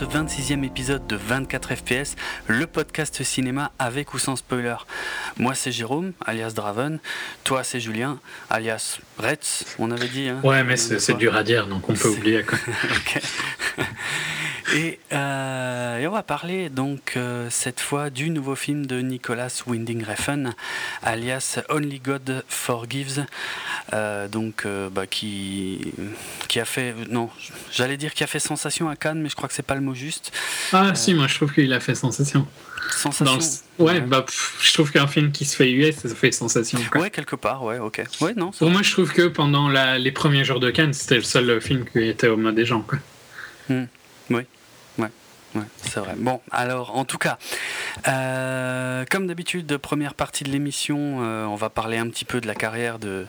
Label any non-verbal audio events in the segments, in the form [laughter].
ce 26e épisode de 24 FPS, le podcast cinéma avec ou sans spoiler. Moi c'est Jérôme, alias Draven, toi c'est Julien, alias Retz, on avait dit. Hein, ouais mais c'est dur à dire donc on peut oublier. [laughs] Euh, et, on va parler donc euh, cette fois du nouveau film de Nicolas Winding Refn, alias Only God Forgives, euh, donc bah, qui qui a fait non, j'allais dire qui a fait sensation à Cannes, mais je crois que c'est pas le mot juste. Ah si, moi je trouve qu'il a fait sensation. Sensation. Ouais, bah je trouve qu'un film qui se fait US, ça fait sensation. Ouais, quelque part, ouais, ok. Ouais, non. Pour moi, je trouve que pendant les premiers jours de Cannes, c'était le seul film qui était au mode des gens, quoi. Hmm. Ouais, c'est vrai. Bon, alors en tout cas, euh, comme d'habitude, première partie de l'émission, euh, on va parler un petit peu de la carrière de,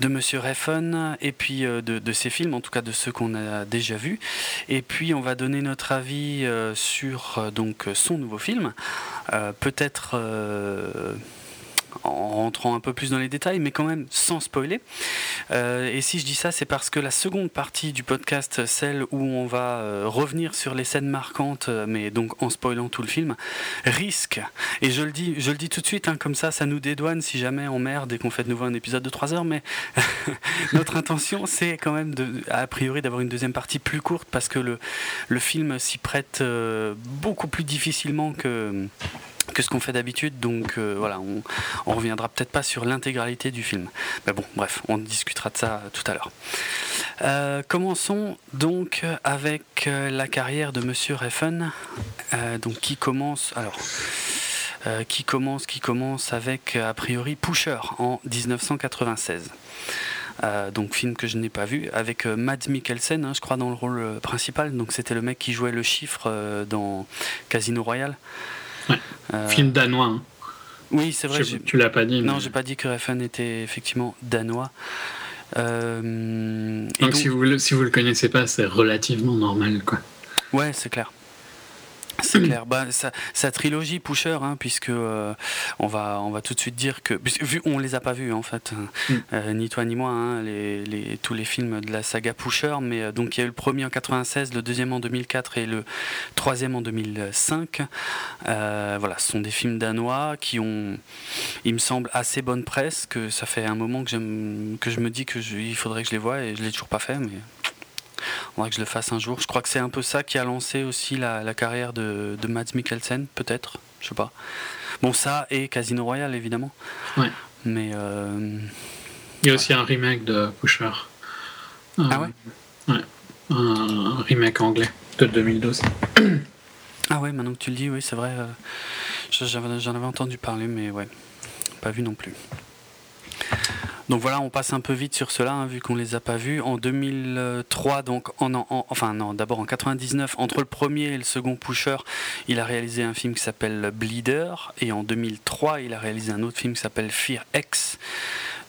de Monsieur Refn et puis euh, de, de, ses films, en tout cas de ceux qu'on a déjà vus. Et puis on va donner notre avis sur donc son nouveau film. Peut-être en rentrant un peu plus dans les détails, mais quand même sans spoiler. Euh, et si je dis ça, c'est parce que la seconde partie du podcast, celle où on va euh, revenir sur les scènes marquantes, euh, mais donc en spoilant tout le film, risque, et je le dis, je le dis tout de suite, hein, comme ça, ça nous dédouane si jamais on merde et qu'on fait de nouveau un épisode de 3 heures, mais [laughs] notre intention, c'est quand même, de, a priori, d'avoir une deuxième partie plus courte, parce que le, le film s'y prête beaucoup plus difficilement que que ce qu'on fait d'habitude. Donc euh, voilà, on, reviendra peut-être pas sur l'intégralité du film. Mais bon, bref, on discutera de ça tout à l'heure. Euh, commençons donc avec euh, la carrière de Monsieur Refn, donc qui commence alors. qui commence, qui commence avec a priori Pusher en 1996. donc film que je n'ai pas vu, avec Mads Mikkelsen, hein, je crois, dans le rôle principal. Donc c'était le mec qui jouait le chiffre dans Casino Royale. Euh, Film danois. Hein. Oui, c'est vrai. tu l'as pas dit. Non, j'ai pas dit que Refn était effectivement danois. Euh, donc, si, vous, si vous le connaissez pas, c'est relativement normal, quoi. Ouais, c'est clair. C'est clair. Bah, sa, trilogie Pusher, hein, puisque euh, on va on va tout de suite dire que vu on les a pas vus en fait, mm. euh, ni toi ni moi, hein, les, les, tous les films de la saga Pusher, mais euh, donc il y a eu le premier en 96, le deuxième en 2004 et le troisième en 2005. voilà, ce sont des films danois qui ont, il me semble, assez bonne presse. Que ça fait un moment que, que je me dis que il faudrait que je les voie et je l'ai toujours pas fait, mais on va que je le fasse un jour. Je crois que c'est un peu ça qui a lancé aussi la, carrière de, de Mads Mikkelsen, peut-être. Je sais pas. Bon, ça et Casino Royale, évidemment. Ouais. Mais. Euh, Il y a aussi un remake de Pusher. ah ouais? Ouais. Un remake anglais de 2012. [coughs] ah ouais, maintenant que tu le dis, oui, c'est vrai. Euh, j'en avais entendu parler, mais ouais. Pas vu non plus. Donc voilà, on passe un peu vite sur cela, hein, vu qu'on les a pas vus. En 2003, donc en, enfin non, d'abord en 99, entre le premier et le second Pusher, il a réalisé un film qui s'appelle Bleeder, et en 2003, il a réalisé un autre film qui s'appelle Fear X.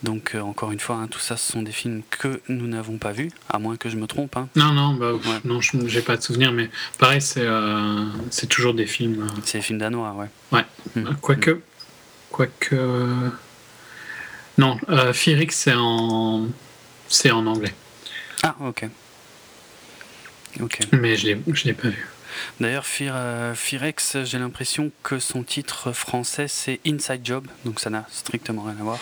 Donc euh, encore une fois, hein, tout ça, ce sont des films que nous n'avons pas vus, à moins que je me trompe. Hein. Non, non, bah, non, j'ai pas de souvenir, mais pareil, c'est euh, c'est toujours des films. Euh, c'est des films danois, ouais. Ouais. Mmh. Quoique, quoique. Non, euh, c'est en... c'est en anglais. Ah, ok. Ok. Mais je ne l'ai pas vu. D'ailleurs, euh, Firex, j'ai l'impression que son titre français c'est Inside Job, donc ça n'a strictement rien à voir.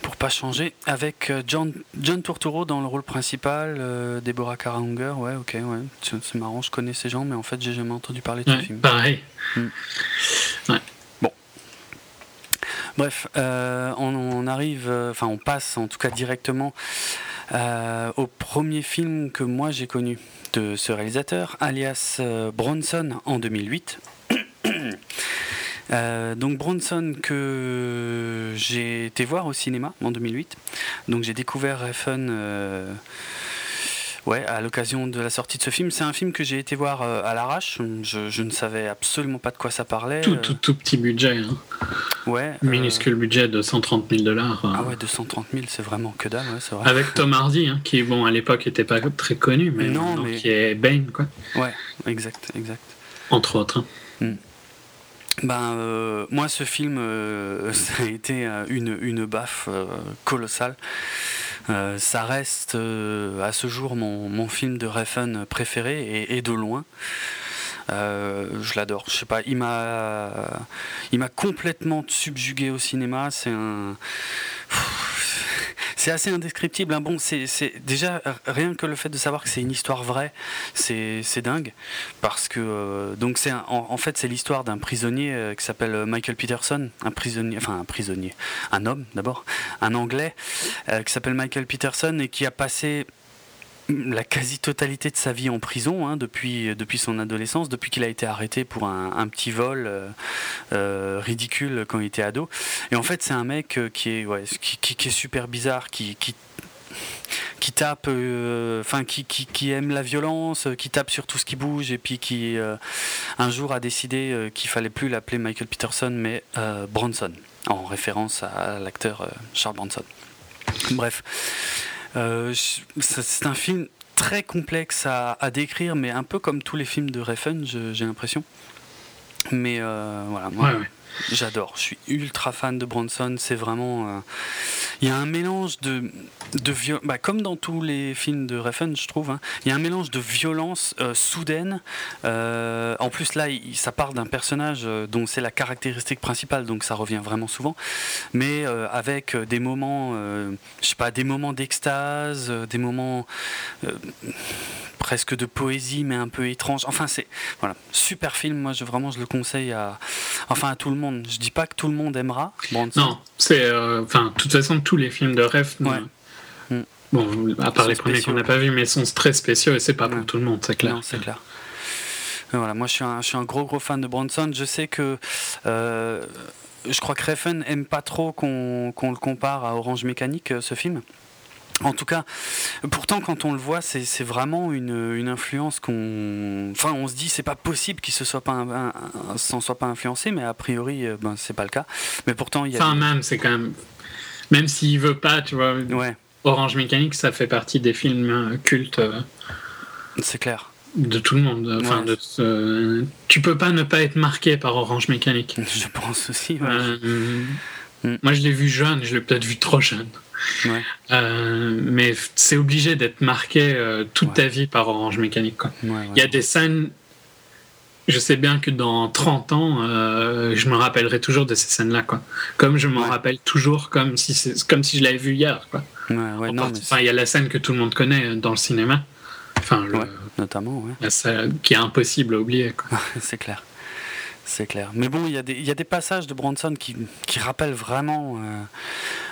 Pour pas changer, avec euh, John, John Turturro dans le rôle principal, euh, Deborah Karahunger, ouais, ok, ouais, c'est marrant, je connais ces gens, mais en fait, j'ai jamais entendu parler de ce film. Pareil. Hmm. Ouais. Bref, euh, on, arrive, euh, enfin on passe en tout cas directement euh, au premier film que moi j'ai connu de ce réalisateur, alias Bronson en 2008. [coughs] donc Bronson que j'ai été voir au cinéma en 2008. Donc j'ai découvert Refn Ouais, à l'occasion de la sortie de ce film, c'est un film que j'ai été voir euh, à l'arrache. Je, ne savais absolument pas de quoi ça parlait. Tout, tout, tout petit budget. Hein. Ouais. Minuscule budget de 130 000 dollars. Euh. Ah ouais, de 130 000, c'est vraiment que dalle, ouais, c'est vrai. Avec Tom Hardy, hein, qui bon à l'époque n'était pas très connu, mais, non, mais... qui est Bane, quoi. Ouais, exact, exact. Entre autres. Hein. Hmm. Ben, euh, moi, ce film, [laughs] ça a été une, une baffe colossale. Ça reste à ce jour mon, mon film de Refn préféré et, de loin. je l'adore. Je sais pas, il m'a, il m'a complètement subjugué au cinéma. C'est un, c'est assez indescriptible. Hein. Bon, c'est déjà rien que le fait de savoir que c'est une histoire vraie, c'est dingue, parce que euh, donc c'est en, fait c'est l'histoire d'un prisonnier euh, qui s'appelle Michael Peterson, un prisonnier, enfin un prisonnier, un homme d'abord, un Anglais euh, qui s'appelle Michael Peterson et qui a passé la quasi-totalité de sa vie en prison hein, depuis, depuis son adolescence, depuis qu'il a été arrêté pour un, petit vol euh, euh, ridicule quand il était ado. Et en fait, c'est un mec euh, qui est, qui, est super bizarre, qui, qui qui tape, enfin qui, qui, aime la violence, qui tape sur tout ce qui bouge et puis qui un jour a décidé qu'il fallait plus l'appeler Michael Peterson mais Bronson en référence à l'acteur Charles Bronson. Bref, c'est un film très complexe à, décrire, mais un peu comme tous les films de Refn, j'ai l'impression. Mais euh, voilà, moi, j'adore. Je suis ultra fan de Bronson. C'est vraiment. Euh, il y a un mélange de, de bah, comme dans tous les films de Refn, je trouve, hein, il y a un mélange de violence euh, soudaine. Euh, en plus, là, ça part d'un personnage dont c'est la caractéristique principale, donc ça revient vraiment souvent, mais avec des moments, je sais pas, des moments d'extase, des moments presque de poésie, mais un peu étrange. Enfin, c'est voilà, super film. Moi, je, vraiment, je le conseille à, enfin, à tout le monde. Je dis pas que tout le monde aimera. Non, c'est, enfin, de toute façon, tous les films de rêve. Mm. Bon, à part les premiers qu'on n'a pas vus, mais ils sont très spéciaux et c'est pas pour tout le monde, c'est clair. c'est clair. Voilà, moi je suis, un, je suis un gros gros fan de Bronson. Je sais que euh, je crois que Refn aime pas trop qu'on le compare à Orange Mécanique, euh, ce film. En tout cas, pourtant, quand on le voit, c'est vraiment une, une influence qu'on. Enfin, on se dit, c'est pas possible qu'il se soit pas s'en soit pas influencé, mais a priori, euh, ben, c'est pas le cas. Mais pourtant, il y a. Enfin, même, c'est quand même. Même s'il veut pas, tu vois. Ouais. Orange Mécanique, ça fait partie des films euh, cultes. Euh, c'est clair. De tout le monde. Enfin, de, tu peux pas ne pas être marqué par Orange Mécanique. Je pense aussi. Mm. Moi, je l'ai vu jeune, je l'ai peut-être vu trop jeune. mais c'est obligé d'être marqué toute ta vie par Orange Mécanique. Il y a des scènes je sais bien que dans 30 ans, euh, je me rappellerai toujours de ces scènes-là, quoi. Comme je m'en rappelle toujours comme si, comme si je l'avais vu hier, quoi. enfin, il y a la scène que tout le monde connaît euh, dans le cinéma. Enfin, notamment, qui est impossible à oublier, [laughs] C'est clair. C'est clair. Mais bon, il y, a des, passages de Bronson qui, rappellent vraiment euh,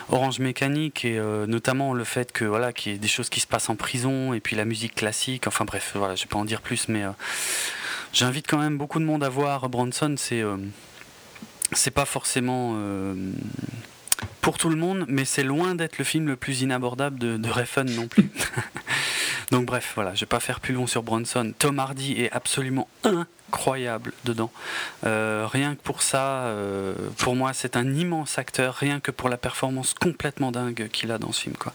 Orange Mécanique et notamment le fait que voilà qu'il y ait des choses qui se passent en prison et puis la musique classique. Enfin bref, voilà, je vais pas en dire plus, mais J'invite quand même beaucoup de monde à voir Bronson. C'est euh, c'est pas forcément euh, pour tout le monde, mais c'est loin d'être le film le plus inabordable de, de Refn non plus. [laughs] Donc bref, voilà, je vais pas faire plus long sur Bronson. Tom Hardy est absolument incroyable dedans. Euh, rien que pour ça, pour moi, c'est un immense acteur. Rien que pour la performance complètement dingue qu'il a dans ce film, quoi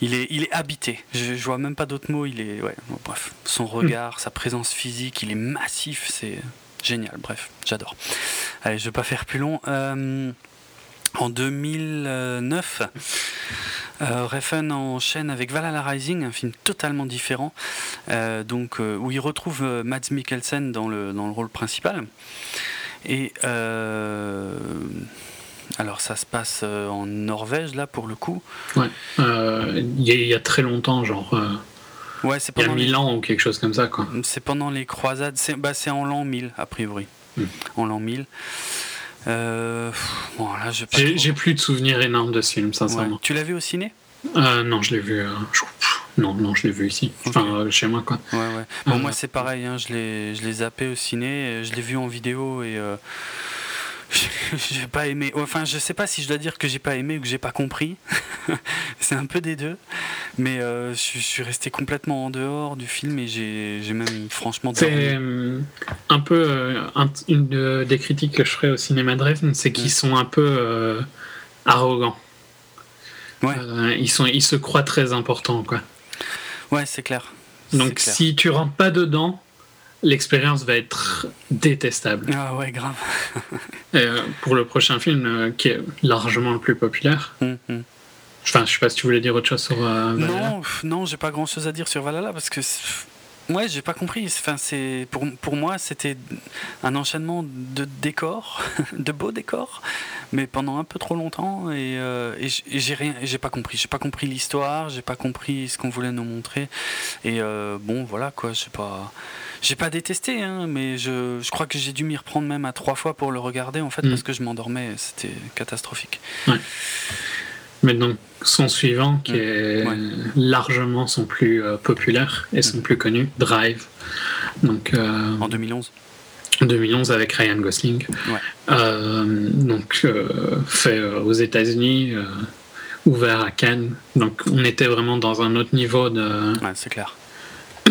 il est, il est habité. Je, je vois même pas d'autres mots. Il est, ouais, bref, son regard, sa présence physique, il est massif. C'est génial. Bref, j'adore. Allez, je vais pas faire plus long. Euh, en 2009, euh, Refn enchaîne avec Valhalla Rising, un film totalement différent, euh, donc où il retrouve Mads Mikkelsen dans le, dans le rôle principal. Et alors ça se passe euh, en Norvège là pour le coup. Ouais. Euh, il y, a très longtemps, genre. Euh, ouais, c'est Il y a 1000 ans ou quelque chose comme ça quoi. C'est pendant les croisades. C'est bah, en l'an 1000 a priori. Hmm. En l'an 1000. Bon, j'ai plus de souvenirs énormes de ce film, sincèrement. Tu l'as vu au ciné? Non, je l'ai vu. Non, non, je l'ai vu ici. Enfin, chez moi, quoi. Ouais, ouais. Bon, moi, c'est pareil. Hein, je l'ai zappé au ciné. Je l'ai vu en vidéo et j'ai pas aimé. Enfin, je sais pas si je dois dire que j'ai pas aimé ou que j'ai pas compris. [laughs] c'est un peu des deux. Mais euh, je, suis resté complètement en dehors du film et j'ai même franchement. C'est euh, un peu euh, une des critiques que je ferais au cinéma de c'est qu'ils sont un peu arrogants. Ouais. ils, sont, ils se croient très importants, quoi. Ouais, c'est clair. Donc si tu rentres pas dedans, l'expérience va être détestable. Ah ouais, grave. [laughs] Euh, pour le prochain film, euh, qui est largement le plus populaire, hum, hum. Enfin, je sais pas si tu voulais dire autre chose sur Valhalla. Non, non, j'ai pas grand chose à dire sur Valhalla parce que Ouais, j'ai pas compris. Enfin, c'est pour, pour moi, c'était un enchaînement de décors, [laughs] de beaux décors, mais pendant un peu trop longtemps et, euh, et j'ai rien, j'ai pas compris. J'ai pas compris l'histoire, j'ai pas compris ce qu'on voulait nous montrer. Et euh, bon, voilà quoi. J'ai pas, j'ai pas détesté, hein, mais je, je crois que j'ai dû m'y reprendre même à trois fois pour le regarder en fait mm. parce que je m'endormais. C'était catastrophique. Ouais. Mais donc son suivant, qui mm. est largement son plus euh, populaire et son mm. plus connu, Drive. Donc, euh, en 2011 2011 avec Ryan Gosling. Euh, donc fait aux États-Unis, ouvert à Cannes. Donc on était vraiment dans un autre niveau de. Ouais, c'est clair. [clears throat]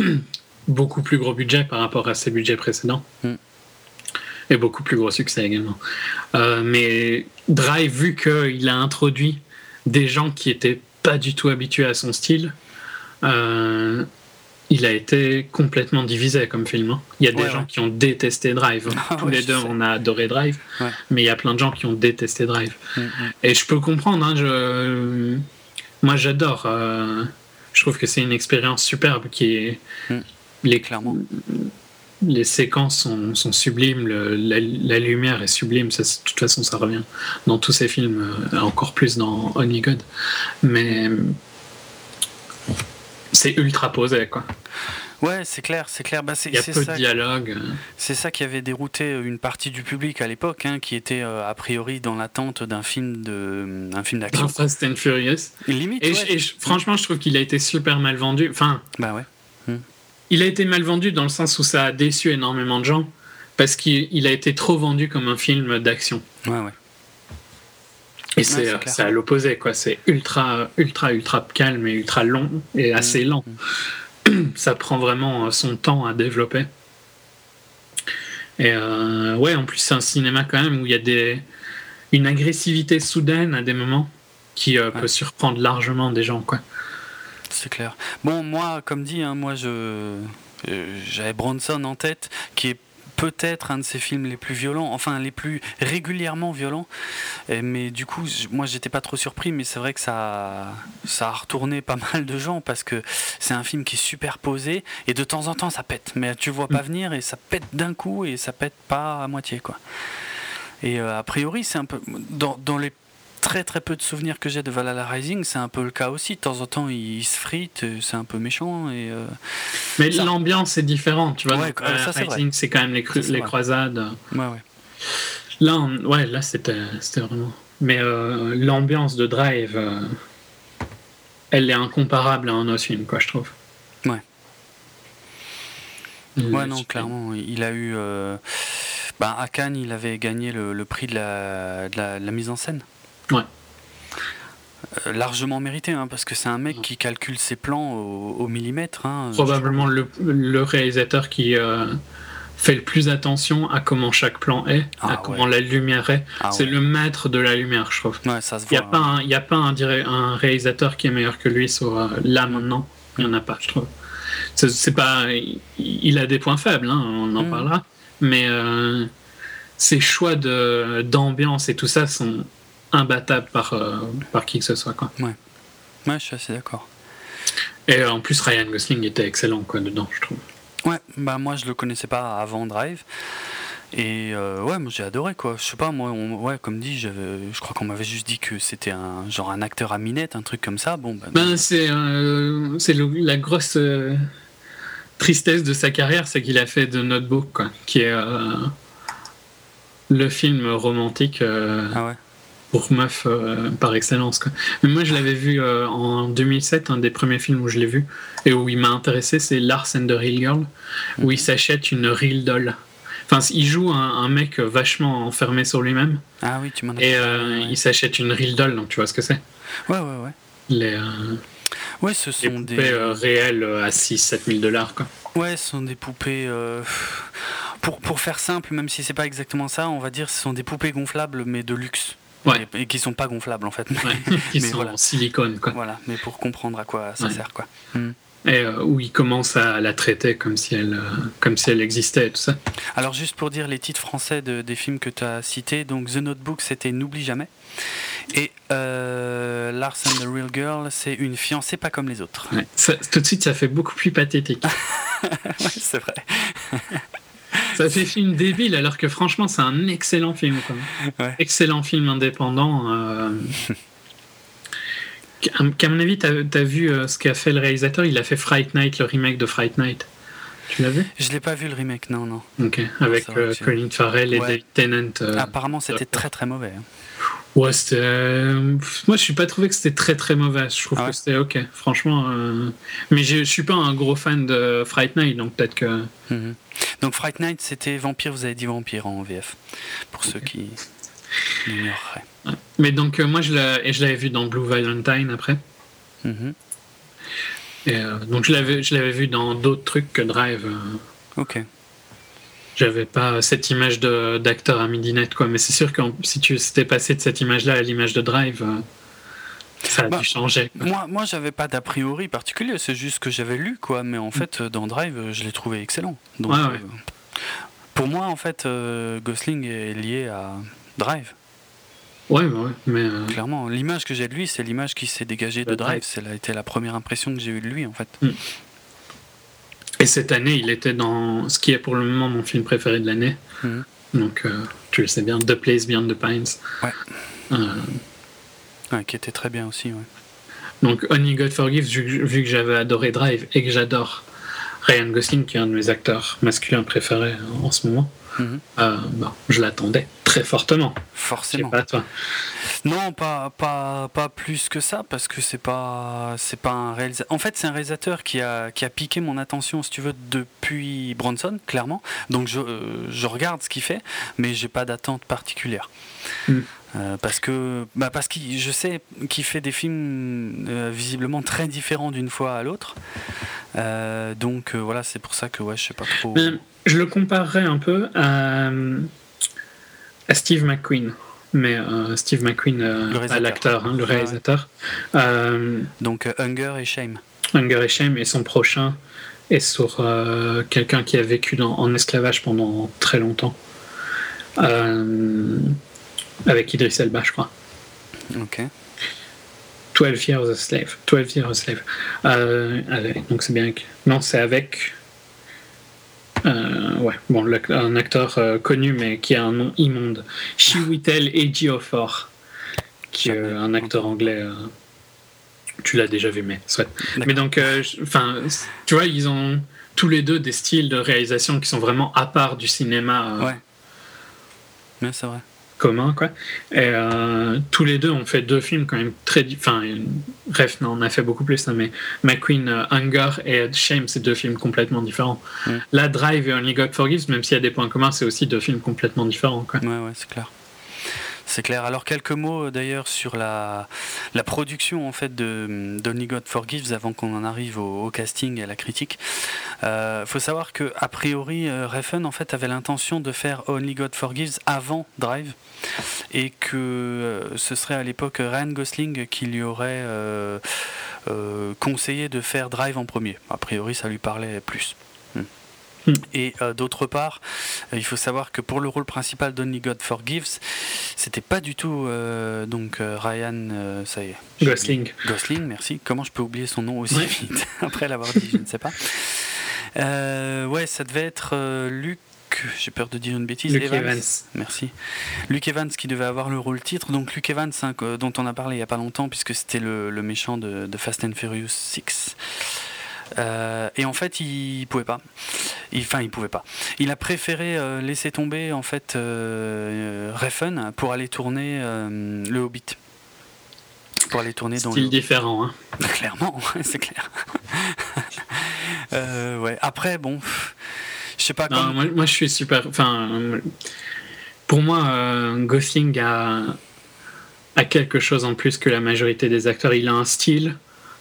beaucoup plus gros budget par rapport à ses budgets précédents. Mm. Et beaucoup plus gros succès également. mais Drive, vu qu'il a introduit des gens qui étaient pas du tout habitués à son style. Euh, il a été complètement divisé comme film. Hein. Il y a des gens qui ont détesté Drive. Ah Tous les deux, on a adoré Drive, mais il y a plein de gens qui ont détesté Drive. Mm, mm. Et je peux comprendre. Hein, je... Moi, j'adore. Euh, je trouve que c'est une expérience superbe qui est. Mm. Les... Clairement les séquences sont, sont sublimes, la, lumière est sublime, ça, de toute façon ça revient dans tous ces films, euh, encore plus dans Only God. Mais c'est ultra posé quoi. Ouais, c'est clair, c'est clair. Bah, Il y a peu de dialogue. C'est ça qui avait dérouté une partie du public à l'époque, hein, qui était euh, a priori dans l'attente d'un film de, un film d'action. Fast and Furious. Limite. Et, franchement, je trouve qu'il a été super mal vendu. Enfin. Bah ouais. Il a été mal vendu dans le sens où ça a déçu énormément de gens parce qu'il a été trop vendu comme un film d'action. Ouais, ouais. Et c'est à l'opposé, quoi. C'est ultra, ultra, ultra calme et ultra long et mmh, assez lent. Mmh. [clears throat] Ça prend vraiment son temps à développer. Et euh, ouais, en plus, c'est un cinéma quand même où il y a des, une agressivité soudaine à des moments qui euh, peut surprendre largement des gens, quoi c'est clair. Bon, moi, comme dit, hein, moi, je euh, j'avais Bronson en tête, qui est peut-être un de ses films les plus violents, enfin les plus régulièrement violents. mais du coup, moi j'étais pas trop surpris, mais c'est vrai que ça, ça a retourné pas mal de gens parce que c'est un film qui est super posé et de temps en temps ça pète, mais tu vois pas mm. venir et ça pète d'un coup et ça pète pas à moitié quoi. Et euh, a priori, c'est un peu dans, dans les très très peu de souvenirs que j'ai de Valhalla Rising, c'est un peu le cas aussi. De temps en temps, il, se frite, c'est un peu méchant. Et, euh, Mais l'ambiance est différente, tu vois. Ouais, Rising, c'est quand même les, les croisades. Ouais, ouais. Là, ouais, là c'était vraiment. Mais euh, l'ambiance de Drive, euh, elle est incomparable à un autre film, quoi, je trouve. Ouais. Ouais, non, clairement. Il a eu. Bah, à Cannes, il avait gagné le, prix de la, de la mise en scène. Ouais. Euh, largement mérité, hein, parce que c'est un mec qui calcule ses plans au, millimètre. Hein, Probablement le, réalisateur qui euh, fait le plus attention à comment chaque plan est, à ah comment la lumière est. Ah c'est le maître de la lumière, je trouve. Il n'y a, pas un, y a pas un, un, réalisateur qui est meilleur que lui sur euh, là maintenant. Il n'y en a pas, je trouve. C'est pas, il a des points faibles, hein, on en mm. parlera. Mais ses choix d'ambiance et tout ça sont imbattable par, euh, par qui que ce soit. Quoi. Ouais. ouais, je suis assez d'accord. Et euh, en plus, Ryan Gosling était excellent quoi, dedans, je trouve. Ouais, bah moi je le connaissais pas avant Drive. Et euh, ouais, moi j'ai adoré quoi. Je sais pas, moi, ouais, comme dit, je crois qu'on m'avait juste dit que c'était un genre un acteur à minette, un truc comme ça. Bon, bah, ben, c'est c'est la grosse tristesse de sa carrière, c'est qu'il a fait de Notebook, quoi, qui est le film romantique. ah ouais pour meuf euh, par excellence. Quoi. Mais moi, je l'avais vu euh, en 2007, un des premiers films où je l'ai vu, et où il m'a intéressé, c'est Lars and the Real Girl, où il s'achète une real doll. Enfin, il joue un, mec vachement enfermé sur lui-même. Ah oui, tu m'en as Et euh, il s'achète une real doll, donc tu vois ce que c'est Ouais, ouais, ouais. Les, ouais, ce sont des poupées réelles à 6-7 000 dollars, quoi. Ouais, ce sont des poupées. Pour, pour faire simple, même si c'est pas exactement ça, on va dire ce sont des poupées gonflables, mais de luxe. Ouais. Et, qui sont pas gonflables en fait. [laughs] [laughs] qui sont en silicone quoi. Voilà, mais pour comprendre à quoi ça sert quoi. Hmm. Et euh, où il commence à la traiter comme si elle, euh, comme si elle existait, tout ça. Alors juste pour dire les titres français de, des films que tu as cités, donc The Notebook c'était N'oublie jamais. Et euh, Lars and the Real Girl, c'est une fiancée pas comme les autres. tout de suite, ça fait beaucoup plus pathétique. [laughs] ouais, c'est vrai. Ça fait film débile, alors que franchement, c'est un excellent film. Excellent film indépendant. Euh... à mon avis, tu as, vu euh, ce qu'a fait le réalisateur? Il a fait Fright Night, le remake de Fright Night. Tu l'as vu? Je l'ai pas vu le remake, non, non. Ok, avec euh, Colin Farrell et David Tennant. Euh, Apparemment, c'était très très mauvais. Hein. Ouais, c'était. Moi, je suis pas trouvé que c'était très très mauvais. Je trouve ah que c'était ok, franchement. Mais je suis pas un gros fan de Fright Night, donc peut-être que. Mhm. Donc Fright Night, c'était vampire. Vous avez dit vampire en VF, pour ceux qui l'ignoreraient. Mais donc, moi, je l'avais vu dans Blue Valentine après. Mhm. Euh, donc je l'avais, je l'avais vu dans d'autres trucs que Drive. Euh. Ok. J'avais pas cette image d'acteur à midinette, quoi. Mais c'est sûr que si tu s'étais passé de cette image-là à l'image de Drive, euh, ça a bah, dû changer. Moi, moi j'avais pas d'a priori particulier, c'est juste que j'avais lu, quoi. Mais en mm. fait, dans Drive, je l'ai trouvé excellent. Donc, pour moi, en fait, Gosling est lié à Drive. Ouais, ouais, mais. Euh, Clairement, l'image que j'ai de lui, c'est l'image qui s'est dégagée de Drive. C'est été la première impression que j'ai eue de lui, en fait. Mm. Et cette année, il était dans ce qui est pour le moment mon film préféré de l'année. Mm. Donc, euh, tu le sais bien, The Place Beyond the Pines. Ouais. Euh, ouais qui était très bien aussi, ouais. Donc, Only God Forgives, vu que j'avais adoré Drive et que j'adore Ryan Gosling, qui est un de mes acteurs masculins préférés en ce moment. Euh, je l'attendais très fortement. Forcément. Pas toi. Non, pas, pas, pas plus que ça, parce que c'est pas, c'est pas un réalisateur. En fait, c'est un réalisateur qui a, qui a piqué mon attention, si tu veux, depuis Bronson, clairement. Donc je, euh, je regarde ce qu'il fait, mais j'ai pas d'attente particulière. Mm. Euh, parce que bah parce que je sais qu'il fait des films visiblement très différents d'une fois à l'autre. donc voilà, c'est pour ça que ouais, je sais pas trop je le comparerais un peu à, Steve McQueen. Mais euh, Steve McQueen, euh, l'acteur, hein, le réalisateur. Euh, Donc Hunger et Shame. Hunger et Shame, et son prochain est sur quelqu'un qui a vécu en esclavage pendant très longtemps. avec Idris Elba, je crois. Ok. 12 Years a Slave. 12 Years a Slave. donc c'est bien. Non, c'est avec euh, ouais, bon, un acteur euh, connu mais qui a un nom immonde. Chiwetel Ejiofor, qui est euh, un acteur anglais. tu l'as déjà vu, mais soit. Mais donc, enfin, tu vois, ils ont tous les deux des styles de réalisation qui sont vraiment à part du cinéma. ouais. Mais c'est vrai commun quoi. Et euh, tous les deux ont fait deux films quand même très enfin bref non on a fait beaucoup plus hein, mais McQueen euh, Hunger et Shame c'est deux films complètement différents. La Drive et Only God Forgives même s'il y a des points communs c'est aussi deux films complètement différents quoi. Ouais ouais c'est clair c'est clair. Alors quelques mots euh, d'ailleurs sur la, production en fait de d'Only God Forgives avant qu'on en arrive au, casting et à la critique. Il euh, faut savoir que a priori euh, Refn en fait avait l'intention de faire Only God Forgives avant Drive et que ce serait à l'époque Ryan Gosling qui lui aurait conseillé de faire Drive en premier. A priori ça lui parlait plus. Hmm. Et euh, d'autre part, euh, il faut savoir que pour le rôle principal d'Only God Forgives, c'était pas du tout euh, donc Ryan, ça y est. Gosling. Gosling, merci. Comment je peux oublier son nom aussi vite [laughs] après l'avoir dit, je ne sais pas. ouais, ça devait être Luc j'ai peur de dire une bêtise. Luke Evans. Merci. Luke Evans qui devait avoir le rôle titre. Donc Luke Evans, hein, dont on a parlé il n'y a pas longtemps, puisque c'était le, méchant de, de, Fast and Furious 6. Euh, et en fait, il pouvait pas. Enfin, il pouvait pas. Il a préféré euh, laisser tomber en fait euh, Refn pour aller tourner le Hobbit. Pour aller tourner dans. Style différent, hein. [laughs] Clairement, c'est clair. [laughs] ouais. Après, bon, je sais pas. moi, moi, je suis super. Enfin, pour moi, Gosling a a quelque chose en plus que la majorité des acteurs. Il a un style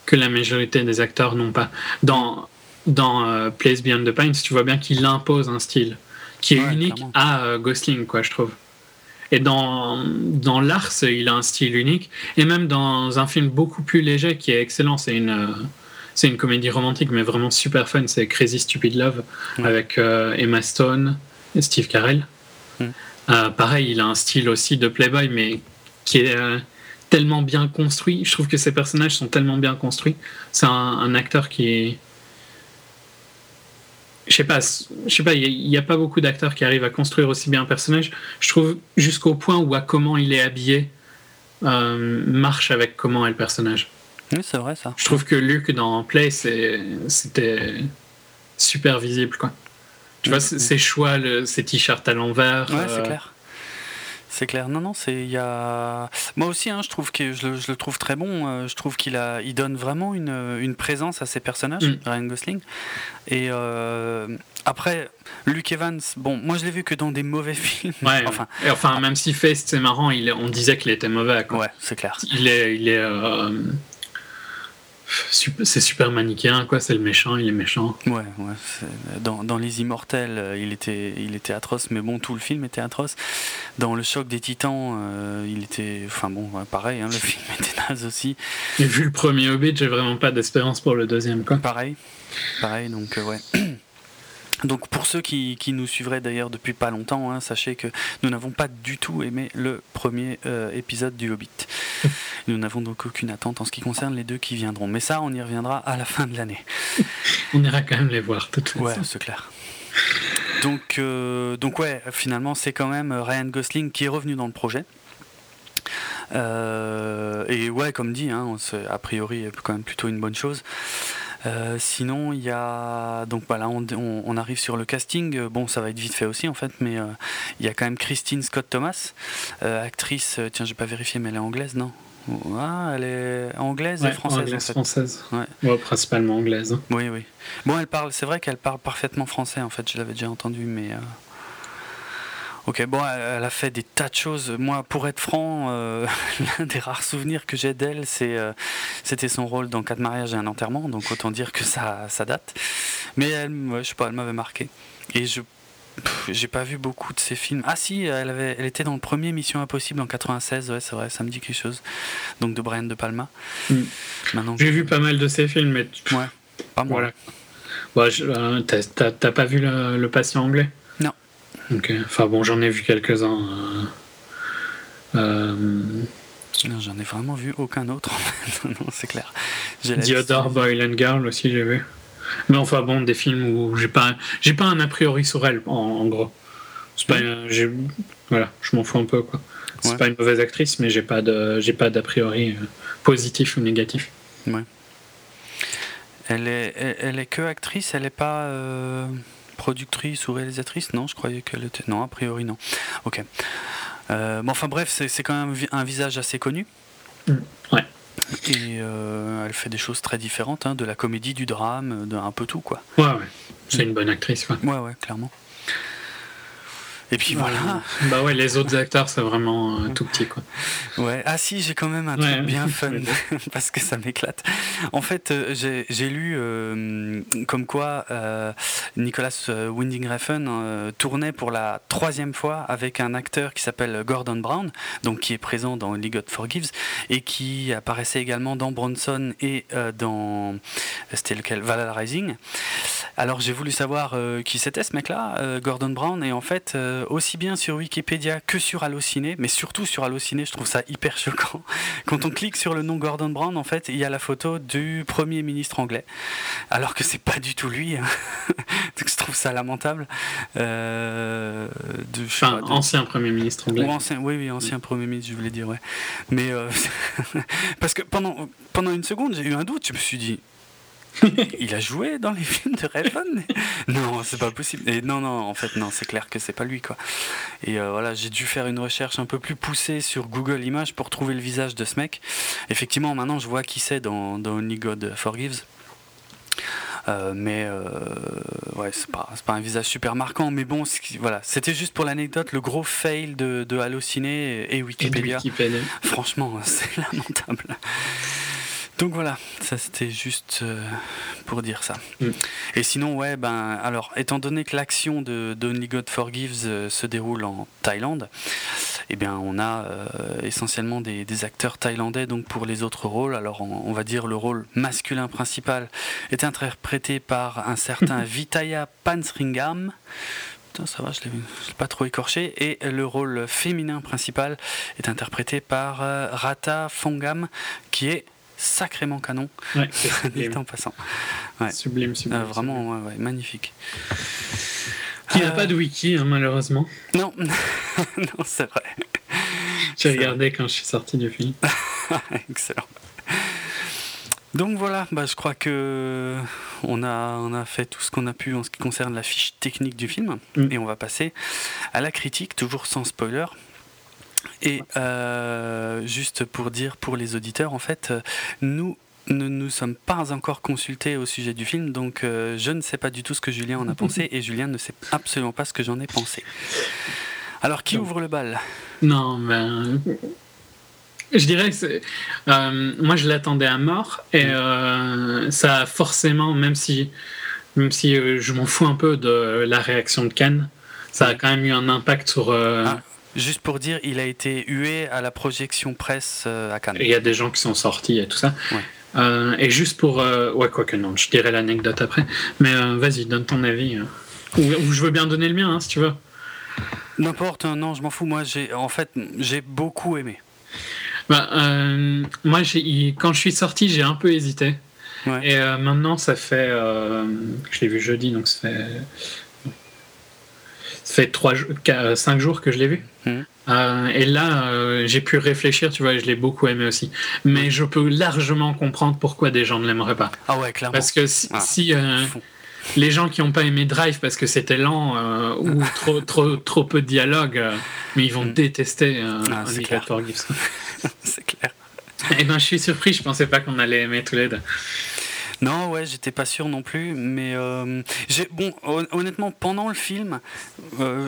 que la majorité des acteurs n'ont pas. Dans, dans euh, Place Beyond the Pines, tu vois bien qu'il impose un style qui est unique à euh, Gosling, quoi, je trouve. Et dans, dans Lars, il a un style unique. Et même dans un film beaucoup plus léger qui est excellent, c'est une, euh, c'est une comédie romantique, mais vraiment super fun, c'est Crazy Stupid Love avec Emma Stone et Steve Carell. pareil, il a un style aussi de Playboy, mais qui est tellement bien construit. Je trouve que ces personnages sont tellement bien construits. C'est un, acteur qui est. Je sais pas, je sais pas, il n'y a, pas beaucoup d'acteurs qui arrivent à construire aussi bien un personnage. Je trouve jusqu'au point où à comment il est habillé euh, marche avec comment est le personnage. Oui, c'est vrai ça. Je trouve que Luke dans Play, c'était super visible quoi. Tu vois, ses choix, le, ses t-shirts à l'envers. Ouais, c'est euh, clair. C'est clair. Non, non, c'est il y a. Moi aussi, hein, je trouve que je le, trouve très bon. Euh, je trouve qu'il a, il donne vraiment une, une présence à ses personnages, mm. Ryan Gosling. Et euh, après, Luke Evans, bon, moi je l'ai vu que dans des mauvais [laughs] films. Ouais, enfin, et enfin, même si Face, c'est marrant, il, on disait qu'il était mauvais. Quoi. Ouais, c'est clair. Il est, il est c'est super manichéen, quoi. C'est le méchant, il est méchant. Ouais, ouais. Dans, dans, Les Immortels, euh, il était, il était atroce, mais bon, tout le film était atroce. Dans Le Choc des Titans, euh, il était. Enfin bon, pareil, hein, le film était naze aussi. Et vu le premier Hobbit, j'ai vraiment pas d'espérance pour le deuxième, quoi. Pareil, pareil, donc euh, ouais. Donc pour ceux qui, nous suivraient d'ailleurs depuis pas longtemps, hein, sachez que nous n'avons pas du tout aimé le premier euh, épisode du Hobbit. [laughs] nous n'avons donc aucune attente en ce qui concerne les deux qui viendront. Mais ça, on y reviendra à la fin de l'année. [laughs] on ira quand même les voir, de toute façon. Ouais, c'est clair. Donc, euh, donc ouais, finalement, c'est quand même Ryan Gosling qui est revenu dans le projet. Euh, et ouais, comme dit, hein, a priori, quand même plutôt une bonne chose. Euh, sinon, il y a donc voilà, on, arrive sur le casting. Bon, ça va être vite fait aussi en fait, mais euh, il y a quand même Christine Scott Thomas, euh, actrice. Tiens, j'ai pas vérifié, mais elle est anglaise, non? Ah, elle est anglaise et française. Anglaise, française. Ouais. principalement anglaise. Oui, oui. Bon, elle parle. C'est vrai qu'elle parle parfaitement français. En fait, je l'avais déjà entendu, mais Ok, bon, elle a fait des tas de choses. Moi, pour être franc, euh, [laughs] l'un des rares souvenirs que j'ai d'elle, c'est, euh, c'était son rôle dans Quatre mariages et un enterrement, donc autant dire que ça, ça date. Mais elle, je sais pas, elle m'avait marqué. Et je j'ai pas vu beaucoup de ses films. Ah si, elle, avait, elle était dans le premier Mission Impossible en 96, ouais, c'est vrai, ça me dit quelque chose. Donc de Brian De Palma. Mm. J'ai vu pas mal de ses films, mais. Ouais, pas moi. Voilà. Euh, t'as, pas vu le patient anglais? Ok. Enfin bon, j'en ai vu quelques-uns. Euh, euh, j'en ai vraiment vu aucun autre. [laughs] non, c'est clair. Diodore Boy and Girl aussi, j'ai vu. Mais enfin bon, des films où j'ai pas, j'ai pas un a priori sur elle, en, gros. C'est pas, voilà, je m'en fous un peu quoi. C'est pas une mauvaise actrice, mais j'ai pas de, j'ai pas d'a priori euh, positif ou négatif. Ouais. Elle est, elle, est que actrice, elle est pas productrice ou réalisatrice Non, je croyais qu'elle était. Non, a priori non. Ok. Euh, bon, enfin bref, c'est quand même un visage assez connu. Mm, ouais. Et euh, elle fait des choses très différentes, hein, de la comédie, du drame, de un peu tout, quoi. Ouais, ouais. C'est une bonne actrice. Ouais, ouais, clairement. Et puis voilà. Bah ouais, les autres acteurs, c'est vraiment euh, tout petit, quoi. Ouais. Ah si, j'ai quand même un truc bien [laughs] fun, [laughs] parce que ça m'éclate. En fait, euh, j'ai lu euh, comme quoi Nicolas Winding Refn tournait pour la troisième fois avec un acteur qui s'appelle Gordon Brown, donc qui est présent dans League of Forgives, et qui apparaissait également dans Bronson et dans... C'était lequel? Valhalla Rising. Alors j'ai voulu savoir qui c'était ce mec-là, Gordon Brown, et en fait euh, aussi bien sur Wikipédia que sur Allociné, mais surtout sur Allociné, je trouve ça hyper choquant. [laughs] Quand on clique sur le nom Gordon Brown, en fait, il y a la photo du Premier ministre anglais, alors que c'est pas du tout lui. Hein. [laughs] Donc je trouve ça lamentable. Euh, de, enfin, ancien Premier ministre anglais. ancien, oui, oui, ancien Premier ministre, je voulais dire, ouais. Mais euh, [laughs] parce que pendant, pendant une seconde, j'ai eu un doute, je me suis dit, [laughs] il a joué dans les films de Raven? Non, c'est pas possible. Et non, non, en fait, non, c'est clair que c'est pas lui, quoi. Et euh, voilà, j'ai dû faire une recherche un peu plus poussée sur Google Images pour trouver le visage de ce mec. Effectivement, maintenant, je vois qui c'est dans, dans Only God Forgives. Euh, mais euh, ouais, c'est pas, pas un visage super marquant. Mais bon, voilà, c'était juste pour l'anecdote, le gros fail de, de Allociné et Wikipédia. Et Wikipédia. Franchement, [laughs] c'est lamentable. Donc voilà, ça c'était juste euh, pour dire ça. Mm. Et sinon, ouais, ben alors, étant donné que l'action de, Only God Forgives euh, se déroule en Thaïlande, eh bien, on a euh, essentiellement des, acteurs thaïlandais donc pour les autres rôles. Alors, on, va dire le rôle masculin principal est interprété par un certain [laughs] Vitaya Pansringam ça va, je l'ai pas trop écorché. Et le rôle féminin principal est interprété par Rata Fongam, qui est sacrément canon. Ouais, [laughs] en passant. Sublime, sublime. vraiment, magnifique. Il n'y a pas de wiki, hein, malheureusement. Non, [laughs] non c'est vrai. J'ai regardé quand je suis sorti du film. [laughs] Excellent. Donc voilà, bah, je crois que on a, on a fait tout ce qu'on a pu en ce qui concerne la fiche technique du film. Mm. Et on va passer à la critique, toujours sans spoiler. Et euh, juste pour dire pour les auditeurs, en fait, nous ne nous sommes pas encore consultés au sujet du film, donc euh, je ne sais pas du tout ce que Julien en a [laughs] pensé et Julien ne sait absolument pas ce que j'en ai pensé. Alors, qui ouvre le bal? Non, ben. Je dirais que euh, moi je l'attendais à mort et euh, ça a forcément, même si, même si je m'en fous un peu de la réaction de Cannes, ça a quand même eu un impact sur. Ah, juste pour dire, il a été hué à la projection presse à Cannes. Il y a des gens qui sont sortis et tout ça. Euh, et juste pour. Euh, ouais, quoi que non, je dirai l'anecdote après. Mais euh, vas-y, donne ton avis. Ou, je veux bien donner le mien, hein, si tu veux. N'importe, non, je m'en fous. Moi, j'ai, en fait, j'ai beaucoup aimé. Bah, moi, quand je suis sorti, j'ai un peu hésité. Et maintenant, ça fait. je l'ai vu jeudi, donc ça fait. Ça fait 3, 5 jours que je l'ai vu. Mmh. Euh, et là, euh, j'ai pu réfléchir, tu vois, je l'ai beaucoup aimé aussi. Mais je peux largement comprendre pourquoi des gens ne l'aimeraient pas. Ah ouais, clairement. Parce que si, euh, les gens qui n'ont pas aimé Drive parce que c'était lent ou [laughs] trop, trop, trop peu de dialogue, mais ils vont mm. détester ah, clair. [laughs] c'est clair. Eh ben, je suis surpris, je pensais pas qu'on allait aimer tous les deux. Non, ouais, j'étais pas sûr non plus, mais j'ai bon, honnêtement, pendant le film,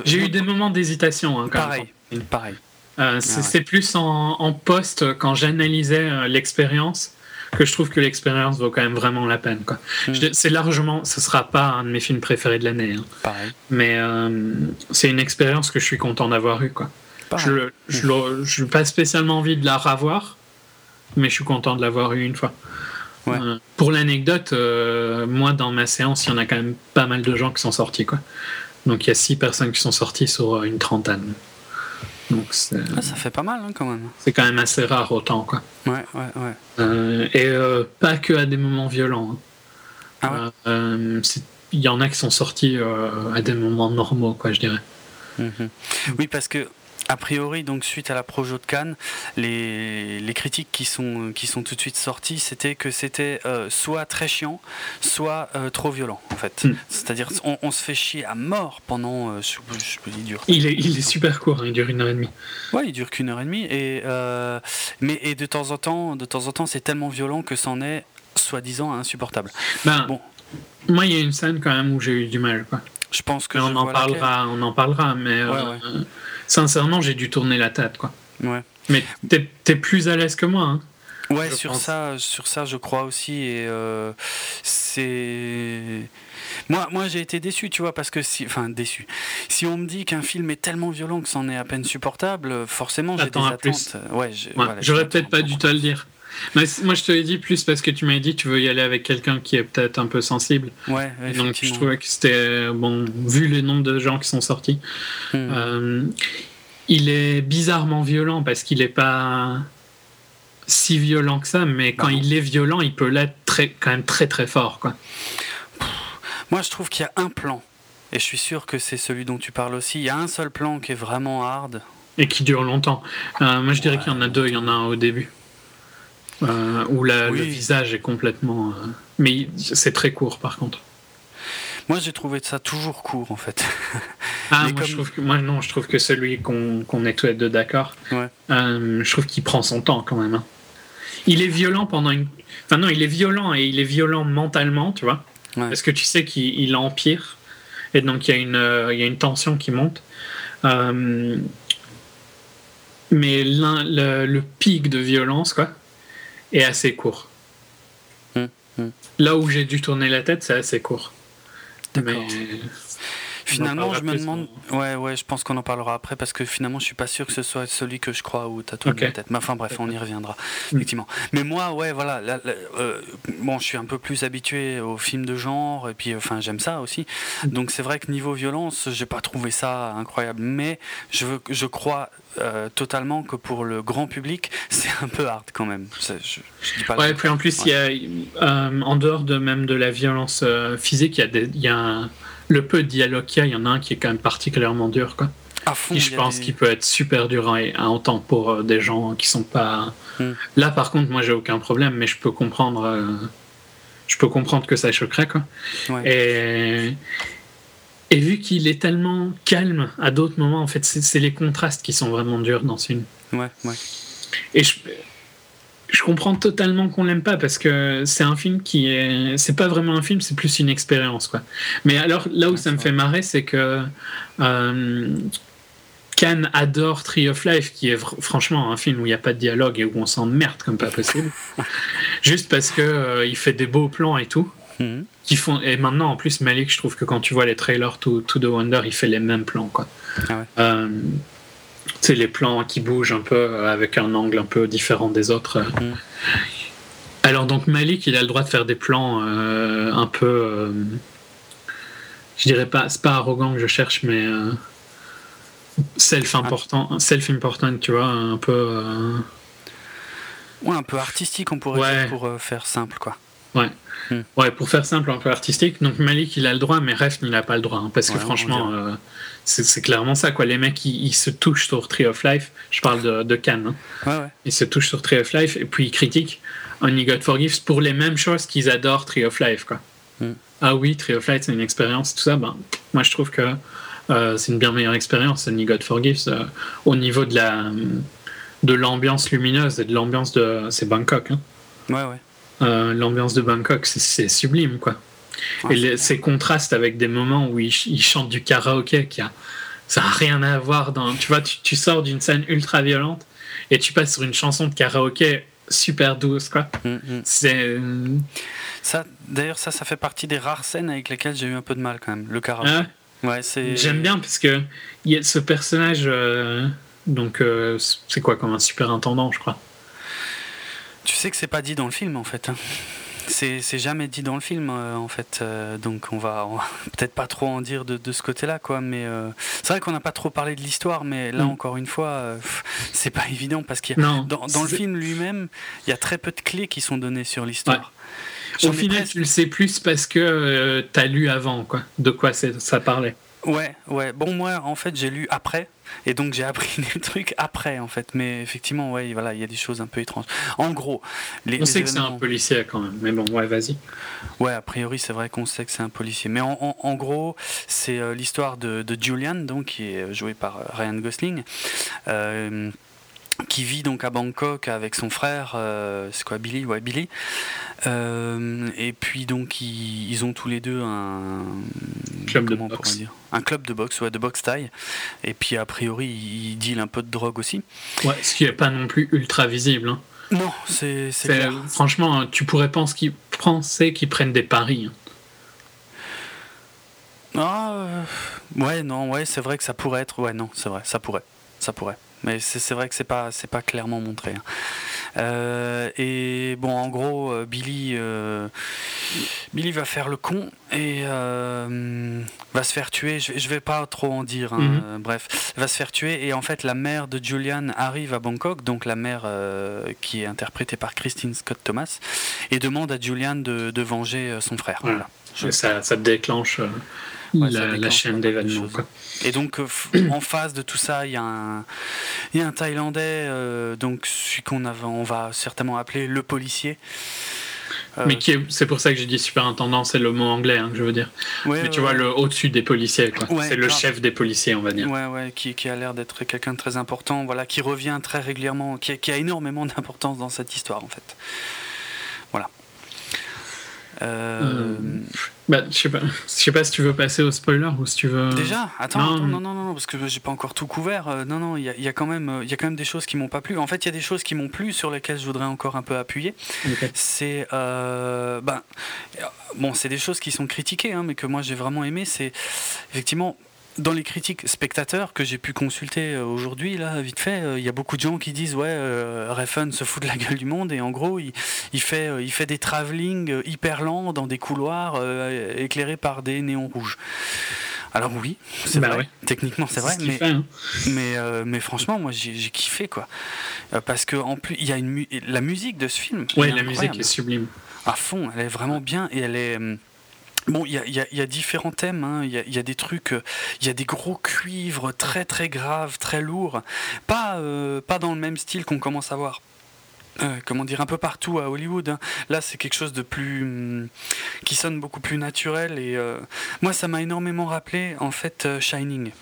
j'ai eu des moments d'hésitation. Hein, pareil, Pareil. Euh, c'est ah plus en, poste quand j'analysais euh, l'expérience que je trouve que l'expérience vaut quand même vraiment la peine. Hmm. C'est largement, ce sera pas un de mes films préférés de l'année. Hein. Mais euh, c'est une expérience que je suis content d'avoir eue. Quoi. Je n'ai pas spécialement envie de la revoir, mais je suis content de l'avoir eu une fois. Pour l'anecdote, moi dans ma séance, il y en a quand même pas mal de gens qui sont sortis. Quoi. Donc il y a six personnes qui sont sorties sur une trentaine. Donc ah, ça fait pas mal hein, quand même. C'est quand même assez rare autant. Quoi. Ouais, ouais, ouais. Euh, et euh, pas que à des moments violents. Hein. Ah euh, il y en a qui sont sortis à des moments normaux, quoi, je dirais. Mhm. Oui, parce que a priori, donc suite à la Projo de Cannes, les, les, critiques qui sont, qui sont tout de suite sorties, c'était que c'était euh, soit très chiant, soit euh, trop violent, en fait. Hmm. C'est-à-dire, on, se fait chier à mort pendant. Euh, je, il dure. Il est, il est super court, hein, il dure une heure et demie. Ouais, il dure qu'une heure et demie. Et, mais et de temps en temps, de temps en temps, c'est tellement violent que c'en est soi-disant insupportable. Ben, bon. Moi, il y a une scène quand même où j'ai eu du mal, quoi. Je pense que. on, en parlera, on en parlera, mais sincèrement, j'ai dû tourner la tête, quoi. Ouais. Mais t'es es plus à l'aise que moi, hein Ouais, sur ça, sur ça, je crois aussi. Et euh, c'est. Moi, moi j'ai été déçu, tu vois, parce que si. Enfin, déçu. Si on me dit qu'un film est tellement violent que c'en est à peine supportable, forcément, j'ai des attentes. Plus. Ouais, j'aurais peut-être pas dû te le dire. Mais moi, je te l'ai dit plus parce que tu m'as dit que tu veux y aller avec quelqu'un qui est peut-être un peu sensible. Ouais, Donc, je trouvais que c'était. Bon, vu le nombre de gens qui sont sortis, hmm. euh, il est bizarrement violent parce qu'il n'est pas si violent que ça, mais quand il est violent, il peut l'être très, quand même très très fort. Quoi. Moi, je trouve qu'il y a un plan, et je suis sûr que c'est celui dont tu parles aussi. Il y a un seul plan qui est vraiment hard. Et qui dure longtemps. Euh, moi, je dirais qu'il y en a deux. Il y en a un au début. Euh, où le visage est complètement. Euh, mais c'est très court par contre. Moi j'ai trouvé ça toujours court en fait. Ah, moi, je trouve que, moi non, je trouve que celui qu'on est tous les deux d'accord, ouais. euh, je trouve qu'il prend son temps quand même. Hein. Il est violent pendant une. Enfin non, il est violent et il est violent mentalement, tu vois. Parce que tu sais qu'il empire. Et donc il y, a une, euh, il y a une tension qui monte. Mais le, le pic de violence, quoi, est assez court. Hum, hum. Là où j'ai dû tourner la tête, c'est assez court. Mais... Finalement, je me demande. Ouais, ouais, je pense qu'on en parlera après parce que finalement, je suis pas sûr que ce soit celui que je crois ou t'as tout okay. tête. Mais enfin, bref, on y reviendra. Mm. Effectivement. Mais moi, ouais, voilà. Euh, bon, je suis un peu plus habitué aux films de genre et puis, enfin, j'aime ça aussi. Donc, c'est vrai que niveau violence, j'ai pas trouvé ça incroyable. Mais je, veux, je crois euh, totalement que pour le grand public, [laughs] c'est un peu hard quand même. Je, je dis pas ouais, puis en plus, il y a, euh, en dehors de même de la violence physique, il y a, des, y a un le peu de dialogue qu'il y a, il y en a un qui est quand même particulièrement dur. Quoi. fond, je pense qu'il peut être super dur à, entendre pour euh, des gens qui sont pas. Hmm. Là, par contre, moi, j'ai aucun problème, mais je peux comprendre. Euh, je peux comprendre que ça choquerait, quoi. Et. Et vu qu'il est tellement calme à d'autres moments, en fait, c'est les contrastes qui sont vraiment durs dans ce film. Ouais, ouais. Et je, je comprends totalement qu'on l'aime pas parce que c'est un film qui est c'est pas vraiment un film c'est plus une expérience quoi mais alors là où ça me fait marrer c'est que euh, Khan adore Tree of Life qui est franchement un film où il n'y a pas de dialogue et où on s'emmerde comme pas possible [laughs] juste parce que euh, il fait des beaux plans et tout mhm. Qui font et maintenant en plus Malik je trouve que quand tu vois les trailers to, to the Wonder il fait les mêmes plans quoi ah ouais. euh, c'est les plans qui bougent un peu euh, avec un angle un peu différent des autres. Mm. Alors donc Malik, il a le droit de faire des plans euh, un peu, euh, je dirais pas, c'est pas arrogant que je cherche, mais self important, self important, tu vois, un peu. Ouais, un peu artistique, on pourrait dire pour faire simple, quoi. Ouais. Hmm. Ouais, pour faire simple, un peu artistique. Donc Malik, il a le droit, mais Ref, il n'a pas le droit. Hein, parce que franchement, euh, c'est clairement ça. Quoi. Les mecs, ils, se touchent sur Tree of Life. Je parle de, de Cannes. Hein. Ils se touchent sur Tree of Life et puis ils critiquent Only God Forgives pour les mêmes choses qu'ils adorent Tree of Life. Quoi. Hmm. Ah oui, Tree of Life, c'est une expérience, tout ça. Ben, moi, je trouve que euh, c'est une bien meilleure expérience, Only God Forgives, euh, au niveau de la de l'ambiance lumineuse et de l'ambiance de. C'est Bangkok. Hein. Ouais, ouais. Euh, l'ambiance de Bangkok, c'est sublime, quoi. et ces contrastes avec des moments où ils, chantent du karaoké, qui a, ça n'a rien à voir dans. Tu vois, tu, sors d'une scène ultra violente et tu passes sur une chanson de karaoké super douce, quoi. Mm, mm. C'est. Euh, ça, d'ailleurs, ça, ça fait partie des rares scènes avec lesquelles j'ai eu un peu de mal quand même, le karaoké. Ah ouais? J'aime bien parce que y a ce personnage, euh, donc c'est quoi comme un super intendant, je crois? Tu sais que c'est pas dit dans le film en fait. Hein. C'est jamais dit dans le film euh, en fait, euh, donc on va, [laughs] peut-être pas trop en dire de, de ce côté-là quoi, mais euh, c'est vrai qu'on n'a pas trop parlé de l'histoire, mais là mm. encore une fois, c'est pas évident parce qu'il dans, dans le film lui-même, il y a très peu de clés qui sont données sur l'histoire. Au final, tu le sais plus parce que tu as lu avant quoi, de quoi ça parlait. Ouais, ouais. Bon, moi, en fait, j'ai lu après. Et donc j'ai appris [laughs] des trucs après en fait, mais effectivement ouais voilà il y a des choses un peu étranges. En gros, les, on sait que c'est un policier quand même, mais bon ouais vas-y. Ouais a priori c'est vrai qu'on sait que c'est un policier, mais en, en, gros c'est euh, l'histoire de, de, Julian donc qui est joué par euh, Ryan Gosling. Euh, qui vit donc à Bangkok avec son frère, euh, c'est quoi Billy? Ouais, Billy. Euh, et puis donc ils, ont tous les deux un club de boxe. Dire? Un club de boxe, ouais, de boxe taille. Et puis a priori ils dealent un peu de drogue aussi. Ouais, ce qui n'est pas non plus ultra visible. Hein. Non, c'est. Franchement, tu pourrais penser qu'ils, qu'ils prennent des paris. Hein. Ah, euh, ouais, non, ouais, c'est vrai que ça pourrait être. Ouais, non, c'est vrai, ça pourrait. Ça pourrait. Mais c'est vrai que c'est pas c'est pas clairement montré. Hein. Euh, et bon, en gros, euh, Billy euh, Billy va faire le con et va se faire tuer. Je, je vais pas trop en dire. Hein, mhm. bref, va se faire tuer et en fait la mère de Julian arrive à Bangkok, donc la mère qui est interprétée par Christine Scott Thomas, et demande à Julian de, de venger son frère. Voilà. Ça, ça déclenche la, chaîne d'événements. Et donc, euh, en face de tout ça, il y, a un, y a un Thaïlandais, euh, donc celui qu'on on va certainement appeler le policier. Euh, Mais qui c'est pour ça que j'ai dit superintendant, c'est le mot anglais hein, que je veux dire. Mais tu vois, le au-dessus des policiers, c'est le chef des policiers, on va dire. Ouais, ouais, qui, qui a l'air d'être quelqu'un de très important, voilà, qui revient très régulièrement, qui, qui a énormément d'importance dans cette histoire, en fait. Voilà. Euh, bah, je sais pas. Je sais pas si tu veux passer au spoiler ou si tu veux. Déjà, attends, non, non, non, non, parce que j'ai pas encore tout couvert. Euh, non, non, il y, a, quand même, il y a quand même des choses qui m'ont pas plu. En fait, il y a des choses qui m'ont plu sur lesquelles je voudrais encore un peu appuyer. C'est, euh, ben, bon, c'est des choses qui sont critiquées, hein, mais que moi j'ai vraiment aimé. C'est effectivement dans les critiques spectateurs que j'ai pu consulter euh, aujourd'hui, là, vite fait, euh, il y a beaucoup de gens qui disent ouais, euh, Refn se fout de la gueule du monde et en gros, il, il fait, il fait des travelling hyper lents dans des couloirs éclairés par des néons rouges. Alors oui, c'est bah vrai. Techniquement, c'est vrai, mais, hein. mais, mais, franchement, moi, j'ai kiffé quoi, parce que en plus, il y a une la musique de ce film. Ouais, la musique est sublime. À fond, elle est vraiment bien et elle est hum, Bon, il y a, différents thèmes, hein. il y, a, des trucs, euh, il y a des gros cuivres très très graves, très lourds, pas, euh, pas dans le même style qu'on commence à voir. Euh, comment dire un peu partout à Hollywood. Hein. Là, c'est quelque chose de plus hum, qui sonne beaucoup plus naturel et moi, ça m'a énormément rappelé en fait Shining.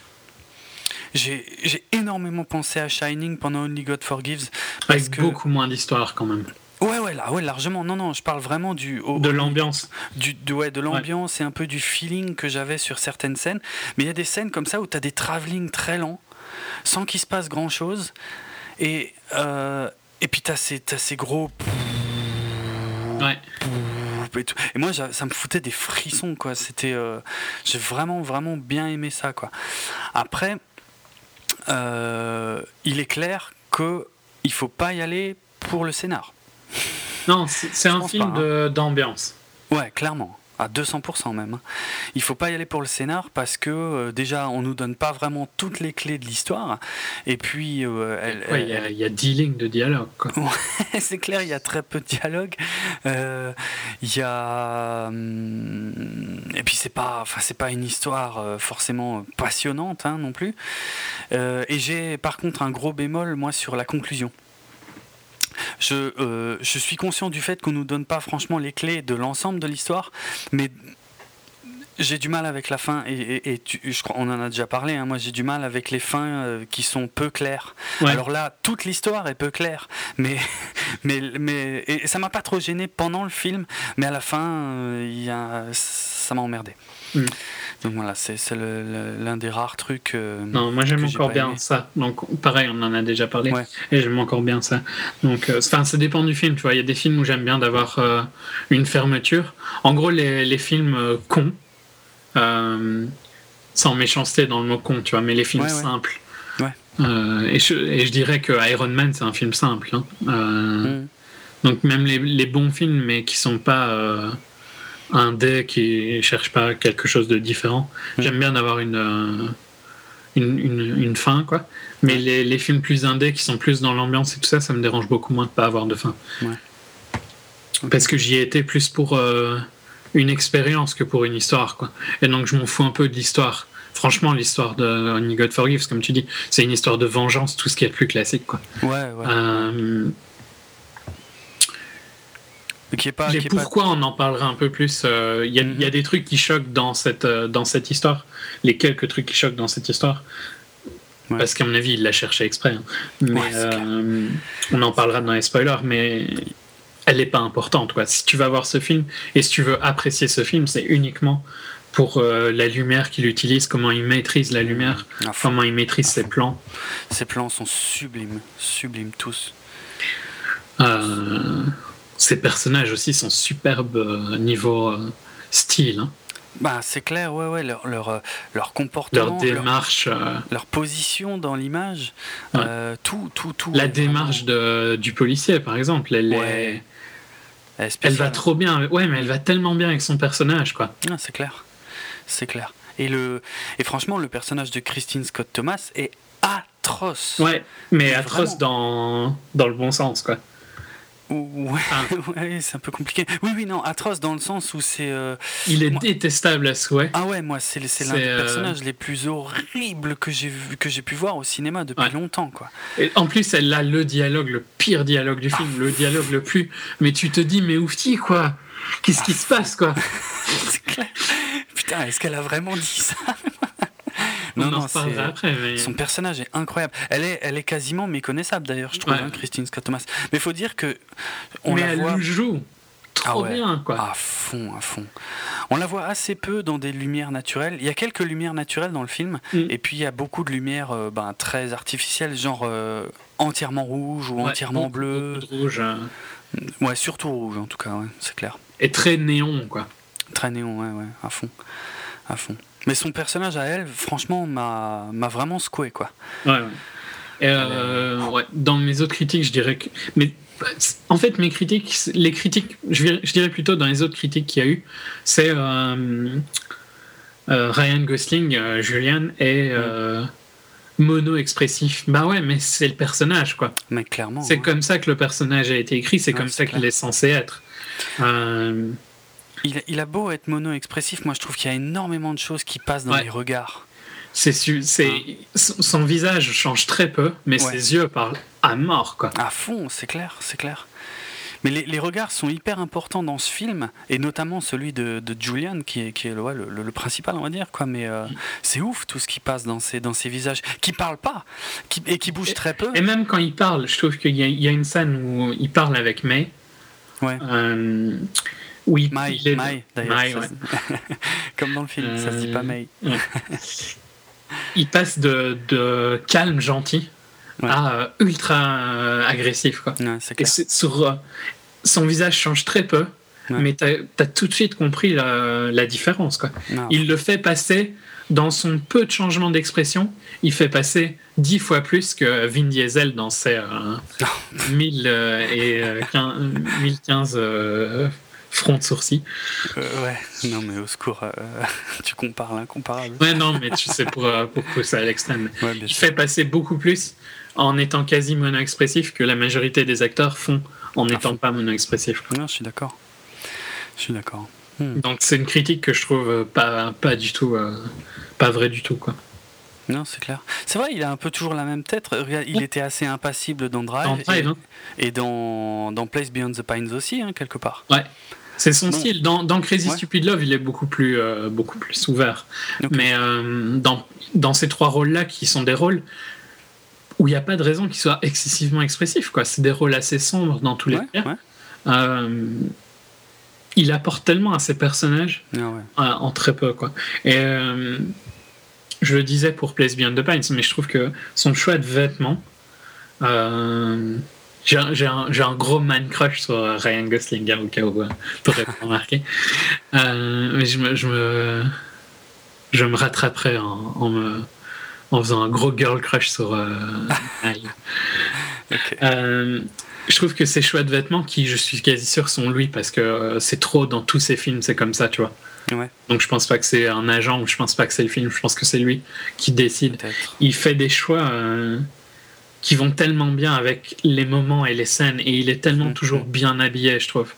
J'ai énormément pensé à Shining pendant Only God Forgives. Avec beaucoup moins d'histoire quand même. Ouais, ouais, là, ouais, largement. Non, non, je parle vraiment du. de l'ambiance. Du, de, ouais, de l'ambiance et un peu du feeling que j'avais sur certaines scènes. Mais il y a des scènes comme ça où tu as des travelling très lents, sans qu'il se passe grand chose. Et, euh, et puis tu as, as, ces gros. Ouais. Et, moi, ça me foutait des frissons, quoi. C'était. Euh, j'ai vraiment, vraiment bien aimé ça, quoi. Après, euh, il est clair que il faut pas y aller pour le scénar. Non, c'est un film hein. d'ambiance. Ouais, clairement à 200% même. Il faut pas y aller pour le scénar parce que euh, déjà on nous donne pas vraiment toutes les clés de l'histoire et puis euh, il y, a 10 lignes de dialogue. [laughs] c'est clair, il y a très peu de dialogue. Euh, il y a hum, et puis c'est pas, enfin c'est pas une histoire forcément passionnante hein, non plus. et j'ai par contre un gros bémol moi sur la conclusion. Je, euh, je suis conscient du fait qu'on nous donne pas franchement les clés de l'ensemble de l'histoire, mais j'ai du mal avec la fin et, je crois on en a déjà parlé. Hein, moi, j'ai du mal avec les fins euh, qui sont peu claires. Alors là, toute l'histoire est peu claire, mais [laughs] mais mais et ça m'a pas trop gêné pendant le film, mais à la fin, euh, il y a, ça m'a emmerdé. Hmm. Donc voilà, c'est l'un des rares trucs. Euh, non, moi j'aime encore bien ça. Donc pareil, on en a déjà parlé. Et j'aime encore bien ça. Donc, euh, enfin, ça dépend du film. Tu vois, il y a des films où j'aime bien d'avoir euh, une fermeture. En gros, les, les films cons, sans méchanceté dans le mot con, tu vois, mais les films simples. Et je, et, je, dirais que Iron Man, c'est un film simple. Hein. Hmm. Donc même les, les, bons films, mais qui sont pas un dé qui cherche pas quelque chose de différent. J'aime bien avoir euh, une, une, une, fin, quoi. Mais les, les, films plus indés qui sont plus dans l'ambiance et tout ça, ça me dérange beaucoup moins de pas avoir de fin. Parce que j'y étais plus pour euh, une expérience que pour une histoire, quoi. Et donc je m'en fous un peu de l'histoire. Franchement, l'histoire de Only God Forgives, comme tu dis, c'est une histoire de vengeance, tout ce qui est plus classique, quoi. Ouais, ouais. Euh, pourquoi on en parlera un peu plus. Euh, il y, a mhm. des trucs qui choquent dans cette, euh, dans cette histoire. Les quelques trucs qui choquent dans cette histoire. Parce qu'à mon avis, il l'a cherché exprès. Hein. Mais euh, on en parlera dans les spoilers, mais elle n'est pas importante. Quoi. Si tu vas voir ce film et si tu veux apprécier ce film, c'est uniquement pour la lumière qu'il utilise, comment il maîtrise la lumière, comment il maîtrise ses plans. Ses plans sont sublimes, sublimes tous. Euh, ces personnages aussi sont superbes euh, niveau euh, style. Hein. Bah, c'est clair, ouais, ouais, leur, leur, euh, leur comportement, leur démarche, leur, position dans l'image, tout, tout, tout. La démarche de, du policier, par exemple, elle est, elle, va trop bien. Ouais, mais elle va tellement bien avec son personnage, quoi. Ah, c'est clair, c'est clair. Et le, et franchement, le personnage de Christine Scott Thomas est atroce. Ouais, mais atroce dans, dans le bon sens, quoi. Ah. [laughs] Ouais, c'est un peu compliqué. Oui, oui, non, atroce dans le sens où c'est. Euh, il est détestable à souhait. Ah ouais, moi, c'est l'un des euh, personnages les plus horribles que j'ai que j'ai pu voir au cinéma depuis longtemps, quoi. Et en plus, elle a le dialogue, le pire dialogue du film, le dialogue le plus. Mais tu te dis, mais oufti, quoi Qu'est-ce qui se passe, quoi? [laughs] Putain, est-ce qu'elle a vraiment dit ça? Non, non, après. Son personnage est incroyable. Elle est, elle est quasiment méconnaissable d'ailleurs, je trouve, hein, Christine Scott Thomas. Mais il faut dire que. On mais elle joue trop Ah ouais. bien, quoi. À fond, à fond. On la voit assez peu dans des lumières naturelles. Il y a quelques lumières naturelles dans le film, Mm. et puis il y a beaucoup de lumières euh, ben, très artificielles, genre euh, entièrement rouge ou Ouais, entièrement bleu. rouge, euh, Ouais, surtout rouge en tout cas, ouais, c'est clair. et très néon, quoi. Très néon, ouais, ouais, à fond. À fond. Mais son personnage à elle, franchement, m'a vraiment secoué, quoi. Ouais, ouais. Et, euh, ouais, Dans mes autres critiques, je dirais que. Mais en fait, mes critiques, les critiques, je dirais, plutôt dans les autres critiques qu'il y a eu, c'est euh, euh, Ryan Gosling, euh, Julian, est euh, mono-expressif. Bah ouais, mais c'est le personnage, quoi. Mais clairement. C'est comme ça que le personnage a été écrit, c'est Ouais, comme ça qu'il est censé être. Il, il a beau être mono-expressif, moi je trouve qu'il y a énormément de choses qui passent dans Ouais. les regards. c'est, su- c'est, Hein. son son visage change très peu, mais Ouais. ses yeux parlent à mort, quoi. À fond, c'est clair, c'est clair. Mais les, les regards sont hyper importants dans ce film, et notamment celui de, de Julian, qui est, qui est le, ouais, le, le- le principal, on va dire. Quoi. Mais euh, c'est ouf tout ce qui passe dans ces, dans ces visages, qui parlent pas, qui, et qui bougent très peu. Et même quand il parle, je trouve qu'il y, a- il y a une scène où il parle avec May. Ouais. Euh, où il, Mai, Mai, d'ailleurs. Mai, ouais. [laughs] Comme dans le film, ça se dit pas Euh, May. Il passe de, de calme, gentil Ouais. à euh, ultra euh, agressif. Quoi. Ouais, c'est Et sur, euh, son visage change très peu, Ouais. mais tu as, tout de suite compris la, la différence. Quoi. Non. Il le fait passer, dans son peu de changement d'expression, il fait passer dix fois plus que Vin Diesel dans ses euh, [laughs] 1000 euh, et euh, 15, 1015 fronts de sourcils. Euh, ouais, non mais au secours, euh, [laughs] tu compares l'incomparable. Ouais, non, mais tu sais, pour, euh, pour pousser à l'extrême. Ouais, Il sûr. fait passer beaucoup plus en étant quasi mono-expressif que la majorité des acteurs font en n'étant pas mono-expressif. Non, je suis d'accord. Je suis d'accord. Hmm. Donc c'est une critique que je trouve pas, pas du tout, euh, pas vrai du tout. Quoi. Non, c'est clair. C'est vrai, il a un peu toujours la même tête. Il était assez impassible dans Drive. Dans Drive, et, hein. et dans, dans Place Beyond the Pines aussi, hein, quelque part. Ouais. C'est son Bon. style. Dans, dans Crazy Ouais. Stupid Love, il est beaucoup plus, euh, beaucoup plus ouvert. Mais euh, dans, dans ces trois rôles-là, qui sont des rôles où il n'y a pas de raison qu'ils soient excessivement expressifs. quoi. C'est des rôles assez sombres dans tous les Ouais, cas. ouais. Euh, il apporte tellement à ses personnages Ah en très peu. Quoi. Et je le disais pour Place Beyond the Pines, mais je trouve que son choix de vêtements. Euh, j'ai un, j'ai un- gros man crush sur euh, Ryan Gosling, hein, au cas où tu n'aurais pas remarqué. Euh, mais je me, je, me, je me rattraperai en, en, me, en faisant un gros girl crush sur euh. [laughs] Euh, je trouve que ces choix de vêtements, qui je suis quasi sûr sont lui, parce que euh, c'est trop dans tous ses films, c'est comme ça, tu vois. Ouais, Donc je pense pas que c'est un agent ou je pense pas que c'est le film, je pense que c'est lui qui décide. Il fait des choix euh, qui vont tellement bien avec les moments et les scènes et il est tellement Mhm. toujours bien habillé, je trouve.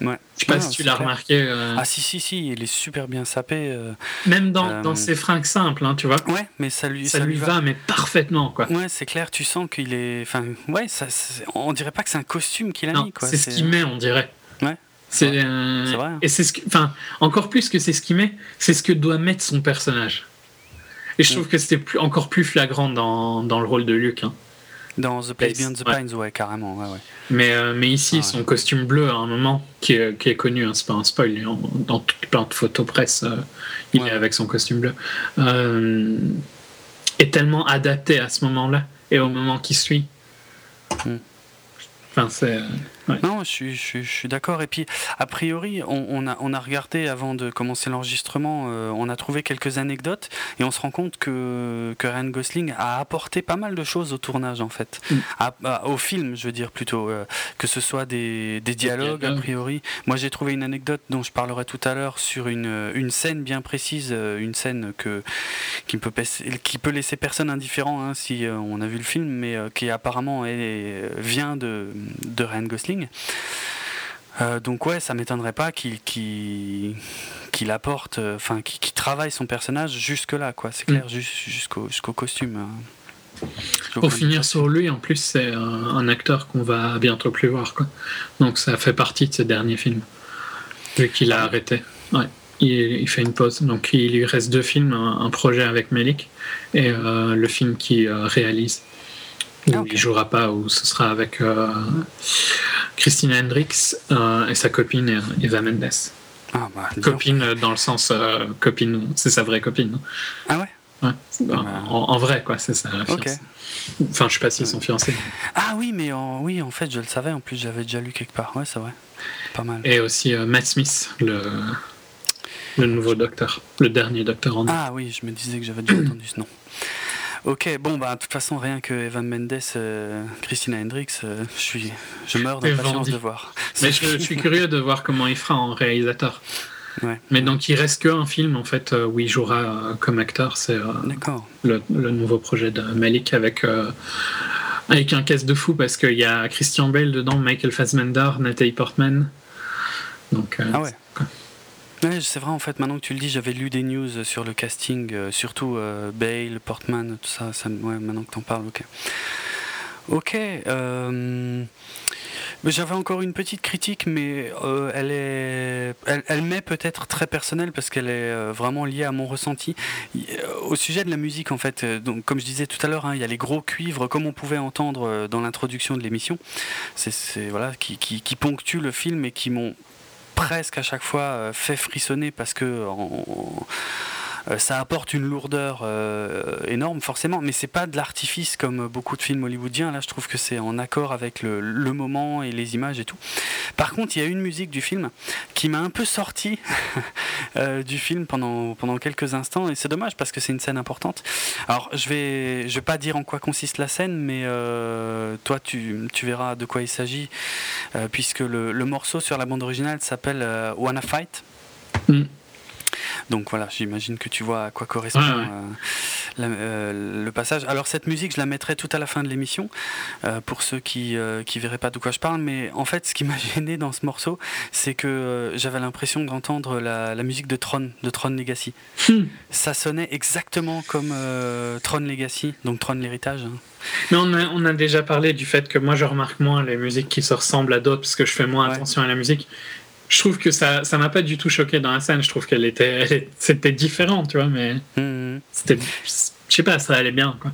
Ouais. Je sais pas Ouais, si tu l'as remarqué, euh, Ah si, si, si, il est super bien sapé. euh. même dans, euh, dans ses fringues simples, hein, tu vois. Ouais, mais ça lui, Ça, lui va, mais parfaitement, quoi. Ouais, c'est clair, tu sens qu'il est. Enfin, ouais, ça, on dirait pas que c'est un costume qu'il a Non, mis, quoi. c'est ce qu'il met, on dirait. Ouais. C'est vrai. C'est vrai, hein. et c'est ce que, enfin, encore plus que c'est ce qu'il met, c'est ce que doit mettre son personnage. Et je Mm. trouve que c'était plus, encore plus flagrant dans, dans le rôle de Luke. hein. Dans The Place Beyond the ouais. Pines, ouais, carrément, ouais, ouais. Mais, euh, mais ici, Ah ouais. son costume bleu, à un moment, qui est, qui est connu, hein, c'est pas un spoil, en- dans toute plein de photos presse, euh, il est avec son costume bleu, euh, est tellement adapté à ce moment-là et au moment qui suit. Mm. Enfin, c'est. Ouais. Non, je suis, je suis, je suis d'accord. Et puis, a priori, on, on a, on a regardé avant de commencer l'enregistrement, euh, on a trouvé quelques anecdotes et on se rend compte que, que Ryan Gosling a apporté pas mal de choses au tournage, en fait. Mm. Au film, je veux dire plutôt. euh, que ce soit des, des dialogues, a priori. Moi, j'ai trouvé une anecdote dont je parlerai tout à l'heure sur une, une scène bien précise, euh, une scène que, qui, peut, qui peut laisser personne indifférent hein, si on a vu le film, mais euh, qui apparemment vient de, de Ryan Gosling. Euh, donc ouais, ça m'étonnerait pas qu'il apporte, euh, enfin qu'il travaille son personnage jusque là, quoi. C'est clair, jus- jusqu'au costume. hein. Pour finir sur lui, en plus, c'est un, un acteur qu'on va bientôt plus voir. Quoi. Donc ça fait partie de ses derniers films, vu qu'il a arrêté. Ouais. Il, il fait une pause. Donc il lui reste deux films, un, un projet avec Melik et euh, le film qu'il réalise. Où Ah, ok. il jouera pas, ou ce sera avec euh, Christina Hendricks et sa copine Eva Mendes. Ah, bah, copine dans le sens copine, c'est sa vraie copine. Ah ouais? En, vrai, quoi, c'est ça. Enfin, je sais pas s'ils sont fiancés. Ah oui, mais en, oui, en fait, je le savais. En plus, j'avais déjà lu quelque part. Ouais, c'est vrai. Pas mal. Et aussi euh, Matt Smith, le, le nouveau docteur, le dernier docteur en. Ah oui, je me disais que j'avais déjà entendu ce nom. Ok, bon, bah, de toute façon, rien que Evan Mendes, euh, Christina Hendricks, euh, je, suis, je meurs d'impatience de voir. Mais je, suis curieux de voir comment il fera en réalisateur. Mais donc il reste qu'un film en fait euh, où il jouera euh, comme acteur, c'est le, le, nouveau projet de Malik avec avec un caisse de fou parce qu'il y a Christian Bale dedans, Michael Fassbender, Natalie Portman. Donc ah ouais. C'est vrai en fait. Maintenant que tu le dis, j'avais lu des news sur le casting, surtout Bale, Portman, tout ça. maintenant que t'en parles, ok. Ok. J'avais encore une petite critique, mais euh, elle est, elle, m'est peut-être très personnelle parce qu'elle est euh, vraiment liée à mon ressenti. Euh, au sujet de la musique, en fait, donc comme je disais tout à l'heure, hein, il y a les gros cuivres, comme on pouvait entendre dans l'introduction de l'émission, c'est voilà qui, qui, qui ponctuent le film et qui m'ont presque à chaque fois fait frissonner parce que en, euh, ça apporte une lourdeur euh, énorme, forcément, mais c'est pas de l'artifice comme beaucoup de films hollywoodiens. Là, je trouve que c'est en accord avec le, moment et les images et tout. Par contre, il y a une musique du film qui m'a un peu sorti [laughs] euh, du film pendant, pendant quelques instants, et c'est dommage parce que c'est une scène importante. Alors, je vais, je vais pas dire en quoi consiste la scène, mais toi, tu, tu, verras de quoi il s'agit, puisque le, morceau sur la bande originale s'appelle Wanna Fight. Mm. Donc voilà, j'imagine que tu vois à quoi correspond euh, euh, le passage. Alors cette musique, je la mettrai tout à la fin de l'émission euh, pour ceux qui ne verraient pas de quoi je parle. Mais en fait, ce qui m'a [laughs] gêné dans ce morceau, c'est que j'avais l'impression d'entendre la, musique de Tron, de Tron Legacy. Hmm. Ça sonnait exactement comme Tron Legacy, donc Tron l'héritage. Hein. Mais on a, on a, déjà parlé du fait que moi je remarque moins les musiques qui se ressemblent à d'autres parce que je fais moins attention à la musique je trouve que ça ça m'a pas du tout choqué dans la scène je trouve qu'elle était c'était différent tu vois mais mmh. c'était je sais pas ça allait bien quoi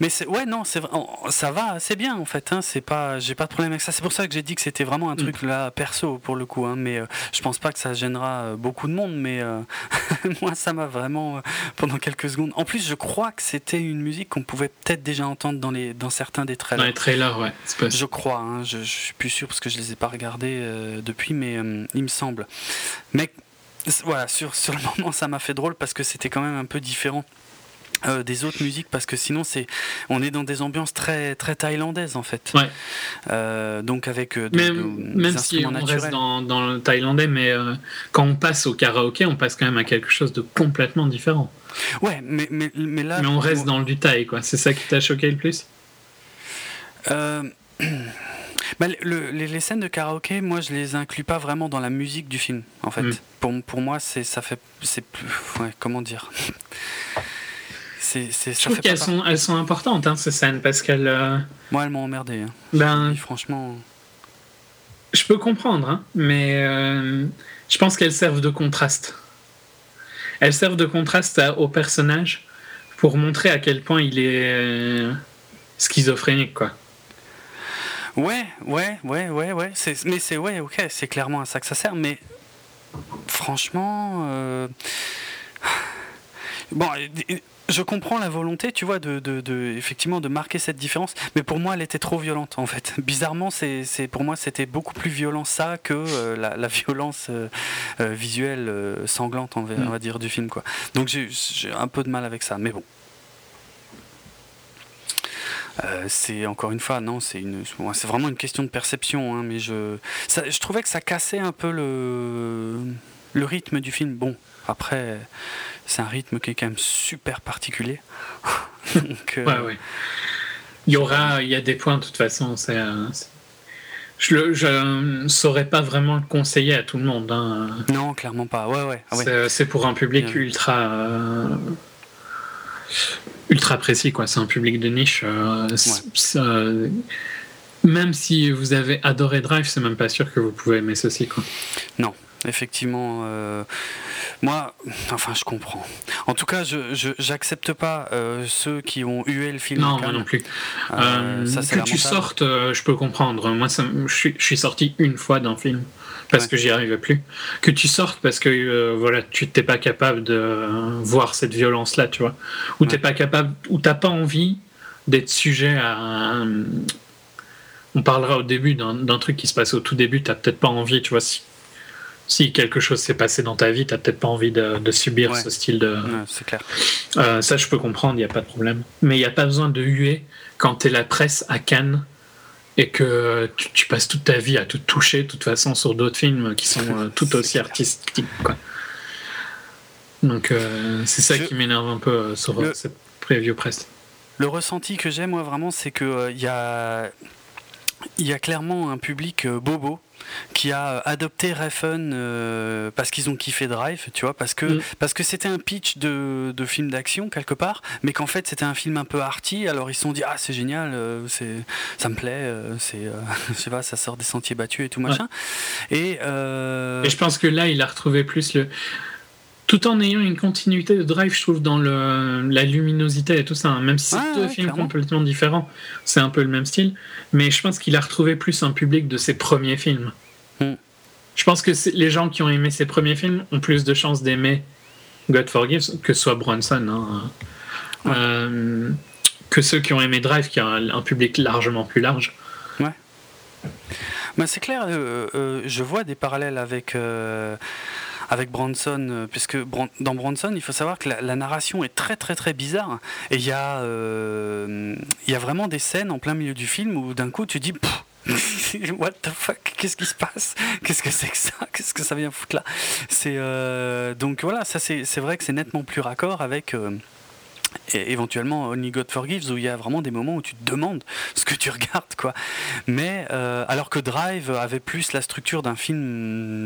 mais ouais non ça va assez bien en fait hein, c'est pas j'ai pas de problème avec ça. C'est pour ça que j'ai dit que c'était vraiment un mm. truc là perso pour le coup hein, mais euh, je pense pas que ça gênera euh, beaucoup de monde mais euh, [laughs] moi ça m'a vraiment pendant quelques secondes. En plus je crois que c'était une musique qu'on pouvait peut-être déjà entendre dans les dans certains des trailers. Dans les trailers ouais je crois hein, je, je, suis plus sûr parce que je les ai pas regardés depuis mais il me semble. Mais voilà sur sur le [laughs] moment ça m'a fait drôle parce que c'était quand même un peu différent euh, des autres musiques parce que sinon c'est on est dans des ambiances très très thaïlandaises en fait ouais. Euh, donc avec euh, même, même si on reste dans, dans, le thaïlandais mais quand on passe au karaoké on passe quand même à quelque chose de complètement différent ouais mais, mais, mais là mais on reste dans le du thaï quoi c'est ça qui t'a choqué le plus? [clears throat] Bah, les, scènes de karaoké, moi, je les inclus pas vraiment dans la musique du film, en fait. Hmm. Pour, pour moi, c'est ça fait, c'est ouais, comment dire? Je trouve qu'elles sont, elles sont importantes, hein, ces scènes, parce qu'elles. Euh, Moi, elles m'ont emmerdé. Hein. Ben, franchement. Je peux comprendre, hein, mais euh, je pense qu'elles servent de contraste. Elles servent de contraste au personnage pour montrer à quel point il est euh, schizophrénique, quoi. Ouais, ouais, ouais, ouais, ouais. Mais c'est ouais, ok, c'est clairement à ça que ça sert. Mais franchement, [sighs] bon, je comprends la volonté, tu vois, de, de, effectivement de marquer cette différence, mais pour moi, elle était trop violente en fait. [laughs] Bizarrement, c'est, pour moi, c'était beaucoup plus violent ça que euh, la, violence euh, euh, visuelle sanglante, on va, on va, dire, du film, quoi. Donc j'ai, un peu de mal avec ça, mais bon. c'est encore une fois, non, c'est une, c'est vraiment une question de perception, hein, mais je, je trouvais que ça cassait un peu le, le rythme du film. Bon, après, c'est un rythme qui est quand même super particulier. [laughs] Donc, euh, Il y aura, il y a des points de toute façon. C'est, je ne saurais pas vraiment le conseiller à tout le monde. Hein. Non, clairement pas. Ouais, ouais. Ah c'est, pour un public ultra. Euh, ultra précis, quoi. C'est un public de niche. Euh, même si vous avez adoré Drive, c'est même pas sûr que vous pouvez aimer ceci, quoi. Non, effectivement Moi, enfin, je comprends. En tout cas, je j'accepte pas euh, ceux qui ont hué le film. Non, moi non plus. Euh, que tu sortes, je peux comprendre. Moi, ça, je, suis, sorti une fois d'un film parce que j'y arrivais plus. Que tu sortes parce que voilà, tu t'es pas capable de voir cette violence-là, tu vois, ou t'es pas capable, ou t'as pas envie d'être sujet à on parlera au début d'un truc qui se passe au tout début, tu n'as peut-être pas envie, tu vois, si, si quelque chose s'est passé dans ta vie, tu n'as peut-être pas envie de, subir ce style de. c'est clair. Euh, ça, je peux comprendre, il n'y a pas de problème. Mais il n'y a pas besoin de huer quand tu es la presse à Cannes et que tu, passes toute ta vie à te toucher, de toute façon, sur d'autres films qui sont euh, [laughs] tout aussi artistiques. Quoi. Donc, euh, c'est ça qui m'énerve un peu sur cette preview presse. Le ressenti que j'ai, moi, vraiment, c'est qu'il il y a il y a clairement un public bobo qui a euh, adopté Refn euh, parce qu'ils ont kiffé Drive, tu vois, parce que mm. parce que c'était un pitch de, de film d'action quelque part, mais qu'en fait c'était un film un peu arty. Alors ils se sont dit ah c'est génial, c'est ça me plaît, c'est [laughs] je sais pas, ça sort des sentiers battus et tout machin. Et, et je pense que là il a retrouvé plus le tout en ayant une continuité de drive, je trouve, dans le, la luminosité et tout ça. Hein. Même si c'est deux films complètement différents, c'est un peu le même style. Mais je pense qu'il a retrouvé plus un public de ses premiers films. Hmm. Je pense que les gens qui ont aimé ses premiers films ont plus de chances d'aimer God Forgives que ce soit Bronson. Hein. Euh, que ceux qui ont aimé Drive, qui a un, public largement plus large. Ouais. Bah, c'est clair, euh, euh, je vois des parallèles avec avec Bronson, euh, puisque dans Bronson, il faut savoir que la, narration est très très très bizarre. Et il y, a, euh, y a vraiment des scènes en plein milieu du film où d'un coup tu dis... [laughs] What the fuck Qu'est-ce qui se passe? Qu'est-ce que c'est que ça? Qu'est-ce que ça vient foutre là? Euh, donc voilà, ça c'est vrai que c'est nettement plus raccord avec et éventuellement Only God Forgives où il y a vraiment des moments où tu te demandes ce que tu regardes quoi mais euh, alors que Drive avait plus la structure d'un film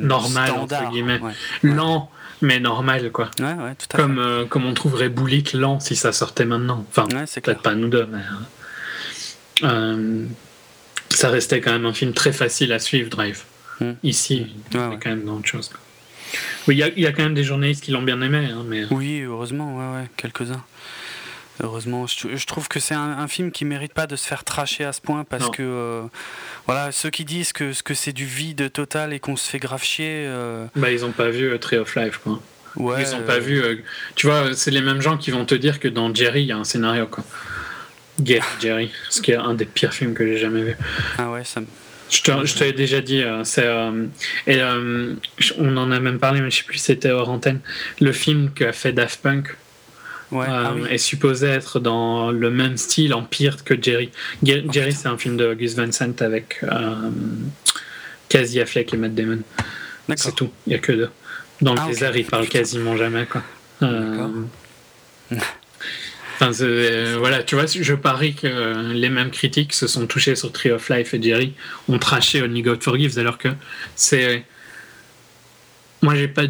normal standard, entre guillemets lent mais normal quoi ouais, ouais, tout à comme fait. Euh, comme on trouverait Bullitt lent si ça sortait maintenant enfin peut-être pas nous deux mais euh, ça restait quand même un film très facile à suivre Drive hmm. ici y a quand même d'autres choses oui, il y, a quand même des journalistes qui l'ont bien aimé. Hein, mais... Oui, heureusement, ouais, ouais, quelques-uns. Heureusement, je, trouve que c'est un, film qui mérite pas de se faire tracher à ce point parce que euh, voilà, ceux qui disent que, que c'est du vide total et qu'on se fait grave chier. Euh, bah, ils ont pas vu euh, Tree of Life, quoi. Ouais, ils ont pas vu. tu vois, c'est les mêmes gens qui vont te dire que dans Jerry, il y a un scénario, quoi. Get [laughs] Jerry, ce qui est un des pires films que j'ai jamais vu. Ah ouais, ça. Je te, l'ai déjà dit, c'est, et on en a même parlé, mais je sais plus si c'était hors antenne. Le film qu'a fait Daft Punk, ouais, ah euh, est supposé être dans le même style, en pire que Jerry. Jerry, c'est un film de Gus Van Sant avec euh, Casey Affleck et Matt Damon. C'est tout, il n'y a que deux. Dans le ah, désert, il parle quasiment jamais. Quoi. Euh, enfin, euh, voilà, tu vois, je parie que les mêmes critiques se sont touchés sur Tree of Life et Jerry ont traché Only God Forgives, alors que c'est moi, j'ai pas,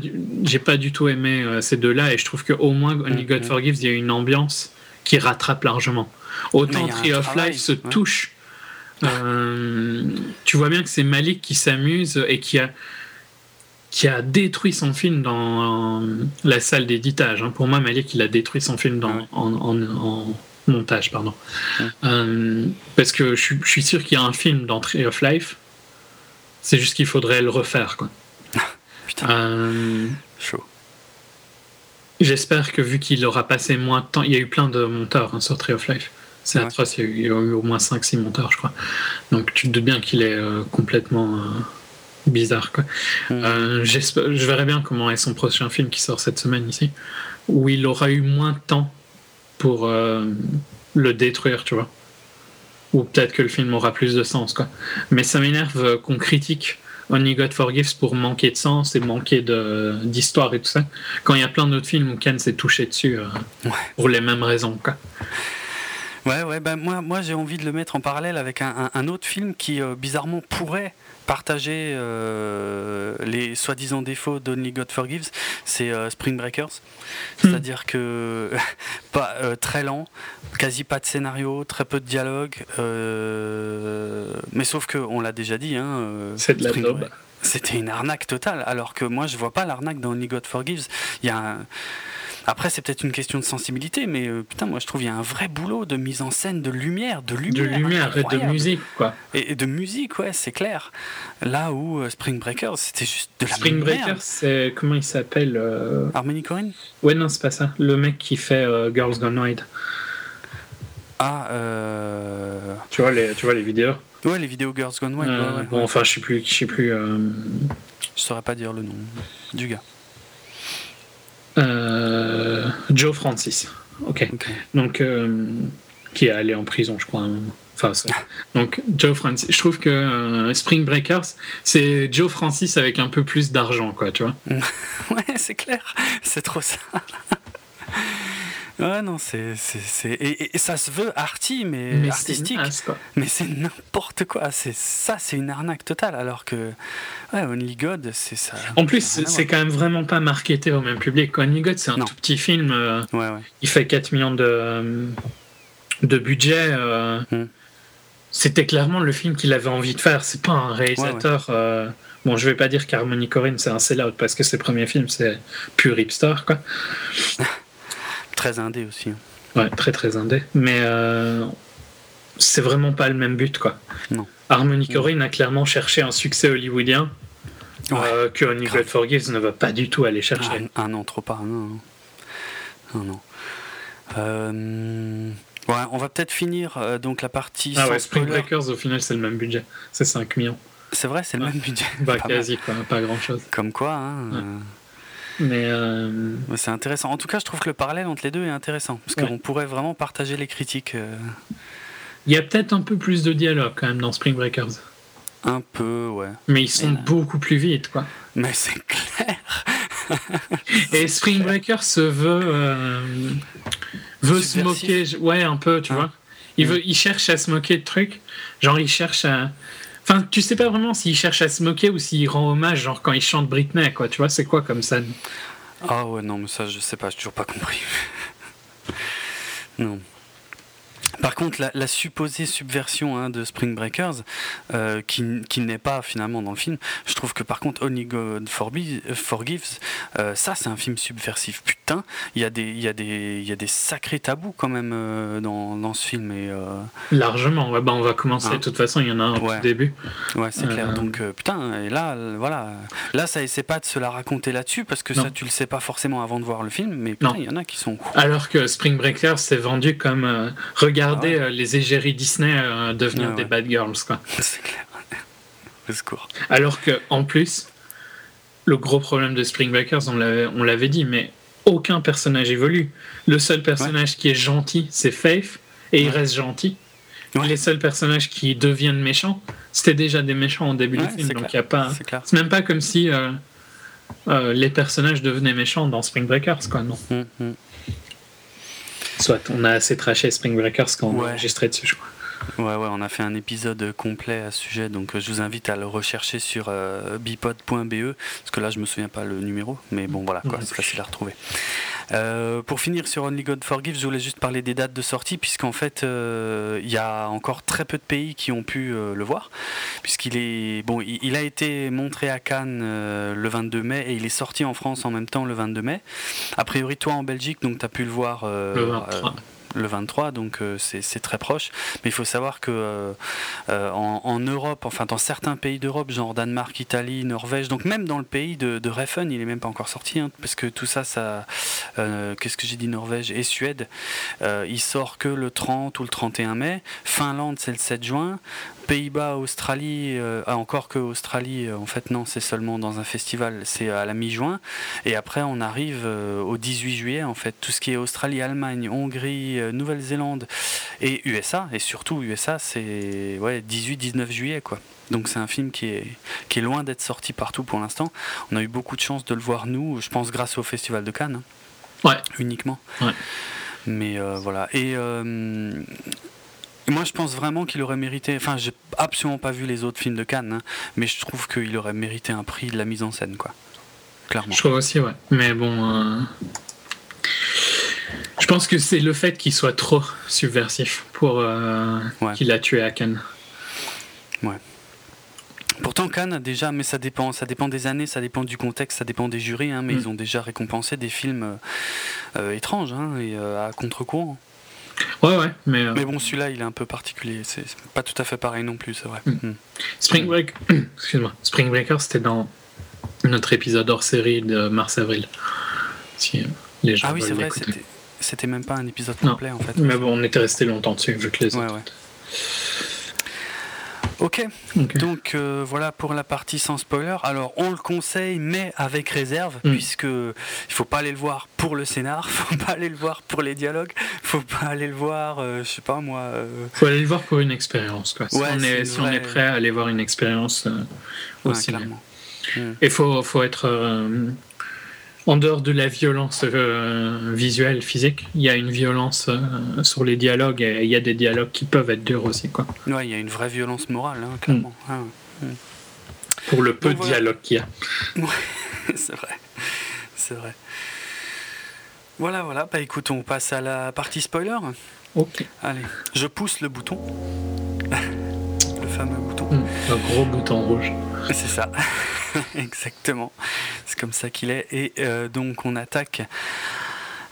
j'ai pas du tout aimé euh, ces deux-là, et je trouve qu'au moins, Only God Forgives, il y a une ambiance qui rattrape largement. Autant Tree of Life se touche. Euh, tu vois bien que c'est Malik qui s'amuse et qui a, qui a détruit son film dans la salle d'éditage. Hein. Pour moi, Malik, il a détruit son film dans, en, en, montage. pardon. Euh, parce que je, je suis sûr qu'il y a un film dans Tree of Life. C'est juste qu'il faudrait le refaire. Quoi. Euh, Chaud. J'espère que vu qu'il aura passé moins de temps, il y a eu plein de monteurs hein, sur Tree of Life. C'est atroce, il y a eu au moins 5-6 monteurs, je crois. Donc tu te doutes bien qu'il est euh, complètement euh, bizarre. Quoi. Mm. je verrai bien comment est son prochain film qui sort cette semaine ici, où il aura eu moins de temps pour le détruire, tu vois. Ou peut-être que le film aura plus de sens. Quoi. Mais ça m'énerve qu'on critique Only God Forgives pour manquer de sens et manquer d'histoire et tout ça. Quand il y a plein d'autres films où Ken s'est touché dessus euh, pour les mêmes raisons. Quoi. Ouais, ouais, ben moi, moi j'ai envie de le mettre en parallèle avec un, autre film qui euh, bizarrement pourrait partager euh, les soi-disant défauts d'Only God Forgives, c'est Spring Breakers. Hmm. C'est-à-dire que [laughs] pas très lent, quasi pas de scénario, très peu de dialogue, mais sauf que on l'a déjà dit. Hein, c'est de la c'était une arnaque totale. Alors que moi, je vois pas l'arnaque dans Only God Forgives. Il y a un après, c'est peut-être une question de sensibilité, mais euh, putain, moi je trouve qu'il y a un vrai boulot de mise en scène, de lumière, de lumière. De lumière et de musique, quoi. Et, de musique, ouais, c'est clair. Là où euh, Spring Breakers, c'était juste de la Spring Breakers, c'est. Comment il s'appelle euh... Harmony Corinne Ouais, non, c'est pas ça. Le mec qui fait euh, Girls Gone Wild. Ah, euh... Tu vois les, tu vois les vidéos? Ouais, les vidéos Girls Gone Wild. bon, enfin, je sais plus. Je sais plus. Je saurais pas dire le nom du gars. Euh, Joe Francis. Ok. Donc, euh, qui est allé en prison, je crois. Enfin, donc, Joe Francis. Je trouve que euh, Spring Breakers, c'est Joe Francis avec un peu plus d'argent, quoi, tu vois. [laughs] ouais, c'est clair. C'est trop ça. Ouais, non, c'est. Et, et, ça se veut arty, mais, artistique. Mais c'est n'importe quoi. Ça, c'est une arnaque totale. Alors que. Ouais, Only God, c'est ça. En plus, c'est quand même vraiment pas marketé au même public. Only God, c'est un tout petit film. Euh, ouais, ouais. Il fait 4 millions de, de budget. Euh, hmm. C'était clairement le film qu'il avait envie de faire. C'est pas un réalisateur. Euh, bon, je vais pas dire qu'Harmony Corinne, c'est un sell-out parce que ses premiers films, c'est pur hipster, quoi. [laughs] Très indé aussi. Hein. Ouais, très très indé. Mais euh, c'est vraiment pas le même but, quoi. Non. Harmony Corrine a clairement cherché un succès hollywoodien euh, que Only God Forgives ne va pas du tout aller chercher. Ah, non, trop pas. Non, non. non. Euh, ouais, on va peut-être finir donc la partie. Ah ouais, Spring Breakers, au final, c'est le même budget. C'est 5 millions. C'est vrai, c'est le même budget. Bah, [laughs] quasi, quoi, pas grand-chose. Comme quoi, hein, mais euh, c'est intéressant. En tout cas, je trouve que le parallèle entre les deux est intéressant parce qu'on pourrait vraiment partager les critiques. Euh. Il y a peut-être un peu plus de dialogue quand même dans Spring Breakers. Un peu, ouais. Mais ils sont beaucoup plus vite, quoi. Mais c'est clair. [laughs] Et Spring Breakers veut euh, veut se moquer, ouais, un peu, tu hein. vois. Il veut, il cherche à se moquer de trucs. Genre, il cherche à Enfin, tu sais pas vraiment s'il cherche à se moquer ou s'il rend hommage, genre quand il chante Britney, quoi. Tu vois, c'est quoi comme scène? Ah ouais, non, mais ça, je sais pas, j'ai toujours pas compris. [laughs] non. Par contre, la, supposée subversion hein, de Spring Breakers, euh, qui, qui n'est pas finalement dans le film, je trouve que par contre, Only God Forgives, euh, ça c'est un film subversif. Putain, il y, a des, il, y a des, il y a des sacrés tabous quand même euh, dans, dans, ce film. Et, Largement, ouais, bah, on va commencer. Hein. De toute façon, il y en a un au début. Ouais, c'est clair. Donc, putain, et là, voilà. Là, ça essaie pas de se la raconter là-dessus, parce que ça, tu le sais pas forcément avant de voir le film, mais putain, il y en a qui sont. Alors que Spring Breakers, c'est vendu comme. regarde regarder euh, les égéries Disney euh, devenir ah des bad girls. Quoi. [laughs] C'est clair. secours. Alors que en plus, le gros problème de Spring Breakers, on l'avait dit, mais aucun personnage évolue. Le seul personnage qui est gentil, c'est Faith, et il reste gentil. Les seuls personnages qui deviennent méchants, c'était déjà des méchants au début du film, donc il a pas. C'est même pas comme si euh, les personnages devenaient méchants dans Spring Breakers, quoi, non. Hum, hum. Soit, on a assez traché Spring Breakers quand on a enregistré dessus, je crois. Ouais, ouais, on a fait un épisode complet à ce sujet, donc euh, je vous invite à le rechercher sur euh, bipod.be, parce que là je me souviens pas le numéro, mais bon voilà, quoi, c'est facile à retrouver. Euh, pour finir sur Only God Forgive, je voulais juste parler des dates de sortie, puisqu'en fait il y a encore très peu de pays qui ont pu le voir, puisqu'il est bon, il, a été montré à Cannes le 22 mai et il est sorti en France en même temps le 22 mai. A priori, toi en Belgique, donc tu as pu le voir. le 23 le 23, donc euh, c'est très proche. Mais il faut savoir que euh, euh, en, Europe, enfin dans certains pays d'Europe, genre Danemark, Italie, Norvège, donc même dans le pays de, de il est même pas encore sorti, hein, parce que tout ça, ça, qu'est-ce que j'ai dit, Norvège et Suède, il sort que le 30 ou le 31 mai. Finlande, c'est le 7 juin. Pays-Bas, Australie, ah, encore que Australie, en fait non, c'est seulement dans un festival, c'est à la mi-juin. Et après, on arrive au 18 juillet, en fait, tout ce qui est Australie, Allemagne, Hongrie, euh, Nouvelle-Zélande et USA, et surtout USA, c'est ouais, 18-19 juillet. quoi. Donc c'est un film qui est, qui est loin d'être sorti partout pour l'instant. On a eu beaucoup de chance de le voir, nous, je pense, grâce au Festival de Cannes. Hein. Ouais. Uniquement. Ouais. Mais euh, voilà. Et. Euh, moi, je pense vraiment qu'il aurait mérité. Enfin, j'ai absolument pas vu les autres films de Cannes, hein, mais je trouve qu'il aurait mérité un prix de la mise en scène, quoi. Clairement. Je trouve aussi, ouais. Mais bon, je pense que c'est le fait qu'il soit trop subversif pour euh, qu'il a tué à Cannes. Ouais. Pourtant Cannes déjà, mais ça dépend, ça dépend des années, ça dépend du contexte, ça dépend des jurys, hein, mais mm. ils ont déjà récompensé des films euh, étranges hein, et euh, à contre-courant. Ouais, ouais, mais. Mais bon, celui-là, il est un peu particulier. C'est pas tout à fait pareil non plus, c'est vrai. Mm. Spring Break, [clears throat] excuse-moi, Spring Breaker, c'était dans notre épisode hors série de mars-avril. Si les gens ah oui, c'est vrai, c'était même pas un épisode complet en fait. Mais bon, on était resté longtemps dessus vu que les autres. Ouais, ouais. Ok, donc euh, voilà pour la partie sans spoiler. Alors on le conseille, mais avec réserve, mm. puisque il faut pas aller le voir pour le scénar, [laughs] faut pas aller le voir pour les dialogues, faut pas aller le voir, euh, je sais pas moi. Euh... Faut aller le voir pour une expérience. Si, on, est, si on est prêt à aller voir une expérience euh, aussi. Mm. Et faut, faut être en dehors de la violence euh, visuelle, physique, il y a une violence euh, sur les dialogues et il y a des dialogues qui peuvent être durs aussi. Quoi. Ouais, il y a une vraie violence morale, hein, clairement. Mm. Ah, mm. Pour le peu de dialogue qu'il y a. Ouais, [laughs] c'est vrai. C'est vrai. Voilà, voilà. Bah écoute, on passe à la partie spoiler. Ok. Allez, je pousse le bouton. [laughs] le fameux bouton. Un gros bouton rouge. C'est ça. [laughs] Exactement. C'est comme ça qu'il est. Et euh, donc on attaque.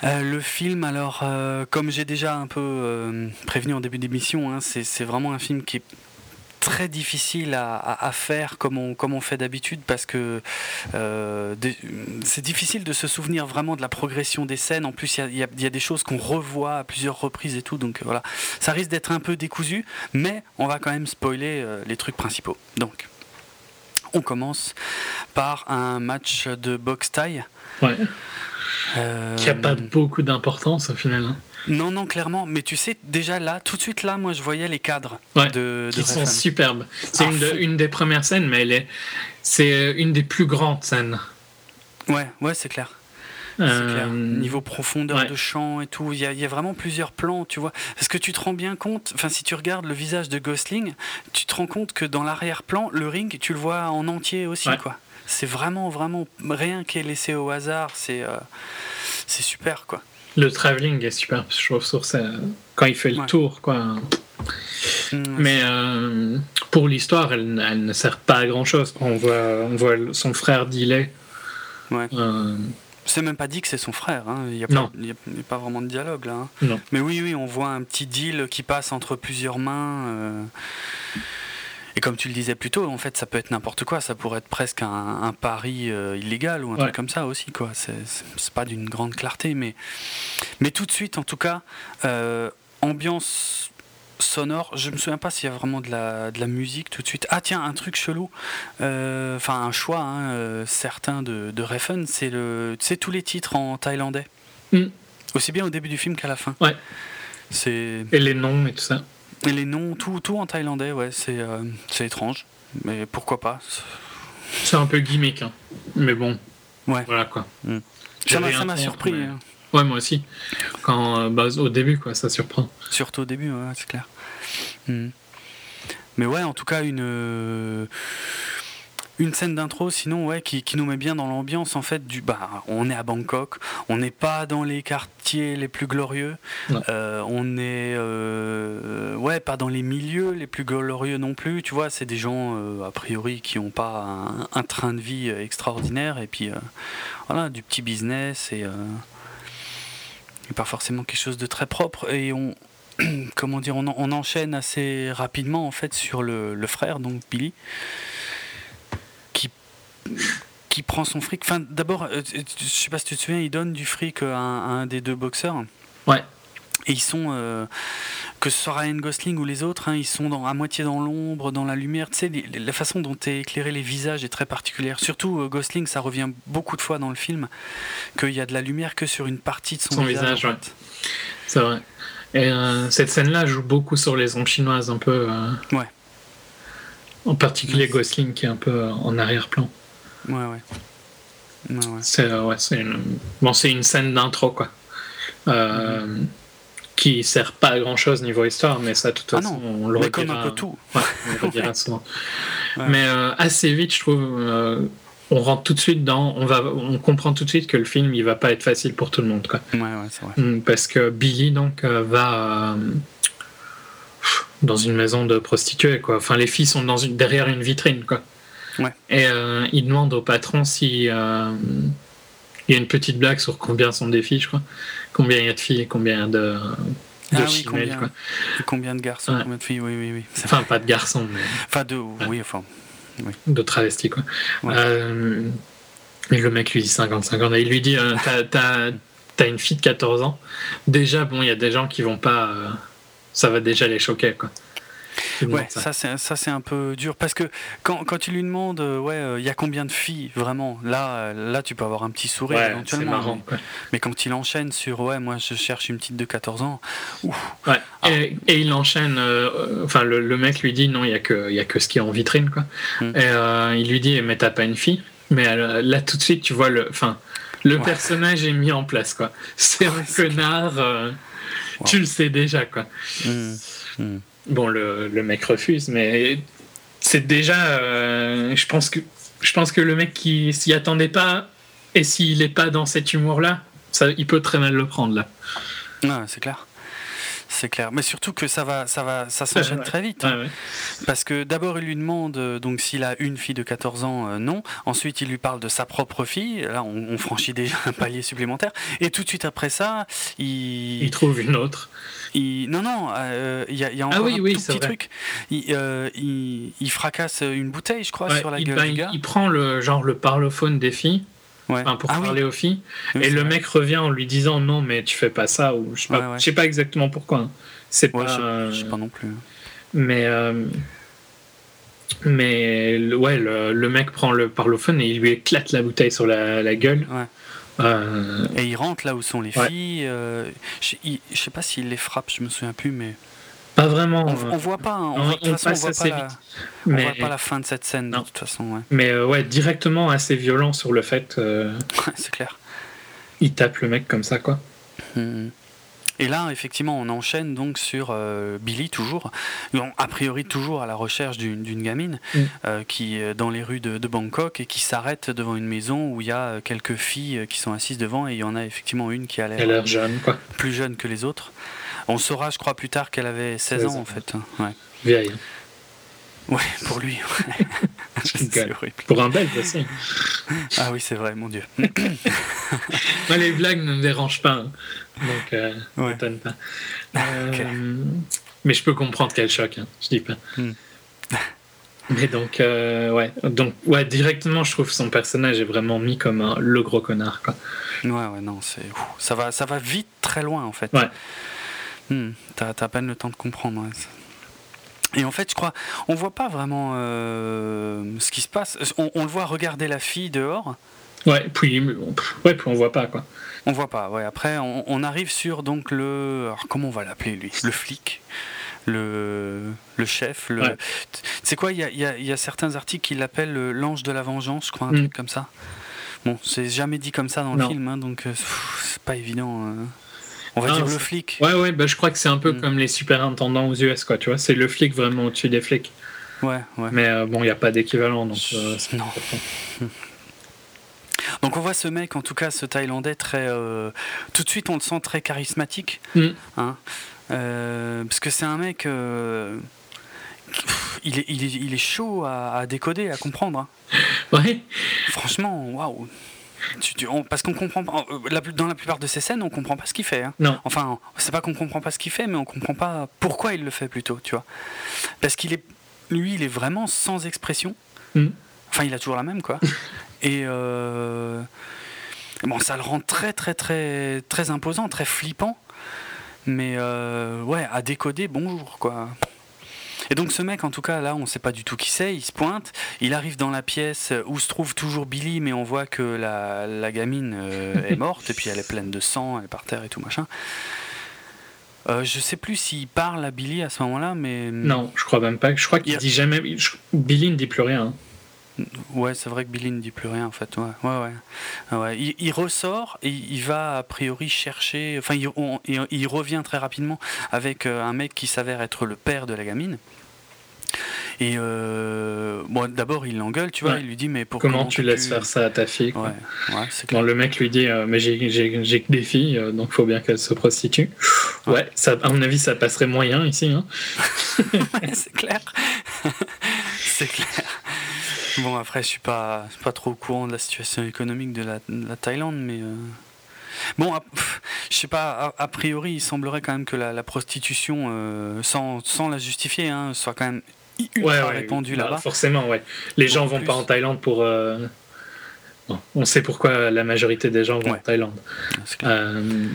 Euh, le film, alors, euh, comme j'ai déjà un peu prévenu en début d'émission, hein, c'est vraiment un film qui très difficile à, faire comme on, comme on fait d'habitude parce que c'est difficile de se souvenir vraiment de la progression des scènes. En plus, il y, y a, des choses qu'on revoit à plusieurs reprises et tout. Donc voilà, ça risque d'être un peu décousu, mais on va quand même spoiler les trucs principaux. Donc. On commence par un match de boxe taille. Ouais. Euh, Qui n'a pas beaucoup d'importance au final. Hein. Non, non, clairement. Mais tu sais, déjà là, tout de suite là, moi je voyais les cadres de, Qui sont superbes. C'est ah, une, des premières scènes, mais elle est, c'est une des plus grandes scènes. Ouais, ouais, c'est clair. Euh, Niveau profondeur de champ et tout, il y, a, vraiment plusieurs plans, tu vois. Est-ce que tu te rends bien compte, enfin si tu regardes le visage de Gosling, tu te rends compte que dans l'arrière-plan, le ring, tu le vois en entier aussi, quoi. C'est vraiment, vraiment rien qui est laissé au hasard, c'est euh, c'est super, quoi. Le travelling est super, je trouve, sur ça, quand il fait le tour, quoi. Mm, Mais euh, pour l'histoire, elle, ne sert pas à grand chose. On voit, on voit son frère Dillet. Ouais. C'est même pas dit que c'est son frère. Hein. Il n'y a, a, pas vraiment de dialogue là. Hein. Mais oui, oui, on voit un petit deal qui passe entre plusieurs mains. Euh. Et comme tu le disais plus tôt, en fait, ça peut être n'importe quoi. Ça pourrait être presque un, pari euh, illégal ou un truc comme ça aussi. quoi. C'est pas d'une grande clarté, mais mais tout de suite, en tout cas, euh, ambiance sonore. Je me souviens pas s'il y a vraiment de la, de la musique tout de suite. Ah tiens, un truc chelou. Euh, enfin, un choix hein, certain de, de Refn, c'est le, c'est tous les titres en thaïlandais. Hmm. Aussi bien au début du film qu'à la fin. Ouais. C'est. Et les noms et tout ça. Et les noms, tout, tout en thaïlandais, ouais, c'est, euh, c'est étrange. Mais pourquoi pas? C'est un peu gimmick, hein. mais bon. Ouais. Voilà quoi. Hmm. Ça m'a surpris. Hein. Ouais, moi aussi. Quand, euh, bah, au début, quoi, ça surprend. Surtout au début, ouais, c'est clair. Hmm. Mais ouais, en tout cas, une, euh, une scène d'intro, sinon, ouais, qui, qui, nous met bien dans l'ambiance, en fait, du. Bah, on est à Bangkok, on n'est pas dans les quartiers les plus glorieux, euh, on est. ouais, pas dans les milieux les plus glorieux non plus, tu vois, c'est des gens, a priori, qui n'ont pas un, un, train de vie extraordinaire, et puis, voilà, du petit business et pas forcément quelque chose de très propre. Et on, [clears throat] comment dire, on, enchaîne assez rapidement en fait sur le, frère, donc Billy, qui prend son fric. Enfin, d'abord, euh, je sais pas si tu te souviens, il donne du fric à un, des deux boxeurs. Ouais. Et ils sont, euh, que ce soit Ryan Gosling ou les autres, hein, ils sont dans, à moitié dans l'ombre, dans la lumière. Tu sais, la façon dont est éclairé les visages est très particulière. Surtout euh, Gosling, ça revient beaucoup de fois dans le film, qu'il y a de la lumière que sur une partie de son, visage. C'est vrai. Et euh, cette scène-là joue beaucoup sur les ombres chinoises, un peu. ouais. En particulier Gosling qui est un peu en arrière-plan. Ouais, ouais. ouais, ouais. C'est ouais, une... Bon, une scène d'intro, quoi. Euh, mm-hmm qui sert pas à grand chose niveau histoire, mais ça, de toute ah façon, on le mais comme un peu tout. on [laughs] souvent. Mais euh, assez vite, je trouve, euh, on rentre tout de suite dans, on va, on comprend tout de suite que le film, il va pas être facile pour tout le monde, quoi. Ouais, ouais, c'est vrai. Mm, parce que Billy donc euh, va dans une maison de prostituées, quoi. Enfin, les filles sont dans une, derrière une vitrine, quoi. Et il demande au patron si. il y a une petite blague sur combien sont des filles, je crois. Combien il y a de filles et combien de, de ah oui, combien, quoi. combien de garçons, combien de filles, oui, oui, oui. Enfin, pas de garçons, mais. Enfin, de. Oui, enfin. Oui. De travestis, quoi. Euh, et le mec lui dit 55 ans. Et il lui dit euh, T'as une fille de 14 ans. Déjà, bon, il y a des gens qui vont pas. Euh, ça va déjà les choquer, quoi. Ouais, ça, c'est ça c'est un peu dur parce que quand, quand tu lui demandes euh, ouais il y a combien de filles vraiment là là tu peux avoir un petit sourire ouais, éventuellement marrant, mais, quand il enchaîne sur ouais moi je cherche une petite de 14 ans ouf. Ouais. Ah. Et, et, il enchaîne enfin le, le, mec lui dit non il y a que il y a que ce qui est en vitrine quoi hmm. et il lui dit mais t'as pas une fille mais euh, là, tout de suite, tu vois le. Enfin, le personnage est mis en place, quoi. [laughs] C'est un connard. Euh, tu le sais déjà, quoi. Mmh, mmh. Bon, le, mec refuse, mais c'est déjà. Euh, je pense que je pense que le mec qui s'y attendait pas et s'il n'est pas dans cet humour-là, ça, il peut très mal le prendre là. Ouais, c'est clair. C'est clair, mais surtout que ça va, ça va, ça s'enchaîne très vite. Parce que d'abord il lui demande euh, donc s'il a une fille de 14 ans, euh, non. Ensuite il lui parle de sa propre fille. Là on, franchit déjà un palier supplémentaire. Et tout de suite après ça, il, il trouve une autre. Il... Non non, euh, il y, a, y, a ah encore un tout petit truc. Il, il, fracasse une bouteille, je crois, sur la gueule du gars. Il prend le genre le parlophone des filles pour ah parler aux filles. et le mec revient en lui disant non, mais tu fais pas ça, ou je sais pas, sais pas exactement pourquoi. Hein. C'est pas. Je sais, pas non plus. Mais. Euh, mais ouais, le, mec prend le parlophone et il lui éclate la bouteille sur la, gueule. Euh, et il rentre là où sont les filles. Euh, je, je sais pas s'il les frappe, je me souviens plus, mais. Pas vraiment. On, voit pas. Hein. On, voit, on voit pas la, mais... voit pas la fin de cette scène de toute façon. Ouais. Mais euh, ouais, directement assez violent sur le fait. Euh, [laughs] c'est clair. Il tape le mec comme ça, quoi. Hmm. Et là, effectivement, on enchaîne donc sur euh, Billy, toujours, a priori toujours à la recherche d'une gamine hmm. qui est dans les rues de, Bangkok et qui s'arrête devant une maison où il y a quelques filles qui sont assises devant et il y en a effectivement une qui a l'air jeune, quoi. plus jeune que les autres. On saura, je crois, plus tard qu'elle avait 16, ans, en fait. Ouais. Vieille. Ouais, pour lui. [laughs] pour un belge aussi. Ah oui, c'est vrai, mon Dieu. [coughs] Moi, les blagues ne me dérangent pas. Hein. Donc, euh, ouais. pas. [laughs] Euh, mais je peux comprendre quel choc, hein, je dis pas. Hmm. [laughs] Mais donc, euh, ouais. Donc, ouais, directement, je trouve son personnage est vraiment mis comme un, le gros connard, quoi. Ouais, ouais, non, c'est. Ça va, ça va vite très loin, en fait. Ouais. Hmm, t'as à peine le temps de comprendre. Et en fait, je crois, on voit pas vraiment euh, ce qui se passe. On, le voit regarder la fille dehors. Ouais, puis, ouais, puis on voit pas quoi. On voit pas. Ouais. Après, on, arrive sur donc le, alors comment on va l'appeler lui, le flic, le, le chef? Le, c'est quoi? Il y a, y, y a, certains articles qui l'appellent l'ange de la vengeance, je crois, un hmm. truc comme ça. Bon, c'est jamais dit comme ça dans le film, hein, donc euh, c'est pas évident. Euh. On va dire le flic. Ouais, ouais, bah, je crois que c'est un peu mm. comme les superintendants aux US, quoi, tu vois. C'est le flic vraiment au-dessus des flics. Ouais, ouais. Mais euh, bon, il n'y a pas d'équivalent, donc euh, non. [laughs] Donc on voit ce mec, en tout cas ce Thaïlandais, très, euh, tout de suite on le sent très charismatique. Mm. Hein parce que c'est un mec... Il est, il, est, il est, chaud à, décoder, à comprendre. Hein. [laughs] Ouais. Franchement, waouh parce qu'on comprend pas. Euh, dans la plupart de ces scènes, on comprend pas ce qu'il fait. Hein. Non. Enfin, c'est pas qu'on comprend pas ce qu'il fait, mais on comprend pas pourquoi il le fait plutôt, tu vois. Parce qu'il est, lui, il est vraiment sans expression. Mm. Enfin, il a toujours la même, quoi. [laughs] Et euh, bon, ça le rend très, très, très, très imposant, très flippant. Mais euh, ouais, à décoder, bonjour, quoi. Et donc ce mec, en tout cas, là, on ne sait pas du tout qui c'est, il se pointe, il arrive dans la pièce où se trouve toujours Billy, mais on voit que la, gamine euh, est [laughs] morte, et puis elle est pleine de sang, elle est par terre et tout machin. Euh, je sais plus s'il parle à Billy à ce moment-là, mais. Non, je crois même pas. Je crois qu'il dit jamais. Billy ne dit plus rien. Ouais, c'est vrai que Billy ne dit plus rien en fait. Ouais, ouais, ouais. Il, ressort et il va a priori chercher. Enfin, il, il revient très rapidement avec euh, un mec qui s'avère être le père de la gamine. Et euh, bon, d'abord, il l'engueule, tu vois, il lui dit Mais pourquoi Comment tu laisses faire ça à ta fille ouais, ouais, Le mec lui dit euh, Mais j'ai que des filles, euh, donc il faut bien qu'elles se prostituent. Ouais, ça, à mon avis, ça passerait moyen ici. Hein. [laughs] c'est clair. [laughs] c'est clair. Bon, après, je suis pas, pas trop au courant de la situation économique de la, Thaïlande, mais. Euh, bon, je sais pas, a, priori, il semblerait quand même que la, prostitution, sans, sans, la justifier, hein, soit quand même ultra répandue bah, là-bas. Forcément, ouais. Les gens vont pas en Thaïlande pour. Euh, on sait pourquoi la majorité des gens vont en Thaïlande. Le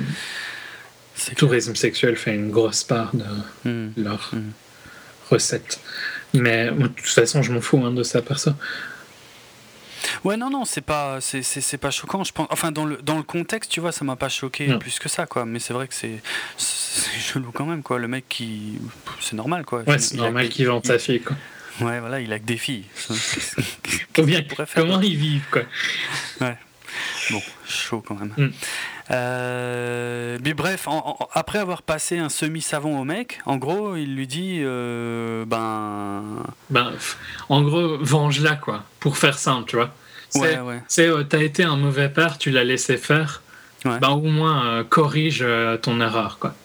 tourisme sexuel fait une grosse part de hmm. leur hmm. recette. Mais de toute façon, je m'en fous hein, de ça, perso. Ouais, non, non, c'est pas, c'est, pas choquant. Je pense, enfin, dans le, dans le contexte, tu vois, ça m'a pas choqué plus que ça, quoi. Mais c'est vrai que c'est, [laughs] chelou quand même, quoi. Le mec qui, c'est normal, quoi. Ouais, c'est normal qu'il vende sa fille, quoi. Ouais, voilà, il a que des filles. [laughs] comment ils vivent, quoi. Ouais. Bon, chaud quand même. Mm. Euh, mais bref, après avoir passé un semi-savon au mec, en gros, il lui dit euh, ben. Ben, en gros, venge-la, quoi, pour faire simple, tu vois. C'est, ouais, euh, t'as été un mauvais père, tu l'as laissé faire. Ben, au moins, corrige ton erreur, quoi.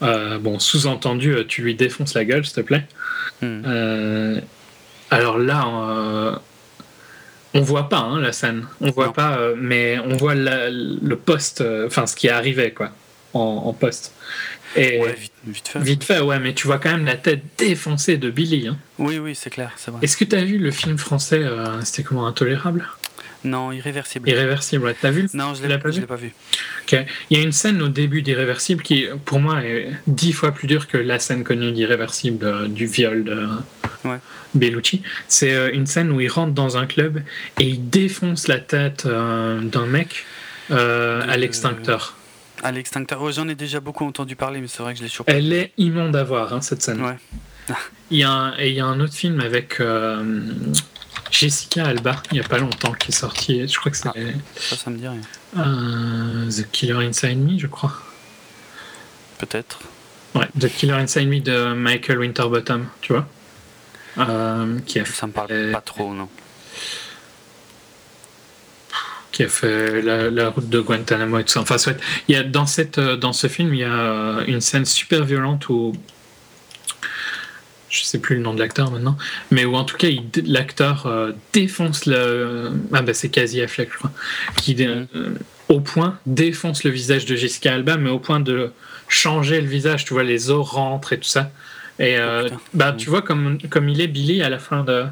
bon, sous-entendu, tu lui défonces la gueule, s'il te plaît. Hmm. alors là, on voit pas hein, la scène, on voit pas, euh, mais on voit le poste, euh, enfin ce qui arrivait quoi, en, poste. Et vite, fait. Vite fait, ouais, mais tu vois quand même la tête défoncée de Billy. Hein. Oui, oui, c'est clair, c'est vrai. Est-ce que tu as vu le film français, euh, c'était comment, Intolérable? Non, Irréversible. Irréversible, ouais. T'as vu? Non, je l'ai pas, vu? pas vu. Ok. Il y a une scène au début d'Irréversible qui, pour moi, est dix fois plus dure que la scène connue d'Irréversible du viol de ouais. Bellucci. C'est euh, une scène où il rentre dans un club et il défonce la tête euh, d'un mec à l'extincteur. À l'extincteur. J'en ai déjà beaucoup entendu parler, mais c'est vrai que je l'ai surpris. Elle est immonde à voir, hein, cette scène. Ouais. il, y a un, et il y a un autre film avec Jessica Alba, il n'y a pas longtemps, qui est sorti. Je crois que c'est. Ah, ça, ça me dit rien. Euh, The Killer Inside Me, je crois. Peut-être. Ouais, The Killer Inside Me de Michael Winterbottom, tu vois. Euh, qui a ça me parle pas trop, non. Qui a fait la, route de Guantanamo et tout ça. Enfin, il y a, dans, cette, dans ce film, il y a une scène super violente où je sais plus le nom de l'acteur maintenant, mais où en tout cas l'acteur euh, défonce le. Ah bah c'est quasi Affleck, je crois. Qui, euh, au point, défonce le visage de Jessica Alba, mais au point de changer le visage, tu vois, les os rentrent et tout ça. Et euh, oh, bah, tu vois, comme, comme il est Billy à la fin de.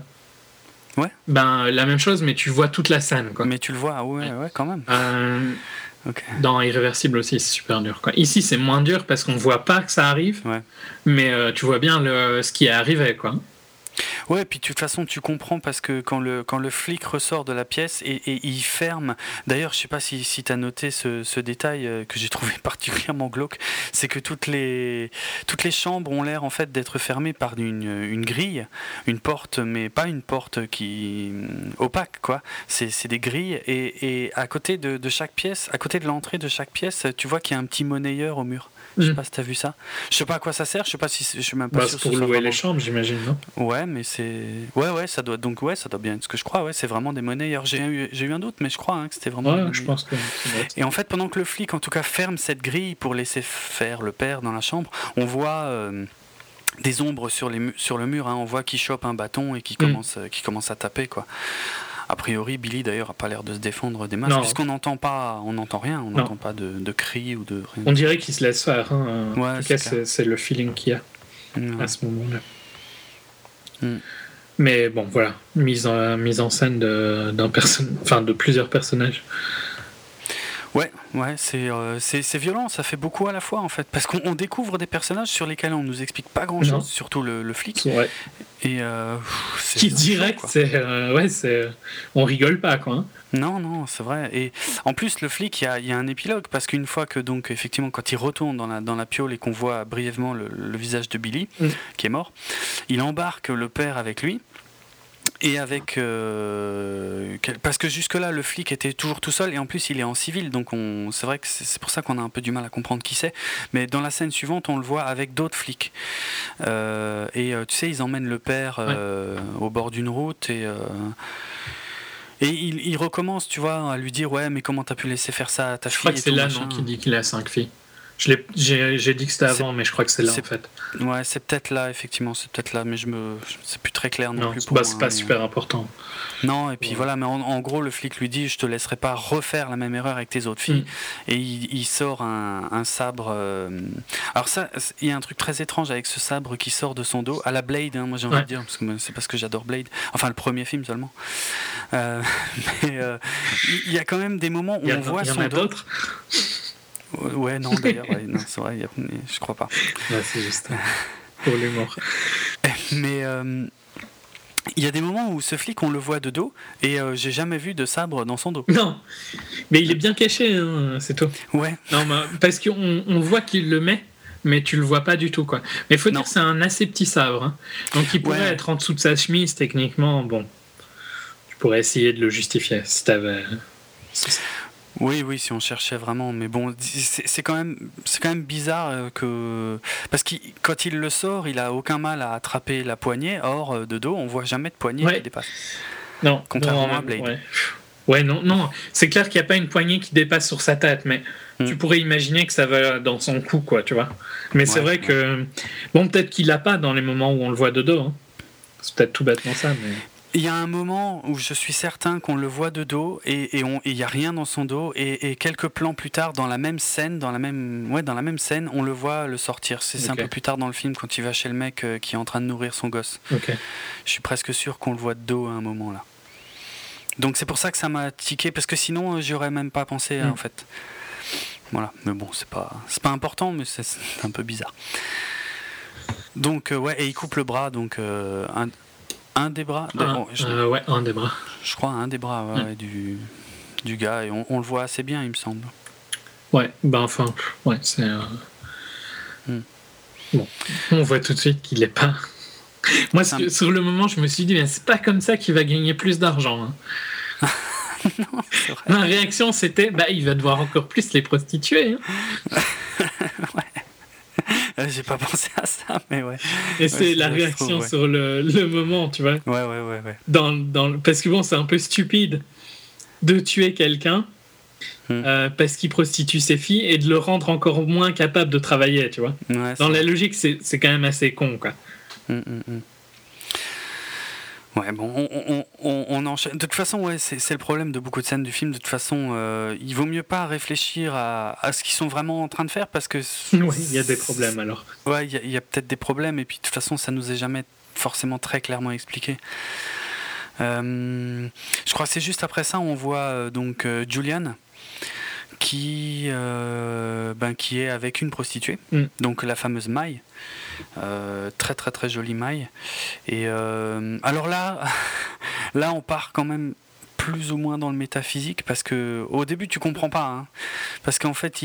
Ouais. Ben, la même chose, mais tu vois toute la scène, quoi. Mais tu le vois, ouais, ouais, quand même. Dans Irréversible aussi, c'est super dur. Quoi. Ici, c'est moins dur parce qu'on voit pas que ça arrive, mais euh, tu vois bien le, ce qui est arrivé. Quoi. Ouais, puis de toute façon, tu comprends parce que quand le, quand le flic ressort de la pièce et, il ferme. D'ailleurs, je sais pas si, si tu as noté ce, détail euh, que j'ai trouvé [laughs] particulièrement glauque, c'est que toutes les, toutes les chambres ont l'air en fait d'être fermées par une, grille, une porte, mais pas une porte qui mm, opaque, quoi. C'est des grilles et, et, à côté de, de chaque pièce, à côté de l'entrée de chaque pièce, tu vois qu'il y a un petit monnayeur au mur. Je sais mm. pas si t'as vu ça. Je sais pas à quoi ça sert. Je sais pas si je suis même pas bah, pour louer les chambres, j'imagine, non? Ouais, mais c'est ouais, ouais, ça doit donc ouais, ça doit bien être ce que je crois. Ouais, c'est vraiment des monnaies. J'ai eu j'ai eu un doute, mais je crois hein, que c'était vraiment. Ouais, je pense que. Et en fait, pendant que le flic, en tout cas, ferme cette grille pour laisser faire le père dans la chambre, on voit. Euh, des ombres sur, les sur le mur, hein. on voit qu'il chope un bâton et qui mm. commence, euh, qui commence à taper. quoi. A priori, Billy d'ailleurs a pas l'air de se défendre des masses, puisqu'on n'entend pas, on n'entend rien, on n'entend pas de, cris ou de. On dirait qu'il se laisse faire. Hein. en tout cas, c'est le feeling qu'il y a à ce moment-là. Mm. Mais bon, voilà, mise en, mise en scène de, d'un enfin, de plusieurs personnages. Ouais, ouais, euh, c'est, c'est, violent, ça fait beaucoup à la fois en fait, parce qu'on découvre des personnages sur lesquels on nous explique pas grand chose, surtout le, le flic. Ouais. Et euh, qui direct, c'est euh, ouais, c'est on rigole pas quoi. Hein. Non, non, c'est vrai. Et en plus, le flic, il y a, y a, un épilogue parce qu'une fois que donc effectivement, quand il retourne dans la dans la piole et qu'on voit brièvement le, visage de Billy mm. qui est mort, il embarque le père avec lui. Et avec. Euh, parce que jusque-là, le flic était toujours tout seul, et en plus, il est en civil, donc on, c'est vrai que c'est pour ça qu'on a un peu du mal à comprendre qui c'est. Mais dans la scène suivante, on le voit avec d'autres flics. Euh, et euh, tu sais, ils emmènent le père au bord d'une route, et. Et il, recommence, tu vois, à lui dire Ouais, mais comment t'as pu laisser faire ça à ta Je fille crois que c'est là, non, qui dit qu'il a cinq filles. J'ai dit que c'était avant, mais je crois que c'est là en fait. Ouais, c'est peut-être là, effectivement, c'est peut-être là, mais je me, c'est plus très clair non, plus. Pour bah, c'est pas super important. Non, et puis voilà, mais en, gros, le flic lui dit, je te laisserai pas refaire la même erreur avec tes autres filles, mm. et il, sort un, sabre. Euh, alors ça, il y a un truc très étrange avec ce sabre qui sort de son dos, à la Blade, hein, moi j'ai envie de dire, parce que c'est parce que j'adore Blade. Enfin, le premier film seulement. Euh, [laughs] mais euh, il y a quand même des moments où on voit son dos. Ouais, non, d'ailleurs, c'est vrai, je crois pas. [laughs] c'est juste pour les [laughs] morts. Mais euh, il y a des moments où ce flic, on le voit de dos, et euh, j'ai jamais vu de sabre dans son dos. Non, mais il est bien caché, hein, c'est tout. Ouais. Non, parce qu'on on voit qu'il le met, mais tu le vois pas du tout, quoi. Mais il faut dire que c'est un assez petit sabre. Hein. Donc il pourrait être en dessous de sa chemise, techniquement, bon. Tu pourrais essayer de le justifier si t'avais. Oui, oui, si on cherchait vraiment, mais bon, c'est quand même, c'est quand même bizarre euh, que parce que quand il le sort, il a aucun mal à attraper la poignée. Or, euh, de dos, on voit jamais de poignée qui dépasse. Non, contrairement à Blade. Ouais. non, non, c'est clair qu'il n'y a pas une poignée qui dépasse sur sa tête, mais hmm. tu pourrais imaginer que ça va dans son cou, quoi, tu vois. Mais c'est vrai que bon, peut-être qu'il l'a pas dans les moments où on le voit de dos. Hein. C'est peut-être tout bêtement ça, mais. Il y a un moment où je suis certain qu'on le voit de dos et il n'y a rien dans son dos et, quelques plans plus tard dans la même scène, dans la même, ouais, dans la même scène, on le voit le sortir. C'est un peu plus tard dans le film quand il va chez le mec euh, qui est en train de nourrir son gosse. Je suis presque sûr qu'on le voit de dos à un moment là. Donc c'est pour ça que ça m'a tiqué parce que sinon euh, j'y aurais même pas pensé hmm. en fait. Voilà, mais bon c'est pas c'est pas important mais c'est un peu bizarre. Donc euh, ouais et il coupe le bras donc un, un des bras je, euh, Ouais, un des bras. Je crois un des bras du, du gars, et on, le voit assez bien, il me semble. Ouais, ben enfin, ouais, c'est. Euh, hmm. Bon, on voit tout de suite qu'il est pas. [laughs] Moi, sur le moment, je me suis dit, c'est pas comme ça qu'il va gagner plus d'argent. Hein. [laughs] non, Ma réaction, c'était, bah, il va devoir encore plus les prostituer. Hein. [laughs] [laughs] J'ai pas pensé à ça, mais ouais. Et c'est la réaction sur le, le, moment, tu vois. Ouais, ouais, ouais. ouais. Dans, dans, parce que bon, c'est un peu stupide de tuer quelqu'un hmm. euh, parce qu'il prostitue ses filles et de le rendre encore moins capable de travailler, tu vois. dans la logique, c'est quand même assez con, quoi. Hmm, hmm, Ouais, bon, on, on, on, enchaîne. De toute façon, ouais, c'est le problème de beaucoup de scènes du film. De toute façon, euh, il vaut mieux pas réfléchir à, à ce qu'ils sont vraiment en train de faire parce que. [laughs] Oui, il y a des problèmes alors. Ouais, il y a, a peut-être des problèmes et puis de toute façon, ça nous est jamais forcément très clairement expliqué. Euh, je crois que c'est juste après ça, on voit euh, donc Julian qui, ben, qui est avec une prostituée, mm. donc la fameuse Maille. Euh, très très très jolie maille. Et euh, alors là, [laughs] là on part quand même plus ou moins dans le métaphysique parce que au début tu comprends pas, hein. parce qu'en fait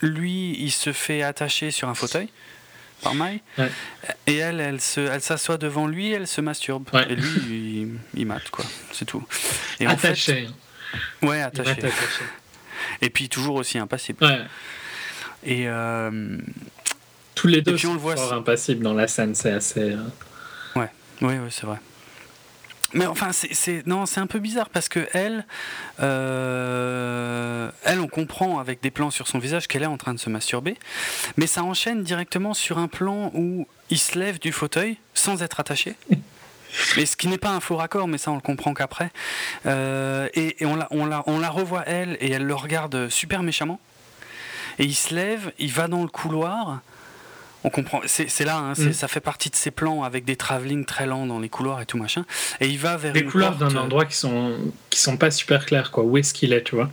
lui il se fait attacher sur un fauteuil par maille. Et elle elle se elle s'assoit devant lui elle se masturbe. Et lui il, mate quoi. C'est tout. Et attaché. Ouais attaché. et puis toujours aussi impassible. Et euh, tous les deux sont fort impassibles dans la scène, c'est assez. Euh, ouais, oui, oui, c'est vrai. Mais enfin, c'est non, c'est un peu bizarre parce que elle, euh, elle, on comprend avec des plans sur son visage qu'elle est en train de se masturber, mais ça enchaîne directement sur un plan où il se lève du fauteuil sans être attaché. [laughs] Mais ce qui n'est pas un faux raccord, mais ça on le comprend qu'après. Euh, et, et on, la, on, la, on la revoit elle et elle le regarde super méchamment. Et il se lève, il va dans le couloir on comprend. C'est là, hein, mm. ça fait partie de ces plans avec des travelling très lents dans les couloirs et tout machin. Et il va vers des couloirs d'un euh, endroit qui sont qui sont pas super clairs quoi. Où est-ce qu'il est, tu vois?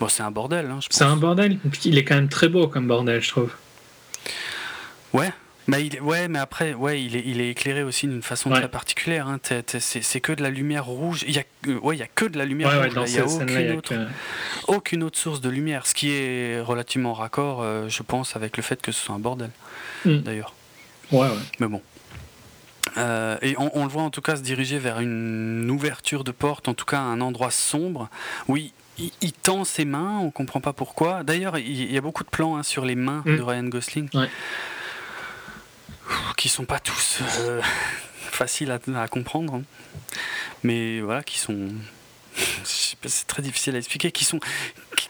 Bon, c'est un bordel. Hein, c'est un bordel. Il est quand même très beau comme bordel, je trouve. Ouais, bah, il, ouais, mais après, ouais, il est, il est éclairé aussi d'une façon très particulière. Hein. C'est que de la lumière rouge. Il y a, euh, ouais, il y a que de la lumière rouge. il n'y a, aucune, autre, aucune autre source de lumière. Ce qui est relativement raccord, euh, je pense, avec le fait que ce soit un bordel, mm. d'ailleurs. Ouais, ouais. Mais bon. Euh, et on, le voit en tout cas se diriger vers une ouverture de porte, en tout cas un endroit sombre. Oui, il, tend ses mains, on comprend pas pourquoi. D'ailleurs, il, y a beaucoup de plans hein, sur les mains mm. de Ryan Gosling. Ouais qui sont pas tous euh, [laughs] faciles à, comprendre, hein. mais voilà, qui sont [laughs] c'est très difficile à expliquer, qui sont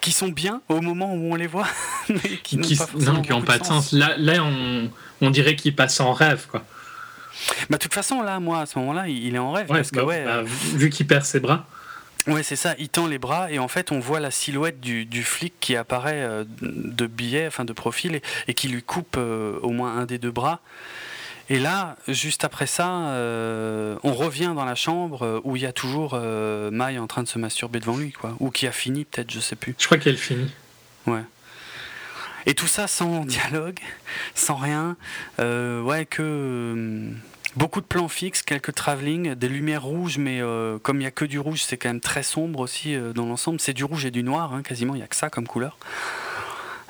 qui sont bien au moment où on les voit, [laughs] mais qui n'ont pas, pas, de sens. Là, là on, on dirait qu'ils passent en rêve, quoi. Bah, de toute façon, là, moi, à ce moment-là, il est en rêve. parce que, bah, ouais, bah, vu qu'il perd ses bras. Ouais, c'est ça. Il tend les bras et en fait, on voit la silhouette du, du flic qui apparaît euh, de biais, enfin de profil, et, qui lui coupe euh, au moins un des deux bras. Et là, juste après ça, euh, on revient dans la chambre où il y a toujours Maï en train de se masturber devant lui, quoi. Ou qui a fini, peut-être, je sais plus. Je crois qu'elle finit. Ouais. Et tout ça sans [laughs] dialogue, sans rien. Ouais, que. Euh, beaucoup de plans fixes, quelques travelling, des lumières rouges, mais euh, comme il n'y a que du rouge, c'est quand même très sombre aussi dans l'ensemble. C'est du rouge et du noir, hein, quasiment, il n'y a que ça comme couleur.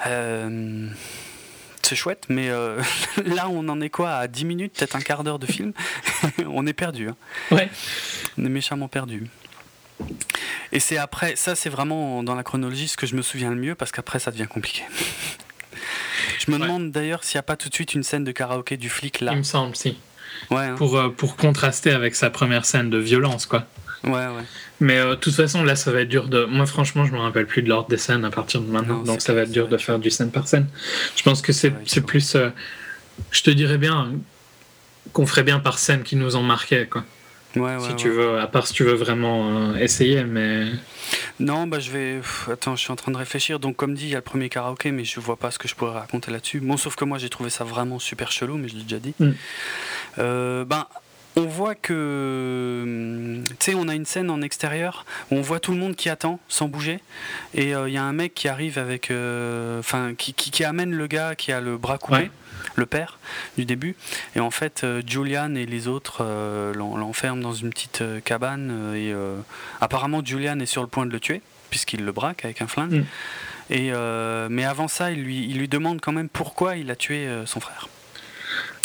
c'est chouette, mais [laughs] là on en est quoi À 10 minutes, peut-être un quart d'heure de film? [laughs] On est perdu. Hein. Ouais. On est méchamment perdu. Et c'est après, ça c'est vraiment dans la chronologie ce que je me souviens le mieux, parce qu'après ça devient compliqué. [laughs] Je me demande d'ailleurs s'il n'y a pas tout de suite une scène de karaoké du flic là. Il me semble, si. Ouais, hein. pour, euh, pour contraster avec sa première scène de violence, quoi. Ouais, ouais. Mais euh, de toute façon, là, ça va être dur de. Moi, franchement, je me rappelle plus de l'ordre des scènes à partir de maintenant, donc ça va être dur de faire du scène par scène. Je pense que c'est plus. Euh, je te dirais bien qu'on ferait bien par scène qui nous ont marqué, quoi. Ouais, ouais, si tu veux, à part si tu veux vraiment essayer, mais. Non, bah je vais. Attends, je suis en train de réfléchir. Donc, comme dit, il y a le premier karaoké, mais je vois pas ce que je pourrais raconter là-dessus. Bon, sauf que moi, j'ai trouvé ça vraiment super chelou, mais je l'ai déjà dit. Mm. Euh, ben, on voit que. Tu sais, on a une scène en extérieur où on voit tout le monde qui attend sans bouger. Et euh, il y a un mec qui arrive avec. Euh, enfin, qui, qui, amène le gars qui a le bras coupé. Le père du début. Et en fait Julian et les autres l'enferment dans une petite cabane et apparemment Julian est sur le point de le tuer puisqu'il le braque avec un flingue. Mm. et mais avant ça il lui, il lui demande quand même pourquoi il a tué son frère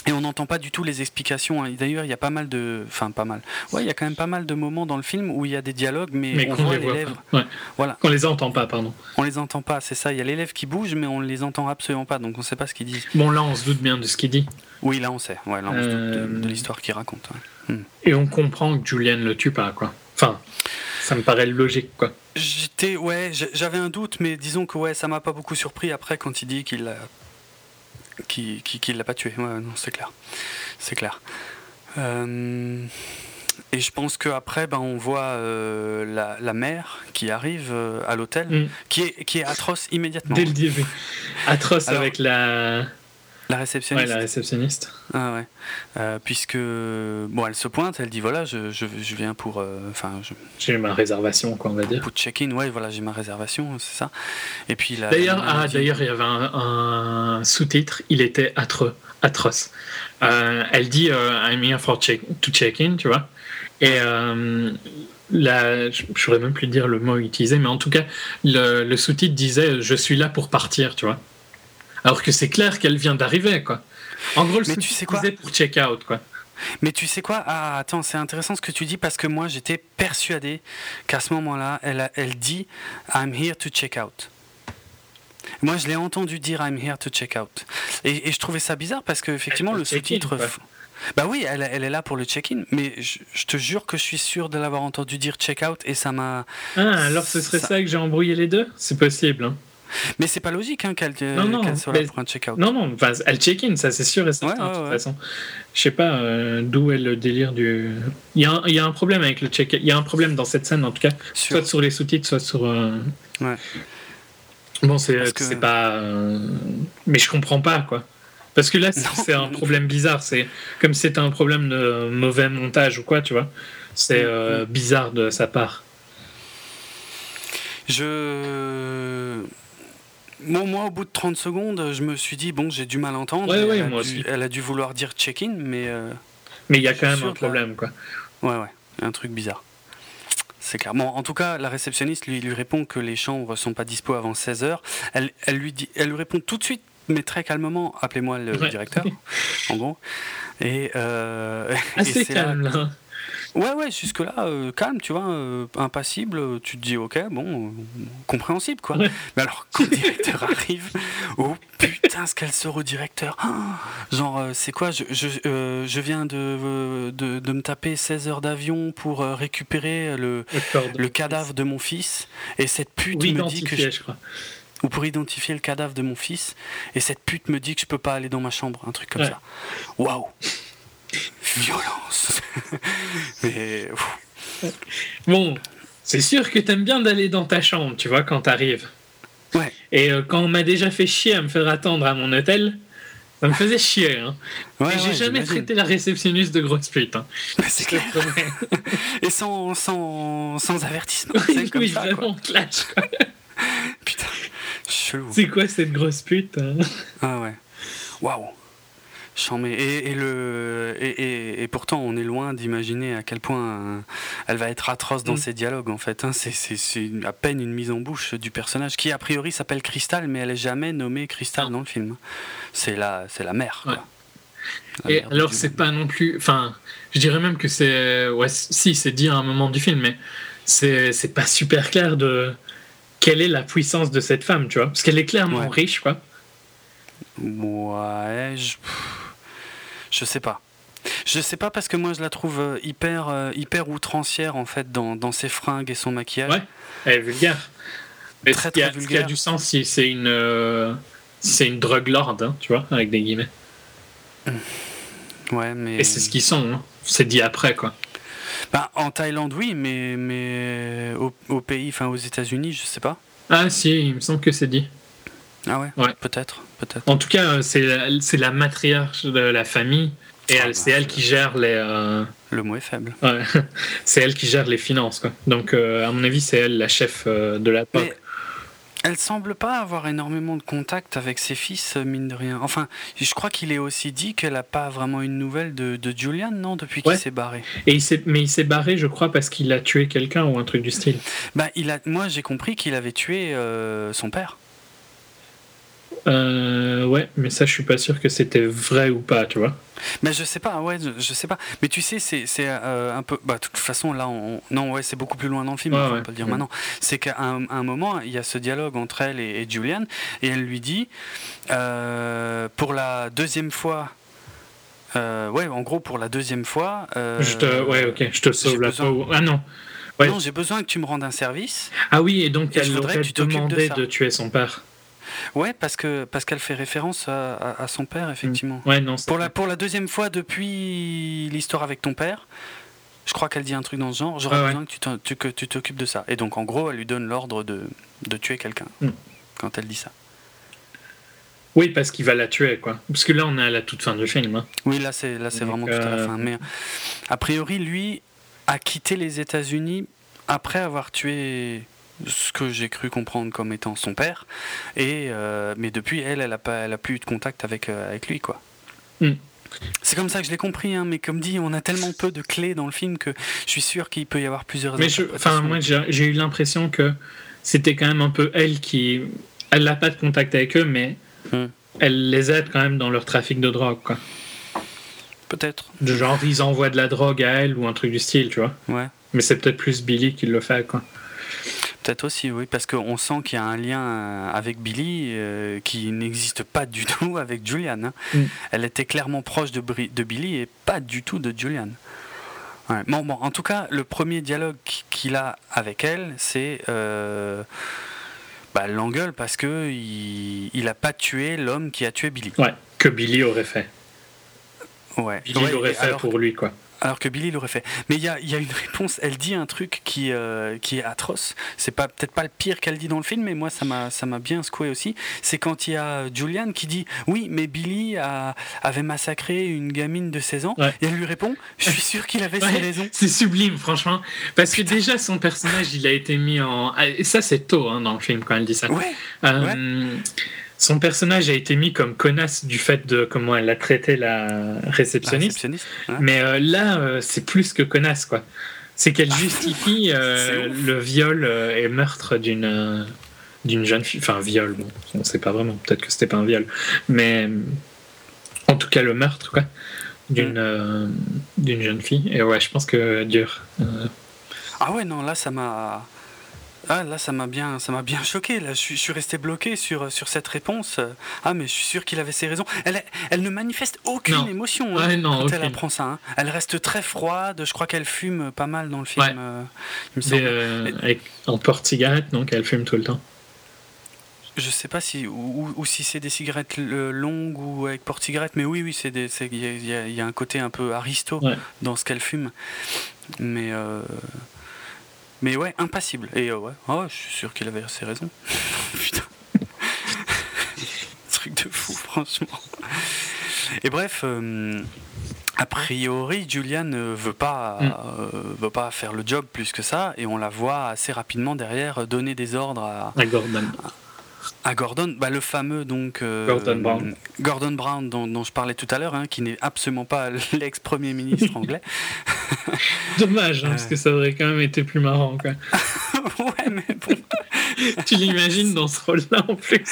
et on n'entend pas du tout les explications. Hein. D'ailleurs, il y a pas mal de, enfin pas mal. Ouais, il y a quand même pas mal de moments dans le film où il y a des dialogues, mais, on voit les, lèvres. Ouais. Voilà. On les entend pas, pardon. On les entend pas, c'est ça. Il y a les lèvres qui bougent, mais on les entend absolument pas, donc on sait pas ce qu'ils disent. Bon, là, on se doute bien de ce qu'il dit. Oui, là, on sait. Ouais, là, on se doute de, euh, l'histoire qu'il raconte. Hmm. Et on comprend que Julian le tue pas, quoi. Enfin, ça me paraît logique, quoi. J'étais, ouais, j'avais un doute, mais disons que ouais, ça m'a pas beaucoup surpris après quand il dit qu'il qui, qui, l'a pas tué. Ouais, non, c'est clair. C'est clair. Euh, et je pense qu'après, ben, on voit euh, la, la, mère qui arrive euh, à l'hôtel, mm. qui, est, qui est atroce immédiatement. Dès le début. Atroce avec la. La réceptionniste. Ouais, la réceptionniste. Ah ouais. Euh, puisque bon, elle se pointe, elle dit voilà, je, je, je viens pour, euh, enfin, j'ai ma réservation, quoi, on va dire. Pour check-in, ouais, voilà, j'ai ma réservation, c'est ça. Et puis D'ailleurs, ah, d'ailleurs, il y avait un, sous-titre, il était atroce, atroce. Euh, elle dit I'm here for check, to check-in, tu vois. Et la, je ne saurais même plus dire le mot utilisé, mais en tout cas, le, le sous-titre disait je suis là pour partir, tu vois. Alors que c'est clair qu'elle vient d'arriver, quoi. En gros, le Mais tu sais quoi pour check out, quoi. Mais tu sais quoi? Ah, attends, c'est intéressant ce que tu dis parce que moi, j'étais persuadé qu'à ce moment-là, elle, elle dit I'm here to check out. Moi, je l'ai entendu dire I'm here to check out. Et, je trouvais ça bizarre parce qu'effectivement, le sous-titre. Bah oui, elle, elle, est là pour le check-in, mais je, te jure que je suis sûr de l'avoir entendu dire check-out et ça m'a. Ah, alors ce serait ça, que j'ai embrouillé les deux? C'est possible. Hein. Mais c'est pas logique hein, qu'elle soit là pour un check-out. Non, non, elle check-in, ça c'est sûr et certain, de toute façon. Je sais pas euh, d'où est le délire du. Il y, a un, il y, a un, problème avec le check-in. Il y a un problème dans cette scène, en tout cas, soit sur les sous-titres, soit sur. Euh, ouais. Bon, c'est que... pas. Euh, mais je comprends pas, quoi. Parce que là, c'est un problème bizarre. C'est comme si c'était un problème de mauvais montage ou quoi, tu vois. C'est mm, mm. bizarre de sa part. Je moi, au bout de 30 secondes, je me suis dit, bon, j'ai du mal à entendre. elle, a dû, vouloir dire check-in, mais. Euh, mais il y a quand même un problème, quoi. Ouais, ouais, un truc bizarre. C'est clair. Bon, en tout cas, la réceptionniste lui, lui répond que les chambres sont pas dispo avant 16h. Elle, elle, lui dit, elle lui répond tout de suite, mais très calmement, appelez-moi le directeur, en gros. Et, euh, [laughs] Assez calme, là. Ouais, ouais, jusque-là, euh, calme, tu vois, euh, impassible, tu te dis, ok, bon, compréhensible, quoi. Mais alors, quand le directeur arrive, oh putain, ce qu'elle sort au directeur. Ah, genre, euh, c'est quoi je, je, euh, je, viens de, de, de, me taper 16 heures d'avion pour récupérer le, le, cadavre de mon fils. Et cette pute me dit que. Je, crois. Ou pour identifier le cadavre de mon fils. Et cette pute me dit que je peux pas aller dans ma chambre. Un truc comme ça. Waouh! Violence! [laughs] Mais. Bon, c'est sûr que t'aimes bien d'aller dans ta chambre, tu vois, quand t'arrives. Ouais. Et euh, quand on m'a déjà fait chier à me faire attendre à mon hôtel, ça me faisait chier. Hein. Ouais, j'ai jamais traité la réceptionniste de grosse pute. Hein. C'est clair. [laughs] Et sans, sans, sans avertissement. Oui, comme oui ça, vraiment clash. Quoi. [laughs] Putain, chelou. C'est quoi cette grosse pute hein? Ah ouais. Waouh. Et, et, le, et, et, pourtant, on est loin d'imaginer à quel point euh, elle va être atroce dans mm. ses dialogues, en fait. Hein. C'est à peine une mise en bouche du personnage, qui a priori s'appelle Crystal, mais elle est jamais nommée Crystal dans le film. C'est la, la mère. et alors, c'est pas non plus. Enfin, je dirais même que c'est. Ouais, si, c'est dit à un moment du film, mais c'est pas super clair de quelle est la puissance de cette femme, tu vois. Parce qu'elle est clairement riche, quoi. Ouais, je... Je sais pas. Je sais pas parce que moi je la trouve euh, hyper, euh, hyper outrancière en fait dans, dans, ses fringues et son maquillage. Ouais, elle est vulgaire. Mais très, très vulgaire. Ce qui a du sens si c'est une, euh, c'est une drug lord, hein, tu vois, avec des guillemets. Ouais, mais. Et c'est ce qu'ils sont, hein. c'est dit après quoi. Bah, en Thaïlande, oui, mais, mais au, au pays, enfin aux États-Unis, je sais pas. Ah si, il me semble que c'est dit. Ah ouais, ouais. Peut-être, peut-être. En tout cas, c'est la, la matriarche de la famille et ah c'est bah, elle qui gère les. Euh, Le mot est faible. Ouais. [laughs] c'est elle qui gère les finances, quoi. Donc, euh, à mon avis, c'est elle la chef euh, de la POC. Elle semble pas avoir énormément de contact avec ses fils, mine de rien. Enfin, je crois qu'il est aussi dit qu'elle a pas vraiment une nouvelle de, de Julian, non, depuis qu'il s'est barré. Et il mais il s'est barré, je crois, parce qu'il a tué quelqu'un ou un truc du style. Bah, il a, moi, j'ai compris qu'il avait tué son père. Euh, ouais, mais ça, je suis pas sûr que c'était vrai ou pas, tu vois. Mais je sais pas, ouais, je, sais pas. Mais tu sais, c'est euh, un peu. Bah, de toute façon, là, on... non, ouais, c'est beaucoup plus loin dans le film, on peut le dire maintenant. C'est qu'à un, moment, il y a ce dialogue entre elle et, Julian, et elle lui dit euh, pour la deuxième fois. Euh, ouais, en gros, pour la deuxième fois. je te, ouais, ok, je te sauve la peau. Ah non. Non, j'ai besoin que tu me rendes un service. Ah oui, et donc elle aurait demandé de, de tuer son père. Ouais, parce que parce qu'elle fait référence à, son père, effectivement. Mm. Ouais, non, pour la pour la deuxième fois depuis l'histoire avec ton père, je crois qu'elle dit un truc dans ce genre. J'aurais besoin que tu que tu t'occupes de ça. Et donc en gros, elle lui donne l'ordre de, de tuer quelqu'un mm. quand elle dit ça. Oui, parce qu'il va la tuer, quoi. Parce que là, on est à la toute fin du film. Hein. Oui, là, c'est là, c'est vraiment tout à la euh, fin. Mais a priori, lui a quitté les États-Unis après avoir tué ce que j'ai cru comprendre comme étant son père. Et, euh, mais depuis, elle, elle a, pas, elle a plus eu de contact avec, euh, avec lui. quoi. Hmm. C'est comme ça que je l'ai compris, hein, mais comme dit, on a tellement peu de clés dans le film que je suis sûr qu'il peut y avoir plusieurs. Mais enfin, moi, j'ai eu l'impression que c'était quand même un peu elle qui, elle n'a pas de contact avec eux, mais hmm. elle les aide quand même dans leur trafic de drogue, quoi. Peut-être. Genre, ils envoient de la drogue à elle ou un truc du style, tu vois. Ouais. Mais c'est peut-être plus Billy qui le fait, quoi. Peut-être aussi, oui, parce qu'on sent qu'il y a un lien euh, avec Billy euh, qui n'existe pas du tout [laughs] avec Julian. Hein. Mm. Elle était clairement proche de, de, Billy et pas du tout de Julian. Bon, bon, en tout cas, le premier dialogue qu'il a avec elle, c'est euh, bah, l'engueule parce que il, il a pas tué l'homme qui a tué Billy. Ouais, que Billy aurait fait. Ouais. Billy l'aurait fait pour lui, quoi alors que Billy l'aurait fait. Mais il y a, une réponse, elle dit un truc qui, euh, qui est atroce. C'est pas peut-être pas le pire qu'elle dit dans le film, mais moi ça m'a ça m'a bien secoué aussi. C'est quand il y a Julian qui dit oui, mais Billy a, avait massacré une gamine de 16 ans. Et elle lui répond je suis sûr qu'il avait ses raisons. C'est sublime, franchement, parce que déjà son personnage il a été mis en et ça c'est tôt hein, dans le film quand elle dit ça. Ouais. Euh, son personnage a été mis comme connasse du fait de comment elle a traité la réceptionniste. Mais euh, là, euh, c'est plus que connasse, quoi. C'est qu'elle justifie euh, [laughs] le viol et meurtre d'une d'une jeune fille. Enfin, viol, bon, on ne sait pas vraiment. Peut-être que c'était pas un viol. Mais en tout cas, le meurtre, quoi, d'une mm. d'une jeune fille. Et ouais, je pense que dur. Ah ouais, non, là, ça m'a Ah là, ça m'a bien, ça m'a bien [laughs] choqué. Là, je suis, je suis resté bloqué sur, sur cette réponse. Ah, mais je suis sûr qu'il avait ses raisons. Elle, elle ne manifeste aucune émotion hein, quand elle apprend ça. Hein. Elle reste très froide. Je crois qu'elle fume pas mal dans le film. Euh, il me euh, avec, en porte-cigarette, donc elle fume tout le temps. Je sais pas si ou, ou si c'est des cigarettes longues ou avec porte-cigarette, mais oui, oui, c'est il y, y, a un côté un peu aristo dans ce qu'elle fume. Mais euh, mais ouais, impassible. Et euh, ouais, oh, je suis sûr qu'il avait ses raisons. [laughs] Putain. [laughs] Truc de fou, franchement. Et bref, euh, a priori, Julian ne veut pas, mm. euh, veut pas faire le job plus que ça, et on la voit assez rapidement derrière donner des ordres à, à Gordon à Gordon, bah, le fameux donc euh, Gordon Brown, Gordon Brown dont, je parlais tout à l'heure, hein, qui n'est absolument pas [laughs] l'ex-premier ministre anglais. [laughs] Dommage, hein, parce que ça aurait quand même été plus marrant. Quoi. [laughs] ouais, mais bon. tu l'imagines dans ce rôle-là en plus?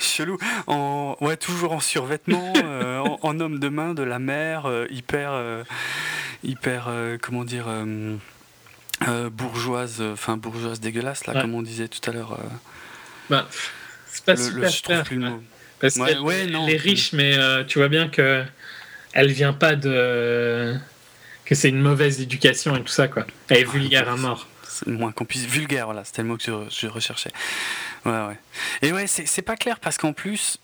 Chelou, en, ouais, toujours en survêtement, euh, en, homme de main de la mer, euh, hyper, hyper, comment dire euh, bourgeoise, euh, enfin bourgeoise dégueulasse, là, comme on disait tout à l'heure. Euh. Bah, c'est pas super clair. Parce ouais, qu'elle est riche, mais tu vois bien que elle vient pas de que c'est une mauvaise éducation et tout ça quoi. Elle est vulgaire à mort. C'est moins qu'on puisse vulgaire, voilà, c'était le mot que je, je recherchais. Ouais, ouais. Et ouais, c'est pas clair parce qu'en plus,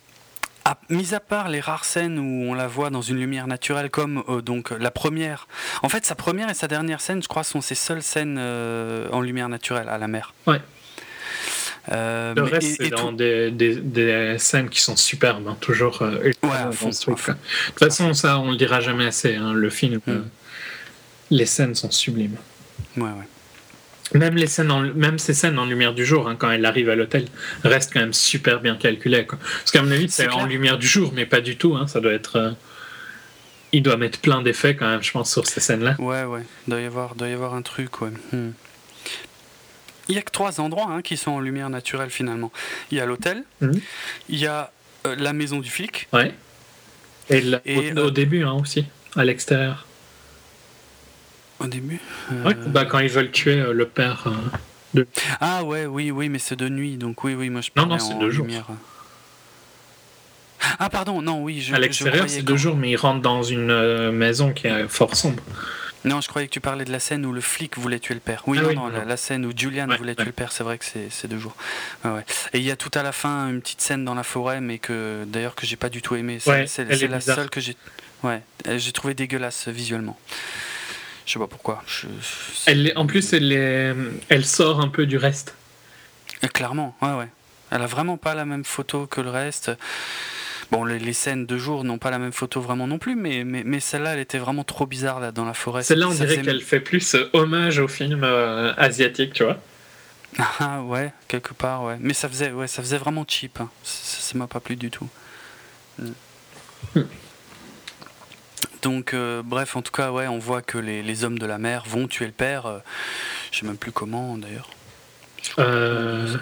à, mis à part les rares scènes où on la voit dans une lumière naturelle, comme euh, donc la première. En fait, sa première et sa dernière scène, je crois, sont ses seules scènes euh, en lumière naturelle à la mer. Ouais. Euh, le reste, c'est dans des, des, scènes qui sont superbes, hein, toujours ouais, fond, De toute façon, ça, on le dira jamais assez. Hein, le film, mm. les scènes sont sublimes. Ouais, ouais. Même, les scènes en, même ces scènes en lumière du jour, hein, quand elle arrive à l'hôtel, restent quand même super bien calculées. Quoi. Parce qu'à mon avis, c'est en lumière du jour, mais pas du tout. Hein, ça doit être. Euh, il doit mettre plein d'effets quand même, je pense, sur ces scènes-là. Ouais, ouais. Il doit y avoir, doit y avoir un truc, ouais. Hmm. Il y a que trois endroits hein, qui sont en lumière naturelle finalement. Il y a l'hôtel, hmm. il y a euh, la maison du flic. Ouais. Et, au, au, début aussi, à l'extérieur au début euh, bah, quand ils veulent tuer euh, le père euh, de. Ah ouais, oui, oui, mais c'est de nuit, donc oui, oui, moi je Non, non, c'est deux jours. Ah pardon, non, oui. Je, à l'extérieur, c'est deux jours, mais ils rentrent dans une maison qui est fort sombre. Non, je croyais que tu parlais de la scène où le flic voulait tuer le père. Oui, ah non, non, La, scène où Julian voulait tuer le père, c'est vrai que c'est deux jours. ouais. Et il y a tout à la fin une petite scène dans la forêt, mais que d'ailleurs que j'ai pas du tout aimé. C'est la seule que j'ai. Ouais, j'ai trouvé dégueulasse visuellement. Je sais pas pourquoi. Elle, en plus, elle, elle sort un peu du reste. clairement, ouais, ouais. Elle a vraiment pas la même photo que le reste. Bon, les, scènes de jour n'ont pas la même photo vraiment non plus, mais, mais, mais celle-là, elle était vraiment trop bizarre là, dans la forêt. Celle-là, on dirait qu'elle fait plus euh, hommage au film euh, asiatique, tu vois. Ah ouais, quelque part, ouais. Mais ça faisait, ouais, ça faisait vraiment cheap. Hein. Ça m'a pas plu du tout. Hmm. Donc, euh, bref, en tout cas, ouais, on voit que les, hommes de la mer vont tuer le père. Euh, je sais même plus comment, d'ailleurs. Euh...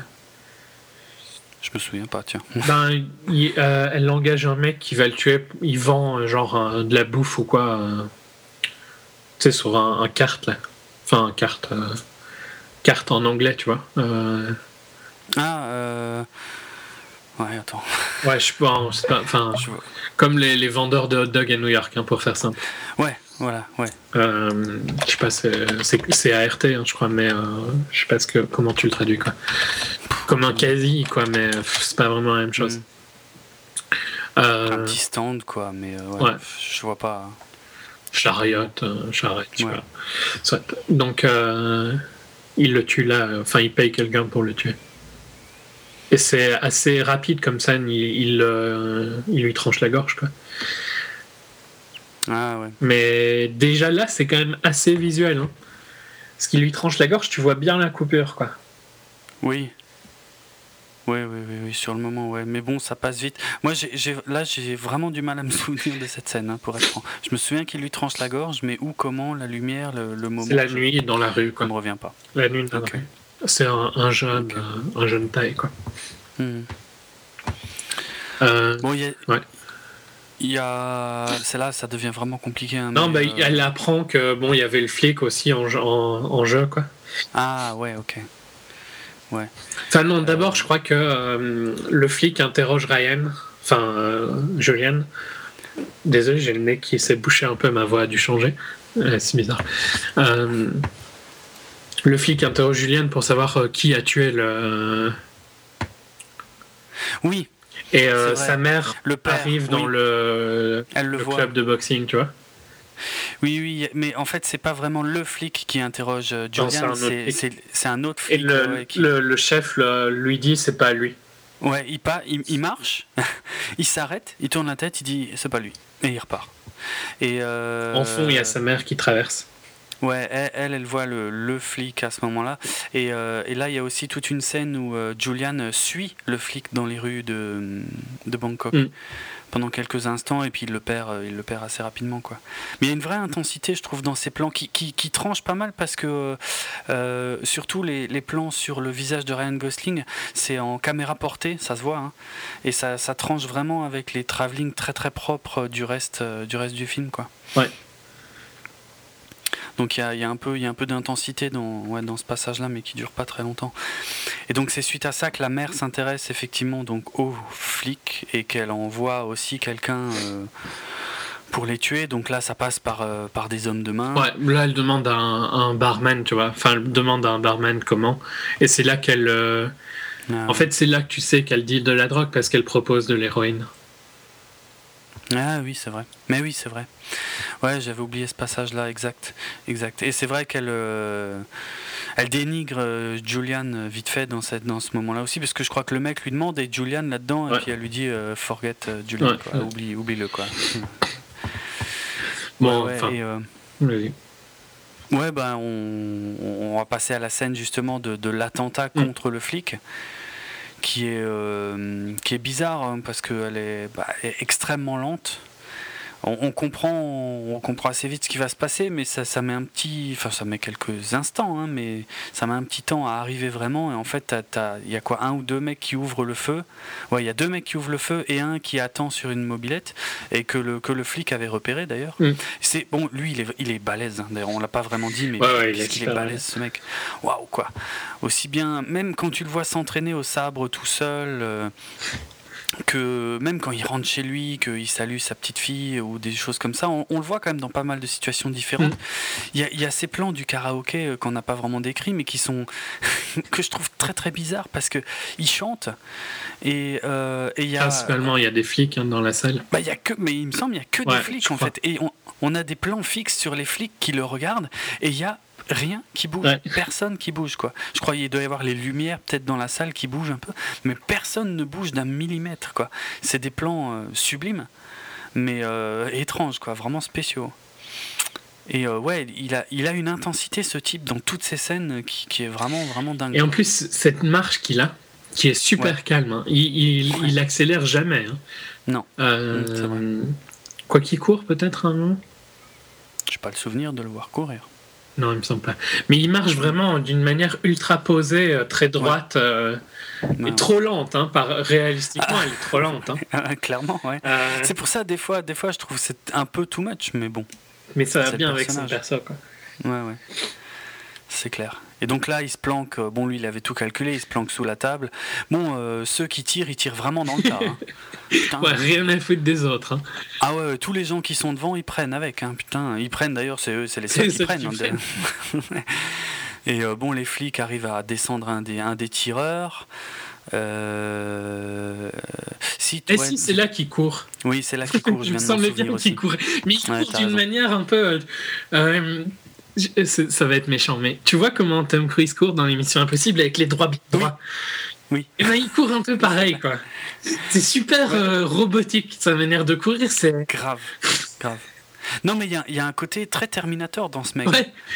Je me souviens pas, tiens. [laughs] Ben, euh, elle engage un mec qui va le tuer. Il vend genre de la bouffe ou quoi. tu sais, sur un, carte, là. Enfin, un carte. carte en anglais, tu vois. Ah, euh. Ouais, attends. Ouais, je pense pas. Enfin, comme les, les, vendeurs de hot dog à New York, hein, pour faire simple. Ouais, voilà, ouais. Euh, je sais pas, c'est ART, hein, je crois, mais euh, je sais pas ce que, comment tu le traduis, quoi. Comme un quasi, quoi, mais c'est pas vraiment la même chose. Mm. Euh, un petit stand, quoi, mais ouais, je vois pas. Chariot, charrette, tu vois. Donc, il le tue là, enfin, il paye quelqu'un pour le tuer. Et c'est assez rapide comme ça, il, euh, il, lui tranche la gorge. Quoi. Ah ouais. Mais déjà là, c'est quand même assez visuel. Hein. Ce qui lui tranche la gorge, tu vois bien la coupure. quoi. Oui. Oui, oui, oui, oui, sur le moment, ouais. Mais bon, ça passe vite. Moi, là, j'ai vraiment du mal à me [laughs] souvenir de cette scène, hein, pour être franc. Je me souviens qu'il lui tranche la gorge, mais où, comment, la lumière, le, moment. C'est la nuit dans la rue, quoi. Me revient pas. La nuit dans la rue. C'est un, jeune, un, jeune, taille, quoi. Hmm. Euh, bon, il y, il y a. C'est là, ça devient vraiment compliqué. Hein, non, bah, elle apprend que bon, il y avait le flic aussi en, en, jeu, quoi. Ah ouais, ok. Ouais. Enfin non, d'abord, je crois que le flic interroge Ryan, enfin Julian. Désolé, j'ai le nez qui s'est bouché un peu, ma voix a dû changer. c'est bizarre. Le flic interroge Julian pour savoir qui a tué le. Oui, et euh, sa mère le arrive dans le, club de boxing, tu vois. Oui, oui, mais en fait, c'est pas vraiment le flic qui interroge euh, Julian, c'est un, autre flic. Et le, le, chef lui dit c'est pas lui. Ouais, il, pas, il, marche, [laughs] il s'arrête, il tourne la tête, il dit c'est pas lui, et il repart. Et euh, En fond, il y a sa mère qui traverse. Ouais, elle, elle, voit le, le, flic à ce moment-là. Et, euh, et, là, il y a aussi toute une scène où euh, Julian suit le flic dans les rues de, de Bangkok mm. pendant quelques instants et puis il le perd, euh, il le perd assez rapidement. Quoi. Mais il y a une vraie intensité, je trouve, dans ces plans qui, qui, qui tranchent pas mal parce que surtout les, les, plans sur le visage de Ryan Gosling, c'est en caméra portée, ça se voit. Hein, et ça, ça tranche vraiment avec les travelling très très propres du reste, du, reste du film. Quoi. Ouais. Donc il y a, un peu, il y a un peu d'intensité dans, ouais, dans ce passage-là, mais qui dure pas très longtemps. Et donc c'est suite à ça que la mère s'intéresse effectivement donc aux flics et qu'elle envoie aussi quelqu'un. Euh, pour les tuer, donc là ça passe par, euh, par des hommes de main. Ouais, là elle demande à un, barman, tu vois. Enfin, elle demande à un barman comment. Et c'est là qu'elle. Euh, ah en fait, c'est là que tu sais qu'elle dit de la drogue parce qu'elle propose de l'héroïne. Ah oui, c'est vrai. Mais oui, c'est vrai. Ouais, j'avais oublié ce passage-là, exact, exact. Et c'est vrai qu'elle, euh, elle dénigre euh, Julian euh, vite fait dans cette, dans ce moment-là aussi, parce que je crois que le mec lui demande et Julian là-dedans, et puis elle lui dit forget Julian, oublie, oublie le quoi. bon, ouais, enfin. ouais, ben on, on, va passer à la scène justement de, de l'attentat mm. contre le flic qui est, qui est bizarre hein, parce qu'elle est, bah, est, extrêmement lente on, comprend, on comprend assez vite ce qui va se passer, mais ça, ça met un petit, enfin ça met quelques instants, hein, mais ça met un petit temps à arriver vraiment. Et en fait, il y a quoi, un ou deux mecs qui ouvrent le feu. Ouais, il y a deux mecs qui ouvrent le feu et un qui attend sur une mobilette et que le que le flic avait repéré d'ailleurs. Mm. C'est bon, lui il est il est balèze. Hein. D'ailleurs, on l'a pas vraiment dit, mais il est, balèze ce mec. Waouh quoi. Aussi bien, même quand tu le vois s'entraîner au sabre tout seul. Euh, que même quand il rentre chez lui, qu'il salue sa petite fille ou des choses comme ça, on, le voit quand même dans pas mal de situations différentes. Mm. Il y, a, ces plans du karaoké euh, qu'on n'a pas vraiment décrits, mais qui sont [laughs] que je trouve très très bizarres parce que il chante et euh, il y a principalement il y a des flics hein, dans la salle. Bah il y a que, mais il me semble il y a que des flics en fait et on, on a des plans fixes sur les flics qui le regardent et il y a rien qui bouge, personne qui bouge quoi. Je crois qu'il doit y avoir les lumières peut-être dans la salle qui bougent un peu, mais personne ne bouge d'un millimètre quoi. C'est des plans euh, sublimes, mais euh, étranges quoi, vraiment spéciaux. Et euh, ouais, il a, il a une intensité ce type dans toutes ces scènes qui, est vraiment vraiment dingue. Et en plus cette marche qu'il a, qui est super calme, hein. il, il, accélère jamais. Hein. Non. quoi qu'il court peut-être un moment? J'ai pas le souvenir de le voir courir. Non, il me semble pas. Mais il marche vraiment d'une manière ultra posée, euh, très droite, euh, et trop lente. Hein, par, réalistiquement, ah. elle est trop lente. Hein. [laughs] Ah, clairement, ouais. Euh. C'est pour ça, des fois, des fois, je trouve c'est un peu too much, mais bon. Mais ça va bien avec son perso, quoi. Ouais, ouais. C'est clair. Et donc là, il se planque. Euh, bon, lui, il avait tout calculé. Il se planque sous la table. Bon, euh, ceux qui tirent, ils tirent vraiment dans le tas. Hein. [laughs] ouais, rien à foutre des autres. Hein. Ah ouais, tous les gens qui sont devant, ils prennent avec. Hein. Putain, ils prennent d'ailleurs. C'est eux, c'est les seuls qui prennent. [laughs] Et euh, bon, les flics arrivent à descendre un des, un des tireurs. Si, Et si c'est là qu'il court. Oui, c'est là qu'il court. Je me semblait bien qu'il courait. Mais il court d'une manière un peu. Ça va être méchant, mais tu vois comment Tom Cruise court dans l'émission Impossible avec les droits droits? Oui. Et eh ben, il court un peu pareil, quoi. C'est super euh, robotique, sa manière de courir, c'est. Grave, grave. Non, mais il y, y, a un côté très Terminator dans ce mec,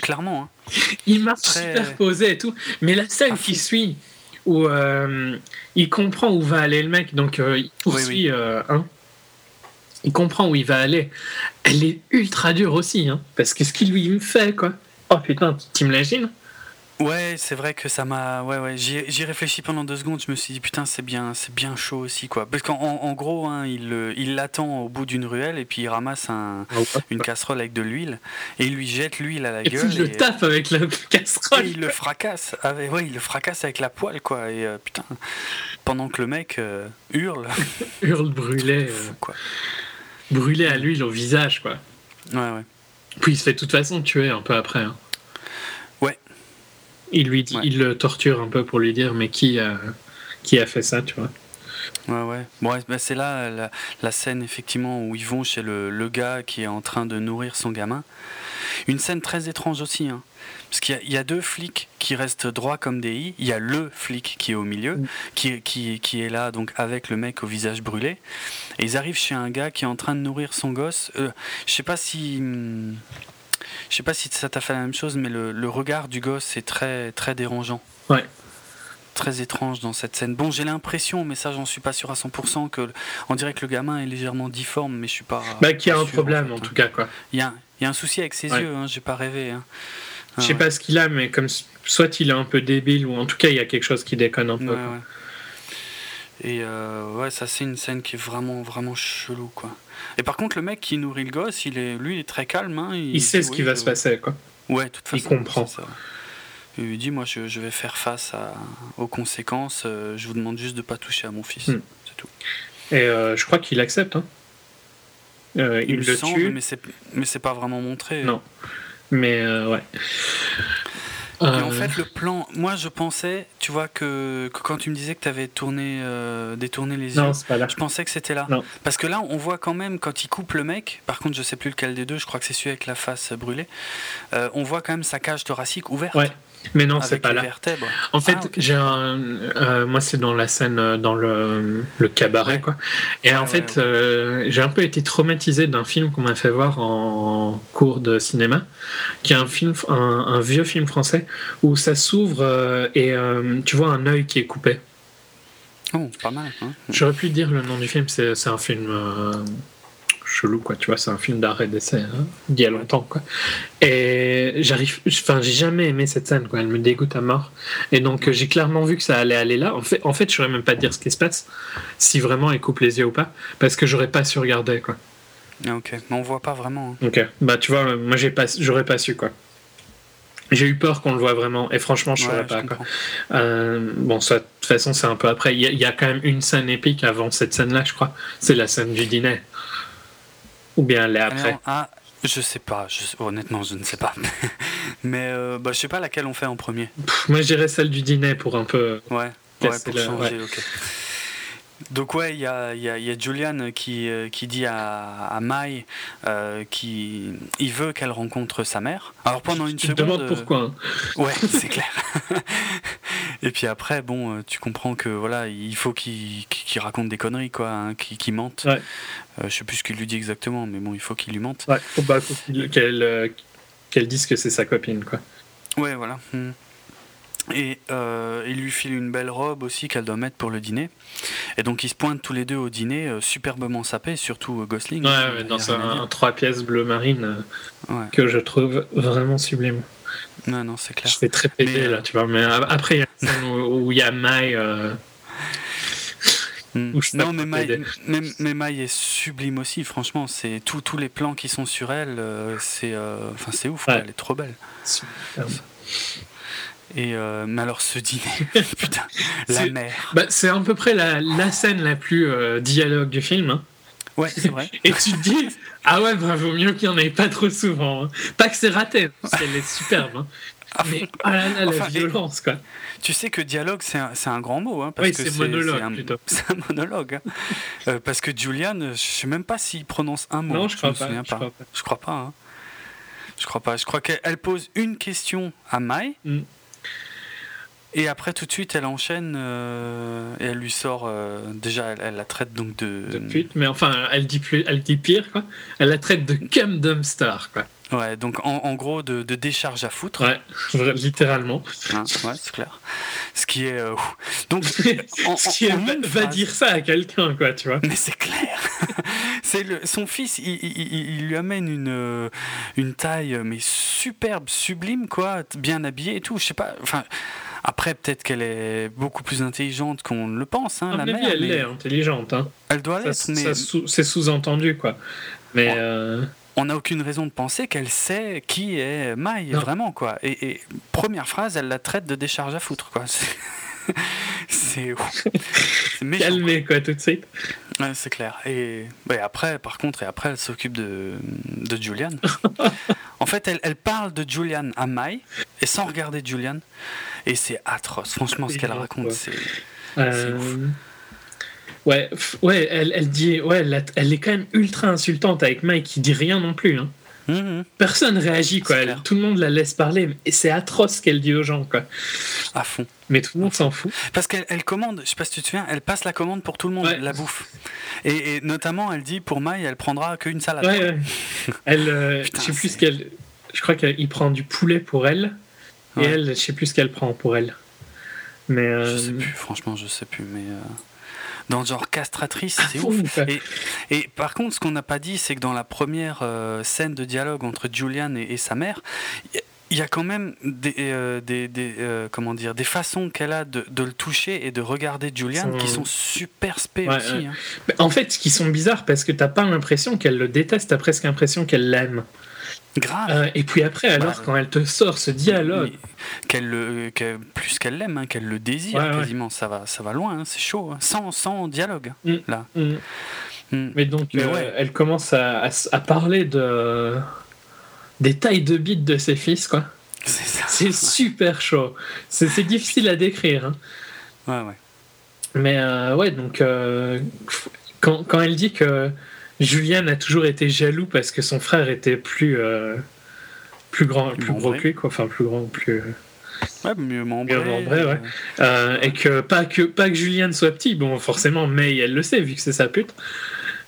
clairement. Hein. Il marche super posé et tout, mais la scène qui suit, où euh, il comprend où va aller le mec, donc euh, il poursuit un il comprend où il va aller. Elle est ultra dure aussi, hein, parce que ce qu'il lui me fait, quoi. Oh putain, t'imagines Ouais, c'est vrai que ça m'a. Ouais, ouais. J'y réfléchi pendant deux secondes. Je me suis dit putain, c'est bien, c'est bien chaud aussi, quoi. Parce qu'en en gros, hein, il il l'attend au bout d'une ruelle et puis il ramasse un, ah une casserole avec de l'huile et il lui jette l'huile à la gueule. Il le tape avec la casserole. Et il le fracasse. Avec, ouais, il le fracasse avec la poêle, quoi. Et euh, putain, pendant que le mec euh, hurle. [laughs] hurle brûlé. Euh, quoi. Brûlé à l'huile au visage, quoi. Ouais, ouais. Puis il se fait de toute façon tuer un peu après. Hein. Il lui dit, il le torture un peu pour lui dire mais qui a, qui a fait ça, tu vois. Ouais, ouais. Bon, bah, c'est là la, scène, effectivement, où ils vont chez le, le, gars qui est en train de nourrir son gamin. Une scène très étrange aussi, hein. Parce qu'il y, y, a deux flics qui restent droits comme des i. Il y a le flic qui est au milieu, mm. qui, qui, qui, est là donc avec le mec au visage brûlé. Et ils arrivent chez un gars qui est en train de nourrir son gosse. Euh, je sais pas si. Hmm, je sais pas si ça t'a fait la même chose, mais le, regard du gosse est très, très dérangeant. Ouais. Très étrange dans cette scène. Bon, j'ai l'impression, mais ça, j'en suis pas sûr à 100%, que on dirait que le gamin est légèrement difforme, mais je suis pas. Bah, qu'il y a un problème, en, tout cas, quoi. Il y a, y a un souci avec ses yeux, hein, j'ai pas rêvé. Hein. Je sais pas ce qu'il a, mais comme soit il est un peu débile, ou en tout cas, il y a quelque chose qui déconne un peu. Ouais, ouais. Et euh, ouais, ça, c'est une scène qui est vraiment, vraiment chelou, quoi. Et par contre, le mec qui nourrit le gosse, il est, lui, il est très calme. Hein, il, sait ce qui va se passer, quoi. Ouais, de toute façon. Il comprend. Il lui dit Moi, je, je vais faire face à, aux conséquences. Euh, je vous demande juste de pas toucher à mon fils. Hmm. C'est tout. Et euh, je crois qu'il accepte. Hein. Euh, il, le tue. Mais c'est pas vraiment montré. Non. Mais ouais. Et en fait, le plan, moi je pensais, tu vois, que, quand tu me disais que tu avais tourné, euh, détourné les yeux, je pensais que c'était là. Parce que là, on voit quand même, quand il coupe le mec, par contre, je sais plus lequel des deux, je crois que c'est celui avec la face brûlée, euh, on voit quand même sa cage thoracique ouverte. Ouais. Mais non, c'est pas là. En fait, ah, j'ai un. Euh, moi, c'est dans la scène, euh, dans le, le cabaret, quoi. Et en fait, euh, j'ai un peu été traumatisé d'un film qu'on m'a fait voir en cours de cinéma, qui est un film, un, vieux film français où ça s'ouvre et tu vois un œil qui est coupé. Oh, pas mal. Hein. J'aurais pu dire le nom du film. C'est un film chelou, quoi. Tu vois, c'est un film d'arrêt d'essai, hein, d'il y a longtemps, quoi. Et j'arrive, enfin, j'ai jamais aimé cette scène, quoi. Elle me dégoûte à mort. Et donc, j'ai clairement vu que ça allait aller là. En fait, en fait, je saurais même pas dire ce qui se passe, si vraiment elle coupe les yeux ou pas, parce que j'aurais pas su regarder, quoi. Ah, ok, mais on voit pas vraiment. Hein. Ok, bah tu vois, moi j'ai pas, j'aurais pas su, quoi. J'ai eu peur qu'on le voit vraiment, et franchement, je ne saurais pas. Quoi. Euh, bon, ça, de toute façon, c'est un peu après. Il y, y, a quand même une scène épique avant cette scène-là, je crois. C'est la scène du dîner. Ou bien elle est après ah, Je sais pas, honnêtement, je ne sais pas. [laughs] Mais euh, bah, je sais pas laquelle on fait en premier. moi, je dirais celle du dîner pour un peu. Ouais, ouais pour changer, ok. Donc ouais, il y a, y, a, Julian qui, euh, qui dit à, à Mai euh, qu'il veut qu'elle rencontre sa mère. Alors pendant une seconde... Tu demande pourquoi. Hein. Ouais, [laughs] c'est clair. Et puis après, bon, tu comprends que voilà, il faut qu'il raconte des conneries, quoi, hein, qu'il mente. Ouais. Euh, je sais plus ce qu'il lui dit exactement, mais bon, il faut qu'il lui mente. Ouais, faut, bah, qu'elle qu'elle dise que c'est sa copine, quoi. Ouais, voilà. Hmm. Et euh, il lui file une belle robe aussi qu'elle doit mettre pour le dîner. Et donc ils se pointent tous les deux au dîner, euh, superbement sapés, surtout euh, Gosling. Ouais, dans un, trois pièces bleu marine que je trouve vraiment sublime. Non, non, c'est clair. Je fais très pété là, tu vois. Mais après, il y a une scène où il y a Mai. Hmm. Non, mais Mai, est sublime aussi, franchement. C'est tous les plans qui sont sur elle, c'est enfin c'est ouf, elle est trop belle. Super. Et euh, mais alors ce dîner, [laughs] putain, la mère. Bah, c'est à peu près la, la scène la plus euh, dialogue du film. Hein. Ouais, c'est vrai. [laughs] Et tu te dis, ah ouais, bah, vaut mieux qu'il n'y en ait pas trop souvent. Hein. Pas que c'est raté, parce qu'elle est superbe. Hein. [laughs] Ah, mais oh là là, la violence, quoi. Tu sais que dialogue, c'est un, un, grand mot. Hein, parce oui, c'est monologue, plutôt. C'est un monologue. Hein. euh, parce que Julian, je sais même pas s'il prononce un mot. Non, je, je crois, pas, je crois pas. Je crois pas. Hein. Je crois pas. Je crois qu'elle pose une question à Mai. Mm. Et après, tout de suite, elle enchaîne euh, et elle lui sort. Euh, déjà, elle, la traite donc de. De pute, mais enfin, elle dit, plus, elle dit pire, quoi. Elle la traite de cum dumpster, quoi. Ouais, donc en, gros de, décharge à foutre. Ouais, littéralement. Hein, ouais, c'est clair. Ce qui est. Euh, donc. [laughs] va, dire ça à quelqu'un, quoi, tu vois. Mais c'est clair. [laughs] c'est le, son fils, il, il, lui amène une, euh, une taille, mais superbe, sublime, quoi, bien habillée et tout. Je sais pas. Enfin. Après, peut-être qu'elle est beaucoup plus intelligente qu'on le pense, hein, la mère. Elle est intelligente. Hein. Elle doit l'être, mais. C'est sous-entendu, quoi. Mais. Euh, on n'a aucune raison de penser qu'elle sait qui est Maï, vraiment, quoi. Et, première phrase, elle la traite de décharge à foutre, quoi. [laughs] C'est. méchant. Calmé, quoi, tout de suite. c'est clair. Et après, par contre, et après, elle s'occupe de, de Julian. [laughs] en fait, elle, elle, parle de Julian à Mai, et sans regarder Julian. Et c'est atroce. Franchement, ce qu'elle raconte, c'est. Euh... Ouais, ouais, elle, elle dit, ouais, elle, est quand même ultra insultante avec Mike qui dit rien non plus. Hein. Mhm. Personne réagit, quoi. tout le monde la laisse parler. Et c'est atroce ce qu'elle dit aux gens, quoi. À fond. Mais tout le monde s'en fout. Parce qu'elle elle commande, je sais pas si tu te souviens, elle passe la commande pour tout le monde, la bouffe. Et, notamment, elle dit pour Maï, elle prendra qu'une salade. Ouais, ouais. [laughs] Elle, euh, je sais plus ce qu'elle. Je crois qu'il prend du poulet pour elle. Et elle, je sais plus ce qu'elle prend pour elle. Mais. Euh... Je sais plus, franchement, je sais plus. Mais. Euh, dans le genre castratrice, c'est ouf. Et, par contre, ce qu'on n'a pas dit, c'est que dans la première euh, scène de dialogue entre Julian et, sa mère, il y a quand même des, euh, des, euh, comment dire, des façons qu'elle a de, le toucher et de regarder Julian qui sont super spé aussi. Hein. En fait, qui sont bizarres parce que t'as pas l'impression qu'elle le déteste, t'as presque l'impression qu'elle l'aime. Grave. Euh, et puis après, alors, bah, quand elle te sort ce dialogue. Qu'elle le, plus qu'elle l'aime, hein, qu'elle le désire quasiment, ça va, ça va loin, hein, c'est chaud, hein. sans, sans dialogue, mm. là. Mm. Mm. Mais donc, euh, elle commence à, à, parler de des tailles de bits de ses fils, quoi. C'est super chaud. C'est difficile à décrire. Ouais, ouais. Mais euh, ouais, donc, quand, quand elle dit que Julien a toujours été jaloux parce que son frère était plus, euh, plus grand, plus, gros que lui, quoi. Enfin, plus grand, plus. Ouais, mieux membré. ouais. Euh, et que pas, que pas que Julien soit petit, bon, forcément, mais elle le sait, vu que c'est sa pute.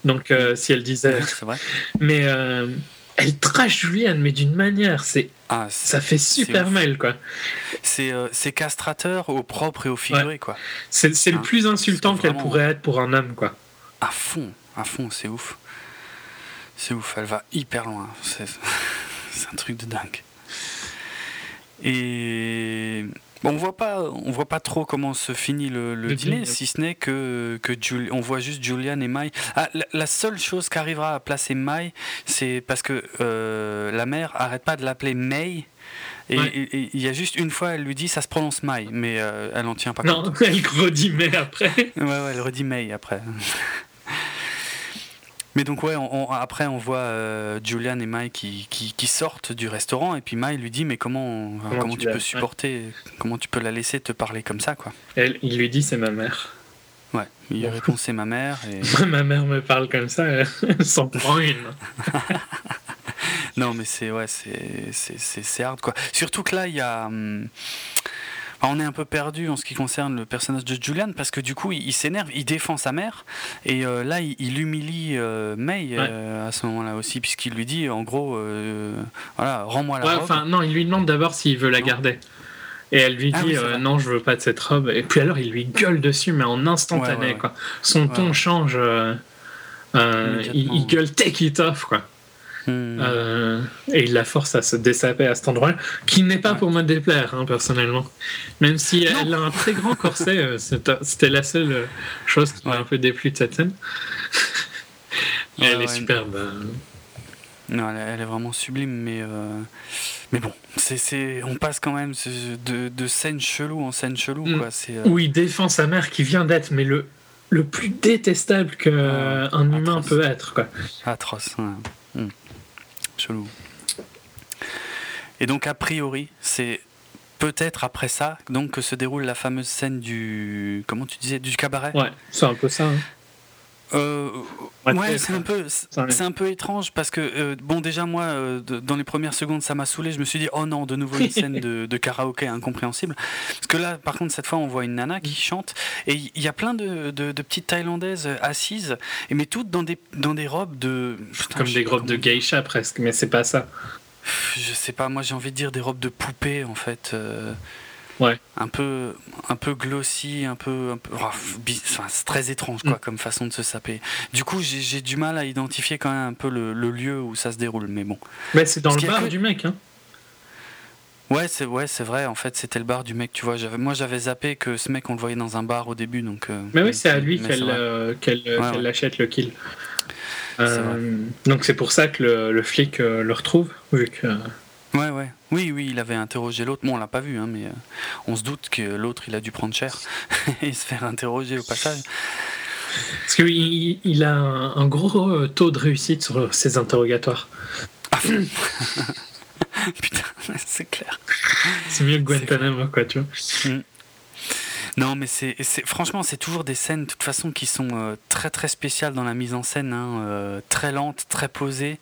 Donc, euh, si elle disait. vrai. [laughs] Mais elle trash Julien, mais d'une manière, c'est. Ah, ça fait super mal, quoi. C'est castrateur au propre et au figuré, quoi. C'est le hein plus insultant qu'elle pourrait être pour un homme, quoi. À fond à fond, c'est ouf. C'est ouf, elle va hyper loin. [laughs] C'est un truc de dingue. Et on voit pas, on voit pas trop comment se finit le, dîner, si ce n'est que, que on voit juste Julian et Mai. Ah, la, seule chose qu'arrivera à placer Mai, c'est parce que euh, la mère arrête pas de l'appeler May. Et il y a juste une fois, elle lui dit ça se prononce Mai, mais euh, elle en tient pas compte. Non, [laughs] elle redit May après. ouais, ouais, elle redit May après. Mais donc ouais, après on voit euh, Julian et Mai qui, qui, sortent du restaurant et puis Mai lui dit mais comment comment, tu, peux supporter, comment tu peux la laisser te parler comme ça quoi? Elle, il lui dit c'est ma mère. Ouais, il répond c'est ma mère et [laughs] ma mère me parle comme ça, elle [laughs] s'en prend une. [laughs] non mais c'est ouais c'est hard quoi. Surtout que là il y a hum, on est un peu perdu en ce qui concerne le personnage de Julian parce que du coup il, s'énerve, il défend sa mère et euh, là il, humilie euh, May euh, à ce moment-là aussi puisqu'il lui dit en gros voilà rends-moi la robe. Enfin non, il lui demande d'abord s'il veut la garder. Et elle lui ah dit non, je veux pas de cette robe. Et puis alors il lui gueule dessus, mais en instantané. quoi. Son ton change. il, il, gueule take it off. quoi. Hmm. Euh, et il la force à se dessaper à cet endroit, qui n'est pas pour me déplaire, hein, personnellement. Même si elle a un très grand corset, euh, c'était la seule euh, chose qui m'a un peu déplu de cette scène. elle est superbe. Non, elle, est vraiment sublime, mais mais bon, c'est on passe quand même de, de scène chelou en scène chelou, mm. quoi. Où il défend sa mère qui vient d'être, mais le le plus détestable qu'un un humain peut être, quoi. Atroce. Mm. Et donc, a priori, c'est peut-être après ça donc que se déroule la fameuse scène du comment tu disais du cabaret? Ouais c'est un peu ça hein. Euh, ouais, c'est un peu, c'est un peu étrange parce que euh, bon déjà moi euh, dans les premières secondes ça m'a saoulé. Je me suis dit oh non de nouveau une [laughs] scène de, de, karaoké incompréhensible. Parce que là par contre cette fois on voit une nana qui chante et il y a plein de, de, petites thaïlandaises assises mais toutes dans des dans des robes de comme des robes de geisha presque mais c'est pas ça. je sais pas, moi j'ai envie de dire des robes de poupée en fait. Ouais. Un peu, un peu glossy, un peu, un peu enfin, c'est très étrange quoi, mm. comme façon de se saper. Du coup, j'ai du mal à identifier quand même un peu le, lieu où ça se déroule, mais bon. Mais c'est dans le bar du mec, hein. Ouais, c'est ouais, c'est vrai. En fait, c'était le bar du mec. Tu vois, j'avais, moi, j'avais zappé que ce mec, on le voyait dans un bar au début, donc. Euh, mais oui, c'est à lui qu'elle, euh, qu'elle, achète le kill. Euh, donc c'est pour ça que le, flic euh, le retrouve, vu que. Ouais, ouais. Oui, oui, il avait interrogé l'autre. Bon, on l'a pas vu, hein, mais euh, on se doute que l'autre, il a dû prendre cher [laughs] et se faire interroger au passage. Parce qu'il il a un, gros taux de réussite sur ses interrogatoires. Ah. [laughs] Putain, [laughs] c'est clair. C'est mieux que Guantanamo, quoi, tu vois. Mm. Non, mais c'est franchement, c'est toujours des scènes, de toute façon, qui sont euh, très très spéciales dans la mise en scène, hein, euh, très lentes, très posées.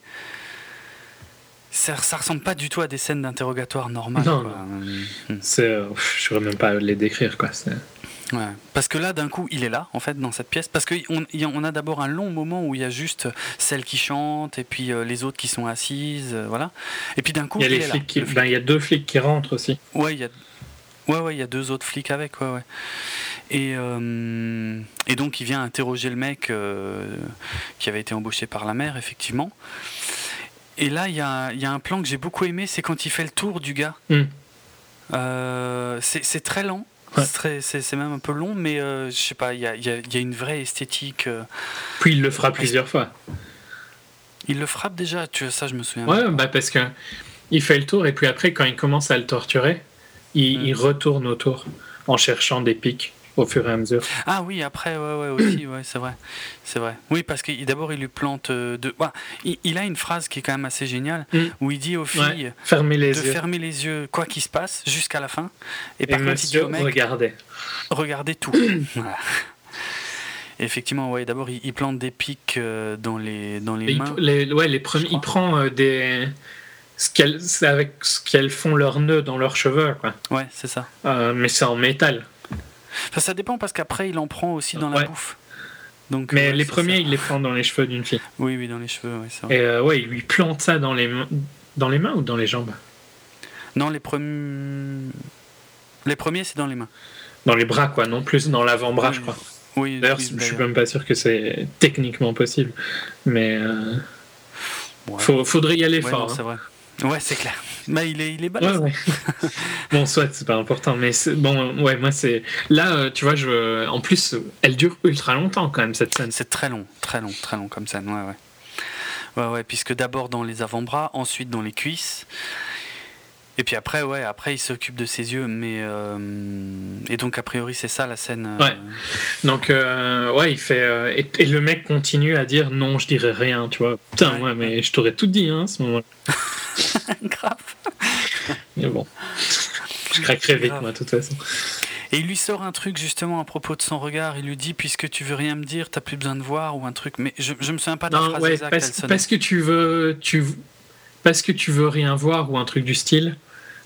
Ça, ça ressemble pas du tout à des scènes d'interrogatoire normales. Non, hmm. c'est, euh, je pourrais même pas les décrire, quoi. Ouais. Parce que là, d'un coup, il est là, en fait, dans cette pièce. Parce qu'on on a d'abord un long moment où il y a juste celle qui chante et puis les autres qui sont assises, voilà. Et puis d'un coup, il y a, ben, il y a deux flics qui rentrent aussi. Ouais, il y a Ouais, ouais, il y a deux autres flics avec, ouais, ouais. Et, euh, et donc, il vient interroger le mec euh, qui avait été embauché par la mère, effectivement. Et là, il y a, y a, un plan que j'ai beaucoup aimé, c'est quand il fait le tour du gars. Hmm. Euh, c'est très lent. C'est même un peu long, mais je sais pas, il y a, y a, une vraie esthétique. Puis il le frappe plusieurs fois. Il le frappe déjà, tu vois, ça je me souviens. Ouais, bah parce que il fait le tour et puis après quand il commence à le torturer, il, hmm. retourne autour en cherchant des pics au fur et à mesure. Ah oui, après, ouais, ouais, aussi, ouais, c'est vrai. C'est vrai. Oui, parce que d'abord, il lui plante euh, de. il, a une phrase qui est quand même assez géniale hmm. où il dit aux filles fermez les de yeux. fermer les yeux, quoi qu'il se passe, jusqu'à la fin. Et, par contre, il dit au mec regardez. Regardez tout. [clears throat] Effectivement, ouais, d'abord, il, plante des pics euh, dans les, dans les mains. les, ouais, les premiers, il prend euh, des c'est avec ce qu'elles font leurs nœuds dans leurs cheveux. Quoi. Ouais, c'est ça. Euh, mais c'est en métal. Enfin, ça dépend parce qu'après, il en prend aussi dans la bouffe. Donc, mais les premiers, il les prend dans les cheveux d'une fille. Oui, oui, dans les cheveux, ouais, Et euh, ouais, il lui plante ça dans les, dans les mains ou dans les jambes? Non, les premiers. Les premiers, c'est dans les mains. Dans les bras, quoi, non plus dans l'avant-bras, je crois. Oui, D'ailleurs, je suis même pas sûr que c'est techniquement possible. Mais. Euh... faudrait y aller fort. Hein. C'est vrai. Ouais, c'est clair. Mais il est, il est balèze. [laughs] bon, soit, c'est pas important, mais bon, ouais, moi c'est. Là, euh, tu vois, je. En plus, elle dure ultra longtemps quand même cette scène. C'est très long, très long, très long comme scène, ouais, ouais. Ouais, ouais, puisque d'abord dans les avant-bras, ensuite dans les cuisses. Et puis après, ouais, après il s'occupe de ses yeux, mais euh, et donc a priori c'est ça la scène. Euh, ouais. Donc ouais, il fait et, le mec continue à dire non, je dirais rien, tu vois. Putain, ouais, mais je t'aurais tout dit hein, à ce moment-là. [laughs] Grave. Mais bon, je craquerai vite, moi, de toute façon. Et il lui sort un truc justement à propos de son regard. Il lui dit puisque tu veux rien me dire, t'as plus besoin de voir ou un truc. Mais je, je me souviens pas de la phrase ouais, Parce, parce, que tu veux, tu parce que tu veux rien voir ou un truc du style.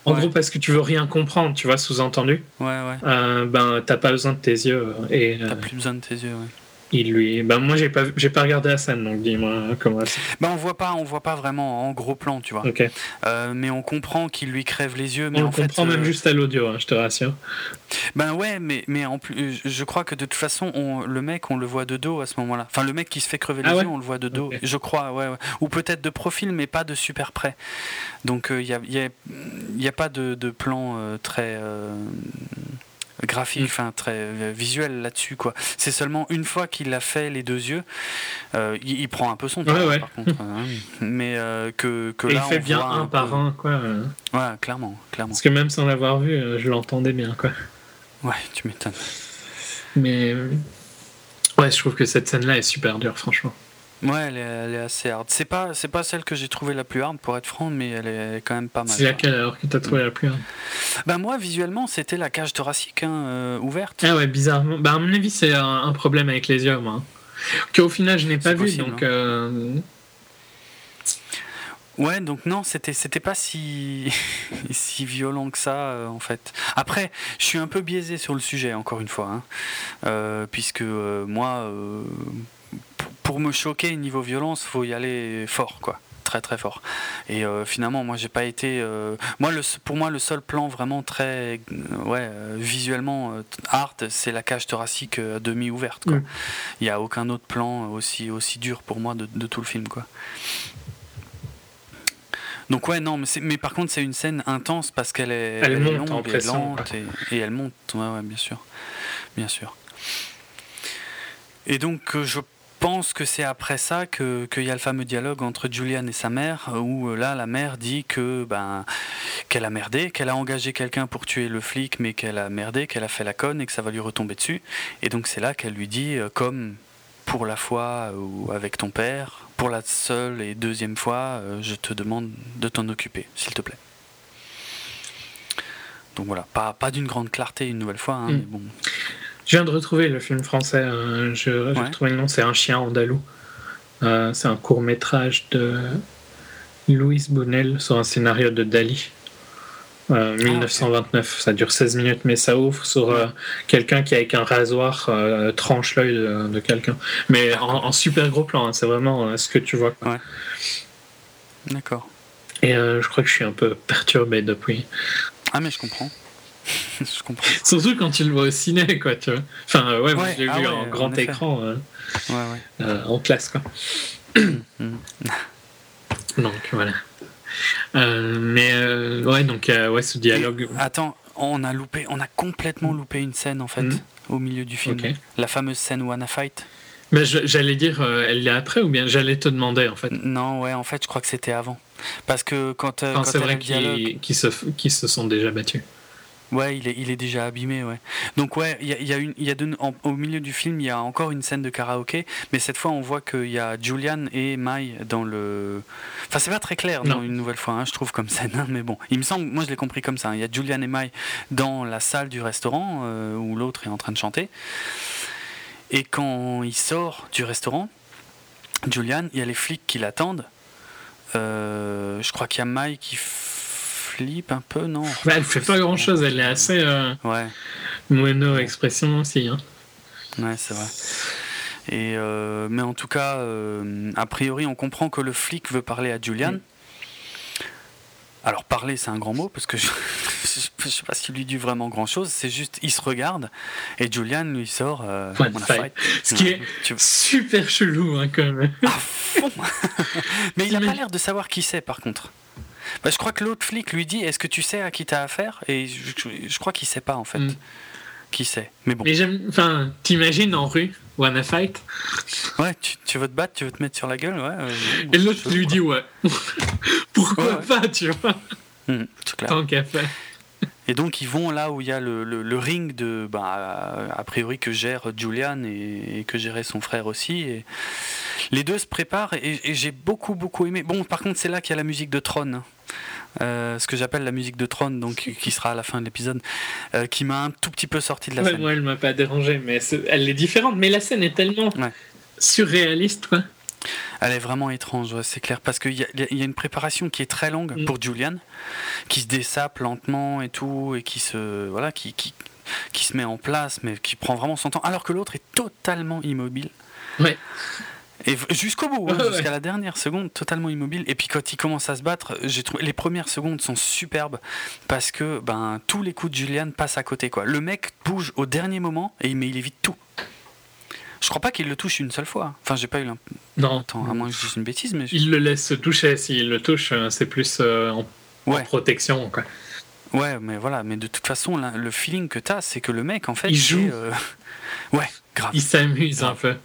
En gros, parce que tu veux rien comprendre, tu vois, sous-entendu. Ouais, ouais. Euh, ben, t'as pas besoin de tes yeux. Et, t'as plus besoin de tes yeux, ouais il lui ben moi j'ai pas j'ai pas regardé la scène donc dis-moi comment ben on voit pas on voit pas vraiment en gros plan tu vois. Euh, mais on comprend qu'il lui crève les yeux mais on en comprend même euh, juste à l'audio hein, je te rassure. Ben ouais mais mais en plus je crois que de toute façon on, le mec on le voit de dos à ce moment-là. Enfin le mec qui se fait crever les ah yeux on le voit de dos je crois ouais, ou peut-être de profil mais pas de super près. Donc il euh, y, a, y, a, y, a, pas de, de plan très graphique, mm. enfin très euh, visuel là-dessus quoi. C'est seulement une fois qu'il a fait les deux yeux, euh, il, prend un peu son temps par contre, hein. mais euh, que, que là il fait bien un, par un quoi. Ouais, clairement, clairement. Parce que même sans l'avoir vu, je l'entendais bien quoi. Ouais, tu m'étonnes. Mais ouais, je trouve que cette scène-là est super dure, franchement. Ouais, elle est, assez hard. C'est pas, c'est pas celle que j'ai trouvée la plus hard pour être franc, mais elle est quand même pas mal. C'est laquelle alors que t'as trouvé la plus hard? Bah moi, visuellement, c'était la cage thoracique hein, euh, ouverte. Ah ouais, bizarrement. Bah à mon avis, c'est un, problème avec les yeux, moi. Qu'au final, je n'ai pas vu, donc. Hein. Euh, ouais, donc non, c'était c'était pas si [laughs] si violent que ça euh, en fait. Après, je suis un peu biaisé sur le sujet encore une fois, hein, puisque moi pour me choquer niveau violence, faut y aller fort, quoi. très très fort. Et finalement, moi, j'ai pas été. moi, le, pour moi, le seul plan vraiment très, ouais, visuellement hard, c'est la cage thoracique demi ouverte. Mm. Il n'y a aucun autre plan aussi aussi dur pour moi de, de tout le film, quoi. Donc ouais, non, mais, mais par contre c'est une scène intense parce qu'elle est, elle, longue et lente et, elle monte, ouais, ouais, bien sûr, bien sûr. Et donc euh, je pense que c'est après ça qu'il y a le fameux dialogue entre Julian et sa mère, où euh, là la mère dit que ben qu'elle a merdé, qu'elle a engagé quelqu'un pour tuer le flic, mais qu'elle a merdé, qu'elle a fait la conne et que ça va lui retomber dessus. Et donc c'est là qu'elle lui dit, euh, comme pour la fois ou avec ton père, pour la seule et deuxième fois, euh, je te demande de t'en occuper, s'il te plaît. Donc voilà, pas, pas d'une grande clarté une nouvelle fois, hein, hmm. mais bon. Je viens de retrouver le film français, euh, je, vais retrouvé le nom, c'est Un chien andalou. Euh, c'est un court métrage de Louise Bonnel sur un scénario de Dali. 1929, euh, ah, ça dure 16 minutes, mais ça ouvre sur euh, quelqu'un qui, avec un rasoir, tranche l'œil de, quelqu'un. Mais en, super gros plan, hein, c'est vraiment ce que tu vois. Ouais. D'accord. Et je crois que je suis un peu perturbé depuis. Ah, mais je comprends. [laughs] je comprends. Surtout quand tu le vois au ciné, quoi, tu vois. Enfin, ouais, je l'ai ah vu en grand écran, en classe, quoi. [clears throat] Mm. [laughs] Donc, voilà. Euh, mais euh, ouais, donc euh, ouais, ce dialogue. attends, on a loupé, on a complètement loupé une scène en fait hmm. au milieu du film. La fameuse scène Wanna Fight. Mais j'allais dire, elle est après ou bien? J'allais te demander en fait. Non, ouais, en fait, je crois que c'était avant. Parce que quand. c'est vrai qu'ils se, se sont déjà battus. Ouais, il est, il est déjà abîmé, ouais. Donc ouais, il y a, y a, une, y a au milieu du film, il y a encore une scène de karaoké, mais cette fois on voit qu'il y a Julian et Mai dans le... Enfin c'est pas très clair, non, une nouvelle fois, hein, je trouve comme scène, hein, mais bon, il me semble, moi je l'ai compris comme ça, hein. il y a Julian et Mai dans la salle du restaurant, euh, où l'autre est en train de chanter, et quand il sort du restaurant, Julian, il y a les flics qui l'attendent, euh, je crois qu'il y a Mai qui un peu, non bah, Elle fait pas grand chose, elle est assez. Euh, ouais. Expression aussi. Hein. Ouais, c'est vrai. Et euh, mais en tout cas, euh, a priori, on comprend que le flic veut parler à Julian. Mm. Alors parler, c'est un grand mot parce que je, [laughs] sais pas s'il lui dit vraiment grand chose. C'est juste, il se regarde et Julian lui sort. Ce qui est super chelou hein, quand même. À fond. [laughs] Mais il a pas l'air de savoir qui c'est par contre. Bah, je crois que l'autre flic lui dit Est-ce que tu sais à qui t'as affaire? Et je, crois qu'il sait pas en fait. Mm. Qui sait Mais bon. Mais j'aime. Enfin, t'imagines en rue, wanna fight? Ouais, tu, veux te battre, tu veux te mettre sur la gueule, ouais. Euh, Et l'autre lui dit Ouais. [laughs] Pourquoi pas, tu vois? Mm, Tant qu'à faire. Et donc ils vont là où il y a le, le, ring de, bah, a priori que gère Julian et, que gérait son frère aussi. Et les deux se préparent et, j'ai beaucoup beaucoup aimé. Bon, par contre c'est là qu'il y a la musique de Tron. Euh, ce que j'appelle la musique de Tron, donc [laughs] qui sera à la fin de l'épisode, euh, qui m'a un tout petit peu sorti de la scène. Moi, elle m'a pas dérangé, mais elle est différente. Mais la scène est tellement surréaliste, quoi. Elle est vraiment étrange, c'est clair, parce qu'il y, y, a une préparation qui est très longue mm. pour Julian, qui se dessape lentement et tout, et qui se voilà, qui, qui, qui se met en place, mais qui prend vraiment son temps, alors que l'autre est totalement immobile. Ouais. Et jusqu'au bout, hein, [laughs] jusqu'à la dernière seconde, totalement immobile. Et puis quand il commence à se battre, j'ai trouvé les premières secondes sont superbes parce que ben tous les coups de Julian passent à côté quoi. Le mec bouge au dernier moment et mais il évite tout. Je crois pas qu'il le touche une seule fois. Enfin, j'ai pas eu l'impression. Non. à moins que je dise une bêtise, mais. Il le laisse toucher. S'il le touche, euh, c'est plus euh, en, protection, quoi. Ouais, mais voilà. Mais de toute façon, le feeling que t'as, c'est que le mec, en fait. Il joue. Euh, [laughs] ouais, grave. Il s'amuse un peu.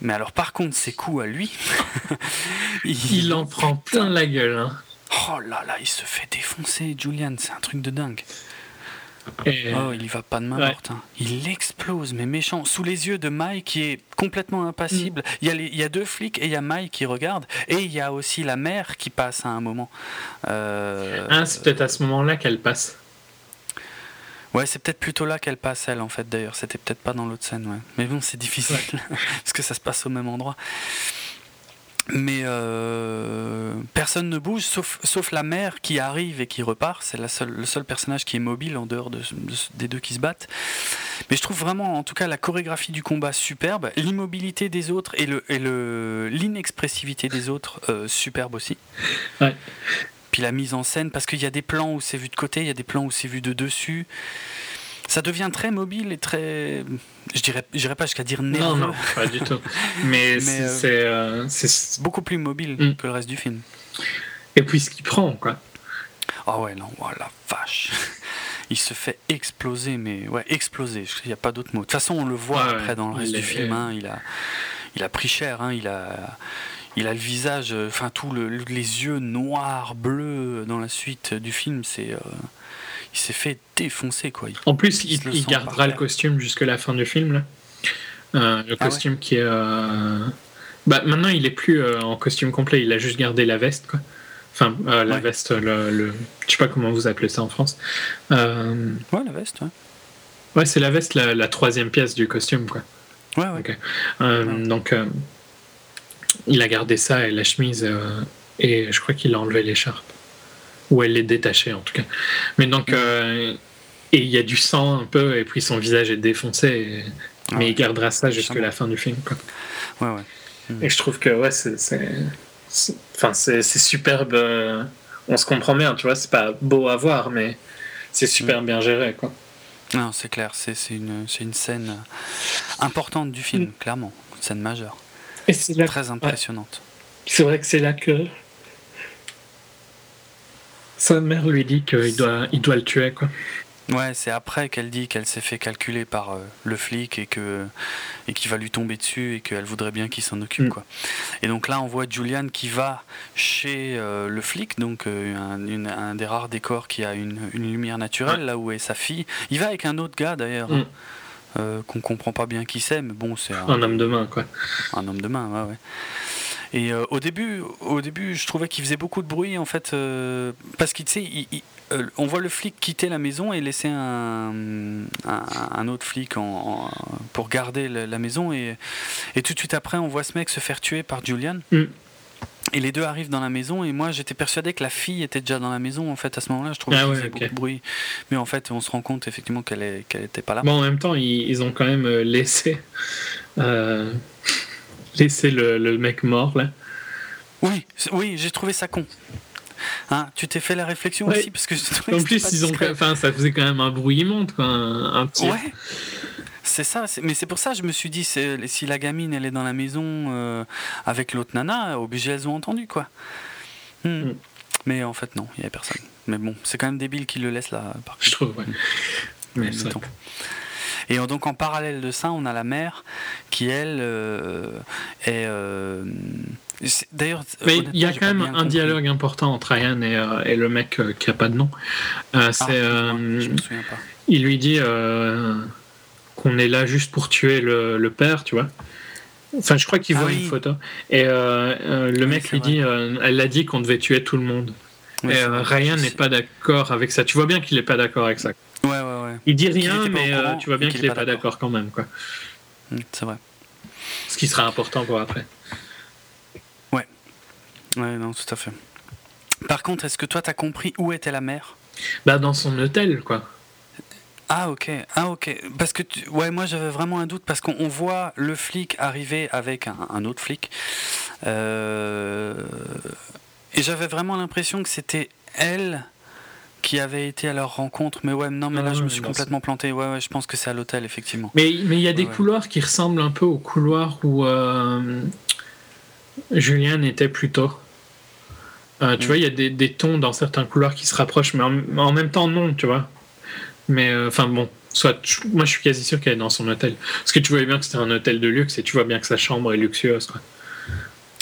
Mais alors, par contre, ses coups à lui. [laughs] il... en prend plein la gueule. Hein. Oh là là, il se fait défoncer, Julian. C'est un truc de dingue. Oh, il y va pas de main morte. Hein. Il explose, mais méchant, sous les yeux de Mai qui est complètement impassible. Mm. Il, y a il, y a deux flics et il y a Mai qui regarde. Et il y a aussi la mère qui passe à un moment. Euh, ah, c'est peut-être à ce moment-là qu'elle passe. Ouais, c'est peut-être plutôt là qu'elle passe, elle, en fait, d'ailleurs. C'était peut-être pas dans l'autre scène, ouais. Mais bon, c'est difficile, [laughs] parce que ça se passe au même endroit. Mais euh, personne ne bouge, sauf, sauf la mère qui arrive et qui repart. C'est le seul personnage qui est mobile en dehors de, des deux qui se battent. Mais je trouve vraiment, en tout cas, la chorégraphie du combat superbe, l'immobilité des autres et le et le l'inexpressivité des autres euh, superbe aussi. Ouais. Puis la mise en scène, parce qu'il y a des plans où c'est vu de côté, il y a des plans où c'est vu de dessus. Ça devient très mobile et très. Je dirais, dirais pas jusqu'à dire nerveux. Non, non, pas du tout. Mais, [laughs] c'est euh, beaucoup plus mobile mm. que le reste du film. Et puis ce qu'il prend, quoi. Ah ouais, non, oh la vache. [laughs] Il se fait exploser, mais ouais, exploser. Il n'y a pas d'autre mot. De toute façon, on le voit après dans le reste du film. Hein, il, a, il a pris cher. Hein, il a il a le visage, euh, enfin tous le, les yeux noirs, bleus dans la suite du film, c'est, euh, il s'est fait défoncer quoi. en plus, il, gardera le costume jusqu'à la fin du film là. Euh, le ah costume qui est, bah maintenant il est plus en costume complet, il a juste gardé la veste quoi. Enfin, la veste, le, le, je sais pas comment vous appelez ça en France. ouais, la veste. Ouais, ouais c'est la veste, la, troisième pièce du costume quoi. Ouais, ouais. Donc il a gardé ça et la chemise, euh, et je crois qu'il a enlevé l'écharpe. Ou elle l'est détachée en tout cas. Mais donc, mm. euh, et il y a du sang un peu, et puis son visage est défoncé, ah mais il gardera ça jusqu'à la fin du film. Quoi. Ouais, ouais. Mm. Et je trouve que ouais, c'est. Enfin, c'est superbe. Euh, on se comprend bien, tu vois, c'est pas beau à voir, mais c'est super mm. bien géré, quoi. Non, c'est clair, c'est une, une scène importante du film, clairement, une scène majeure. Et c'est Très impressionnante. C'est vrai que c'est là que sa mère lui dit qu'il doit, il doit le tuer. Quoi. Ouais, c'est après qu'elle dit qu'elle s'est fait calculer par euh, le flic et que et qu'il va lui tomber dessus et qu'elle voudrait bien qu'il s'en occupe. Mm. Quoi. Et donc là, on voit Julian qui va chez euh, le flic, donc euh, un, un, des rares décors qui a une, une lumière naturelle, là où est sa fille. Il va avec un autre gars d'ailleurs. Mm. Euh, qu'on comprend pas bien qui c'est, mais bon, c'est un, homme de main, quoi. Un homme de main, ouais, ouais. Et euh, au début, au début, je trouvais qu'il faisait beaucoup de bruit en fait, euh, parce qu'il, sait, on voit le flic quitter la maison et laisser un, un, autre flic en, pour garder la, maison, et, et, tout de suite après, on voit ce mec se faire tuer par Julian. Mm. Et les deux arrivent dans la maison et moi j'étais persuadé que la fille était déjà dans la maison en fait à ce moment-là. Je trouvais ah qu'il faisait beaucoup de bruit, mais en fait on se rend compte effectivement qu'elle est, qu'elle était pas là. Bon en même temps ils, ont quand même euh, laissé laissé le, le, mec mort là. Oui oui j'ai trouvé ça con. Hein, tu t'es fait la réflexion aussi parce que [laughs] en plus ils ont enfin ça faisait quand même un bruit immonde quoi un, petit. Ouais. C'est ça, mais c'est pour ça que je me suis dit, si la gamine elle est dans la maison euh, avec l'autre nana, obligé elles ont entendu quoi. Hmm. Hmm. Mais en fait non, il n'y avait personne. Mais bon, c'est quand même débile qu'ils le laissent là. Par je trouve, ouais. Mais Et donc en parallèle de ça, on a la mère qui elle euh, est. Euh, d'ailleurs, il y a quand même un dialogue important entre Ryan et, le mec qui a pas de nom. Ah, c'est. je me souviens pas. Il lui dit qu'on est là juste pour tuer le, père, tu vois. Enfin, je crois qu'il voit ah une photo. Et euh, euh, le mec lui dit, euh, elle a dit qu'on devait tuer tout le monde. et Ryan n'est pas d'accord avec ça. Tu vois bien qu'il n'est pas d'accord avec ça. Ouais, ouais, ouais. Il dit rien, mais tu vois bien qu'il n'est pas d'accord quand même, quoi. Mm, c'est vrai. Ce qui sera important pour après. Ouais. Ouais, non, tout à fait. Par contre, est-ce que toi, t'as compris où était la mère Bah, dans son hôtel, quoi. Ah ok, ah ok. Parce que ouais, moi j'avais vraiment un doute parce qu'on voit le flic arriver avec un, autre flic, euh, et j'avais vraiment l'impression que c'était elle qui avait été à leur rencontre. Mais ouais, non, mais là je me suis complètement planté. Ouais, ouais, je pense que c'est à l'hôtel effectivement. Mais mais il y a des couloirs qui ressemblent un peu aux couloirs où euh, Julien était plus tôt. Euh, tu mm. vois, il y a des, des, tons dans certains couloirs qui se rapprochent, mais en même temps non, tu vois. Mais euh, enfin bon, soit moi je suis quasi sûr qu'elle est dans son hôtel. Parce que tu voyais bien que c'était un hôtel de luxe et tu vois bien que sa chambre est luxueuse. Quoi.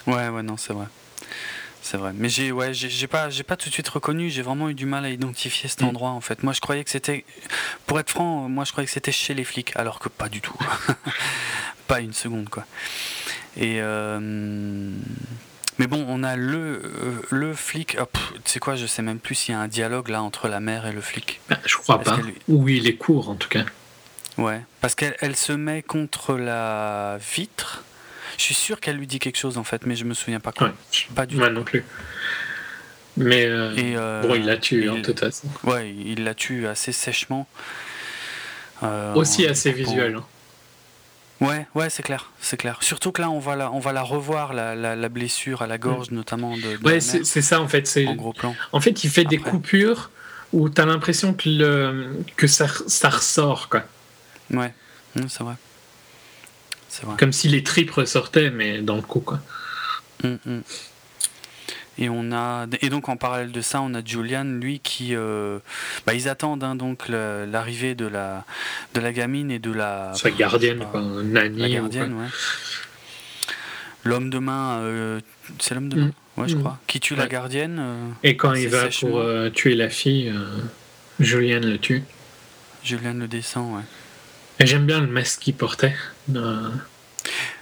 Ouais, ouais, non, c'est vrai. C'est vrai. Mais j'ai ouais, j'ai pas, j'ai pas tout de suite reconnu. J'ai vraiment eu du mal à identifier cet mm. endroit en fait. Moi, je croyais que c'était, pour être franc, moi je croyais que c'était chez les flics, alors que pas du tout. [laughs] pas une seconde quoi. Et euh, mais bon, on a le, euh, le flic. Oh, tu sais quoi, je sais même plus s'il y a un dialogue là entre la mère et le flic. Bah, je crois pas. Oui, il est court en tout cas. Ouais, parce qu'elle elle se met contre la vitre. Je suis sûr qu'elle lui dit quelque chose en fait, mais je me souviens pas quoi. Pas du Moi non plus. Mais euh, euh, bon, il la tue en tout cas. Ouais, il la tue assez sèchement. Aussi assez visuel. Hein. Ouais, ouais, c'est clair, c'est clair. Surtout que là, on va la, on va la revoir, la, la, blessure à la gorge, mm. notamment. De, ouais, c'est ça en fait. C'est en gros plan. En fait, il fait des coupures où tu as l'impression que, le, que ça, ça ressort, quoi. Ouais, c'est vrai. Vrai. Comme si les tripes ressortaient, mais dans le coup, quoi. Mm, mm. Et on a et donc en parallèle de ça, on a Julian, lui qui, euh, bah, ils attendent hein, donc l'arrivée de la de la gamine et de la sa gardienne, quoi, Nani. La gardienne, ouais. L'homme de main, euh, c'est l'homme de main, mm. ouais, je crois, qui tue la gardienne. Euh, et quand il va pour tuer la fille, Julian le tue. Julian le descend, ouais. Et j'aime bien le masque qu'il portait.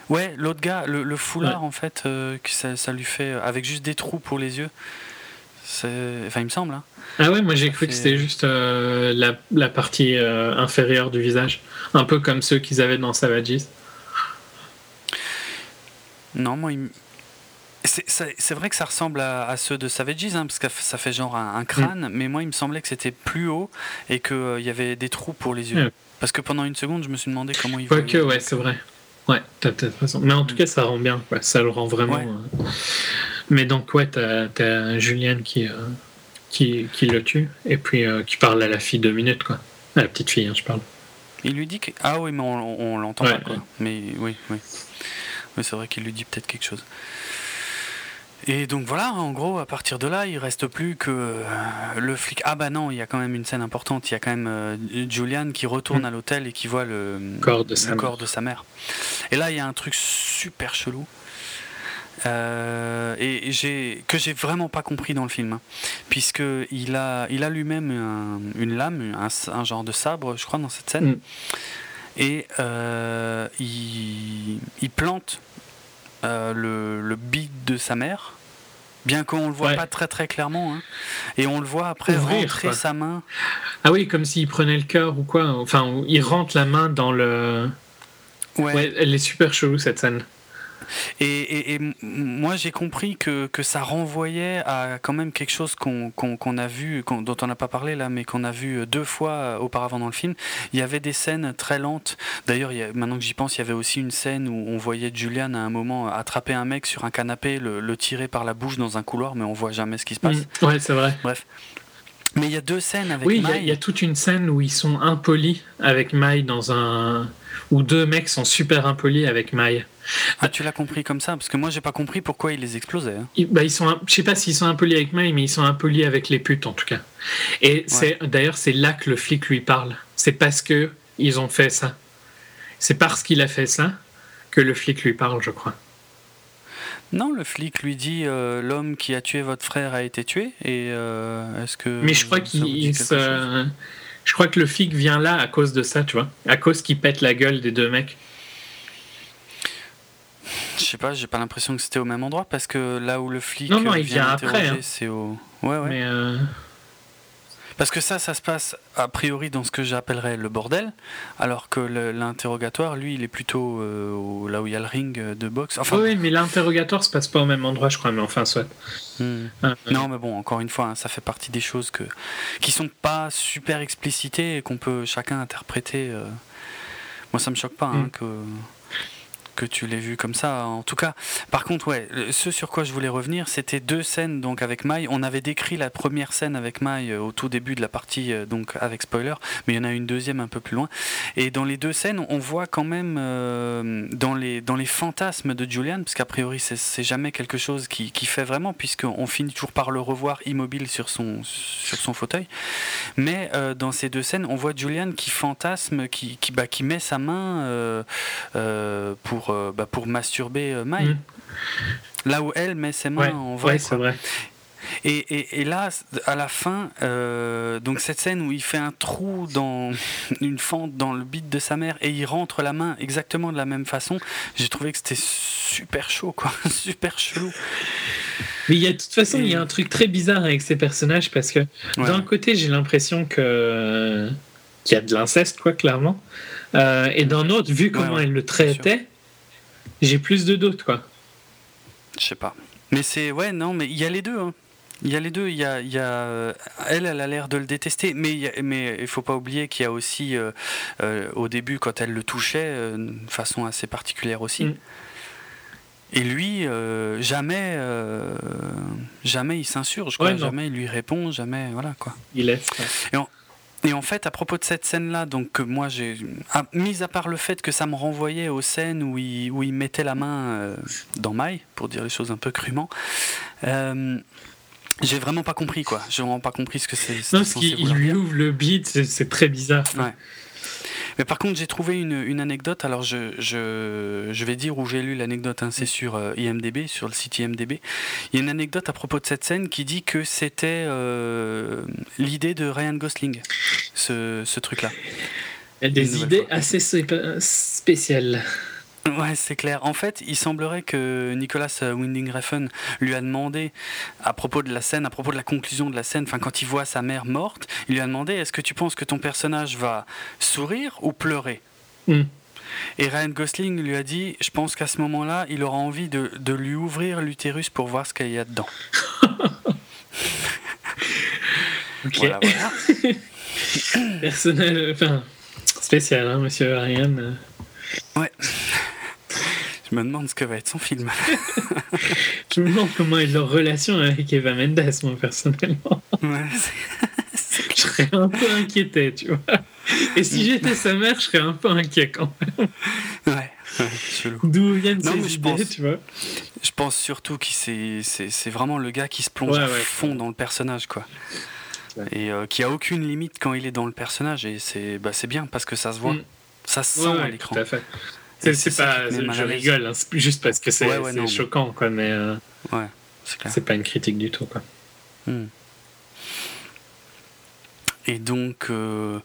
Ouais, l'autre gars, le, foulard, en fait, euh, que ça, lui fait. Euh, avec juste des trous pour les yeux. Enfin, il me semble. Hein. Ah ouais, moi j'ai cru que c'était juste euh, la, la, partie inférieure du visage. Un peu comme ceux qu'ils avaient dans Savages. Non, moi, il... c'est vrai que ça ressemble à, ceux de Savages, hein, parce que ça fait genre un, crâne, mm. mais moi il me semblait que c'était plus haut et qu'il y avait des trous pour les yeux. Parce que pendant une seconde, je me suis demandé comment il que, ouais, c'est vrai. Ouais, t'as peut-être raison. Mais en tout cas, ça rend bien, quoi. ça le rend vraiment. Euh, mais donc, ouais, t'as as Juliane qui, euh, qui, qui, le tue et puis euh, qui parle à la fille deux minutes, quoi. À la petite fille, hein, je parle. Il lui dit que. Ah oui, mais on, on l'entend pas, quoi. Mais oui, oui. Mais c'est vrai qu'il lui dit peut-être quelque chose. Et donc voilà, en gros, à partir de là, il reste plus que euh, le flic. Ah bah non, il y a quand même une scène importante. Il y a quand même euh, Julian qui retourne à l'hôtel et qui voit le corps de, sa, corps de sa mère. Et là, il y a un truc super chelou. Euh, et j'ai que j'ai vraiment pas compris dans le film, hein. puisque il a il a lui-même une lame, un, genre de sabre, je crois, dans cette scène, mm. et il, il, plante le, le bide de sa mère bien qu'on le voit pas très très clairement. Hein. Et on le voit après rentrer sa main. Ah oui, comme s'il prenait le cœur ou quoi. Enfin, il rentre la main dans le. Ouais. elle est super chelou cette scène. Et, moi, j'ai compris que, que, ça renvoyait à quand même quelque chose qu'on a vu, dont on n'a pas parlé là, mais qu'on a vu deux fois auparavant dans le film. Il y avait des scènes très lentes. D'ailleurs, maintenant que j'y pense, il y avait aussi une scène où on voyait Julian à un moment attraper un mec sur un canapé, le, tirer par la bouche dans un couloir, mais on voit jamais ce qui se passe. Mmh. ouais, c'est vrai. Bref. Mais il y a deux scènes avec Oui, il y, a toute une scène où ils sont impolis avec Mai dans un. où deux mecs sont super impolis avec Mai. Ah, tu l'as compris comme ça Parce que moi, j'ai pas compris pourquoi ils les explosaient. Hein. Ils, bah, ils sont, je sais pas s'ils sont impolis avec Mai, mais ils sont impolis avec les putes en tout cas. Et c'est d'ailleurs c'est là que le flic lui parle. C'est parce que ils ont fait ça. C'est parce qu'il a fait ça que le flic lui parle, je crois. Non, le flic lui dit euh, l'homme qui a tué votre frère a été tué. Et euh, est-ce que Mais je crois qu'il je crois que le flic vient là à cause de ça, tu vois, à cause qu'il pète la gueule des deux mecs. Je sais pas, j'ai pas l'impression que c'était au même endroit parce que là où le flic non, non, il vient, après, hein. c'est au. Ouais, ouais. Mais euh, Parce que ça, ça se passe a priori dans ce que j'appellerais le bordel, alors que l'interrogatoire, lui, il est plutôt euh, là où il y a le ring de boxe. Enfin... Oui, mais l'interrogatoire se passe pas au même endroit, je crois, mais enfin, soit. Hmm. Euh, non, mais bon, encore une fois, hein, ça fait partie des choses que, qui sont pas super explicitées et qu'on peut chacun interpréter. Moi, ça me choque pas hein, hmm. que que tu l'aies vu comme ça. En tout cas, par contre, ouais, ce sur quoi je voulais revenir, c'était deux scènes donc avec Mai. On avait décrit la première scène avec Mai euh, au tout début de la partie, euh, donc avec spoiler, mais il y en a une deuxième un peu plus loin. Et dans les deux scènes, on voit quand même euh, dans, les, dans les fantasmes de Julian, parce qu'a priori c'est jamais quelque chose qui, qui fait vraiment, puisqu'on finit toujours par le revoir immobile sur son, sur son fauteuil. Mais dans ces deux scènes, on voit Julian qui fantasme, qui, qui, bah, qui met sa main pour euh, bah, pour masturber euh, Mai. Mm. Là où elle met ses mains en vrai. c'est vrai. Et, et, là, à la fin, euh, donc cette scène où il fait un trou dans [laughs] une fente dans le bit de sa mère et il rentre la main exactement de la même façon, j'ai trouvé que c'était super chaud, quoi, [laughs] super chelou. Mais il y a, de toute façon, il y a un truc très bizarre avec ces personnages parce que d'un côté, j'ai l'impression que qu'il y a de l'inceste, quoi, clairement, et d'un autre, vu comment elle le traitait j'ai plus de doutes, quoi. Je sais pas. Mais c'est. Ouais, non, mais il y a les deux. Hein. Il y a les deux. Il y a, il y a elle, elle a l'air de le détester, mais il, y mais il faut pas oublier qu'il y a aussi, au début, quand elle le touchait, de façon assez particulière aussi. Mm. Et lui, jamais, jamais il s'insurge, jamais il lui répond, jamais, voilà quoi. Il laisse. Et en fait, à propos de cette scène-là, donc moi j'ai, mis à part le fait que ça me renvoyait aux scènes où il, où il mettait la main euh, dans Maille, pour dire les choses un peu crûment, euh, j'ai vraiment pas compris quoi. J'ai vraiment pas compris ce que c'est. Non, parce qu'il lui ouvre le beat, c'est très bizarre. Ouais. Mais par contre, j'ai trouvé une, une, anecdote. Alors, je, je, je vais dire où j'ai lu l'anecdote. Hein, c'est sur euh, IMDb, sur le site IMDb. Il y a une anecdote à propos de cette scène qui dit que c'était euh, l'idée de Ryan Gosling, ce, ce truc-là. Il y a des idées assez spéciales. [laughs] Ouais, c'est clair. En fait, il semblerait que Nicolas Winding Refn lui a demandé, à propos de la scène, à propos de la conclusion de la scène, enfin, quand il voit sa mère morte, il lui a demandé est-ce que tu penses que ton personnage va sourire ou pleurer hmm. Et Ryan Gosling lui a dit je pense qu'à ce moment-là, il aura envie de, de lui ouvrir l'utérus pour voir ce qu'il y a dedans. [laughs] ok. Voilà, [laughs] Personnel, enfin, spécial, hein, monsieur Ryan. Ouais. Je me demande ce que va être son film. [laughs] je me demande comment est leur relation avec Eva Mendes, moi, personnellement. Ouais, [laughs] je serais un peu inquiété, tu vois. Et si j'étais sa mère, je serais un peu inquiet quand même. Ouais, D'où viennent ces idées, pense, tu vois Je pense surtout que c'est vraiment le gars qui se plonge à fond dans le personnage, quoi. Et euh, qui a aucune limite quand il est dans le personnage. Et c'est bah, bien parce que ça se voit. Mm. Ça se sent à l'écran. Tout à fait. C'est pas, je rigole, hein, juste parce que c'est choquant, quoi, mais euh, ouais, c'est pas une critique du tout, quoi. Hmm. Et donc, euh,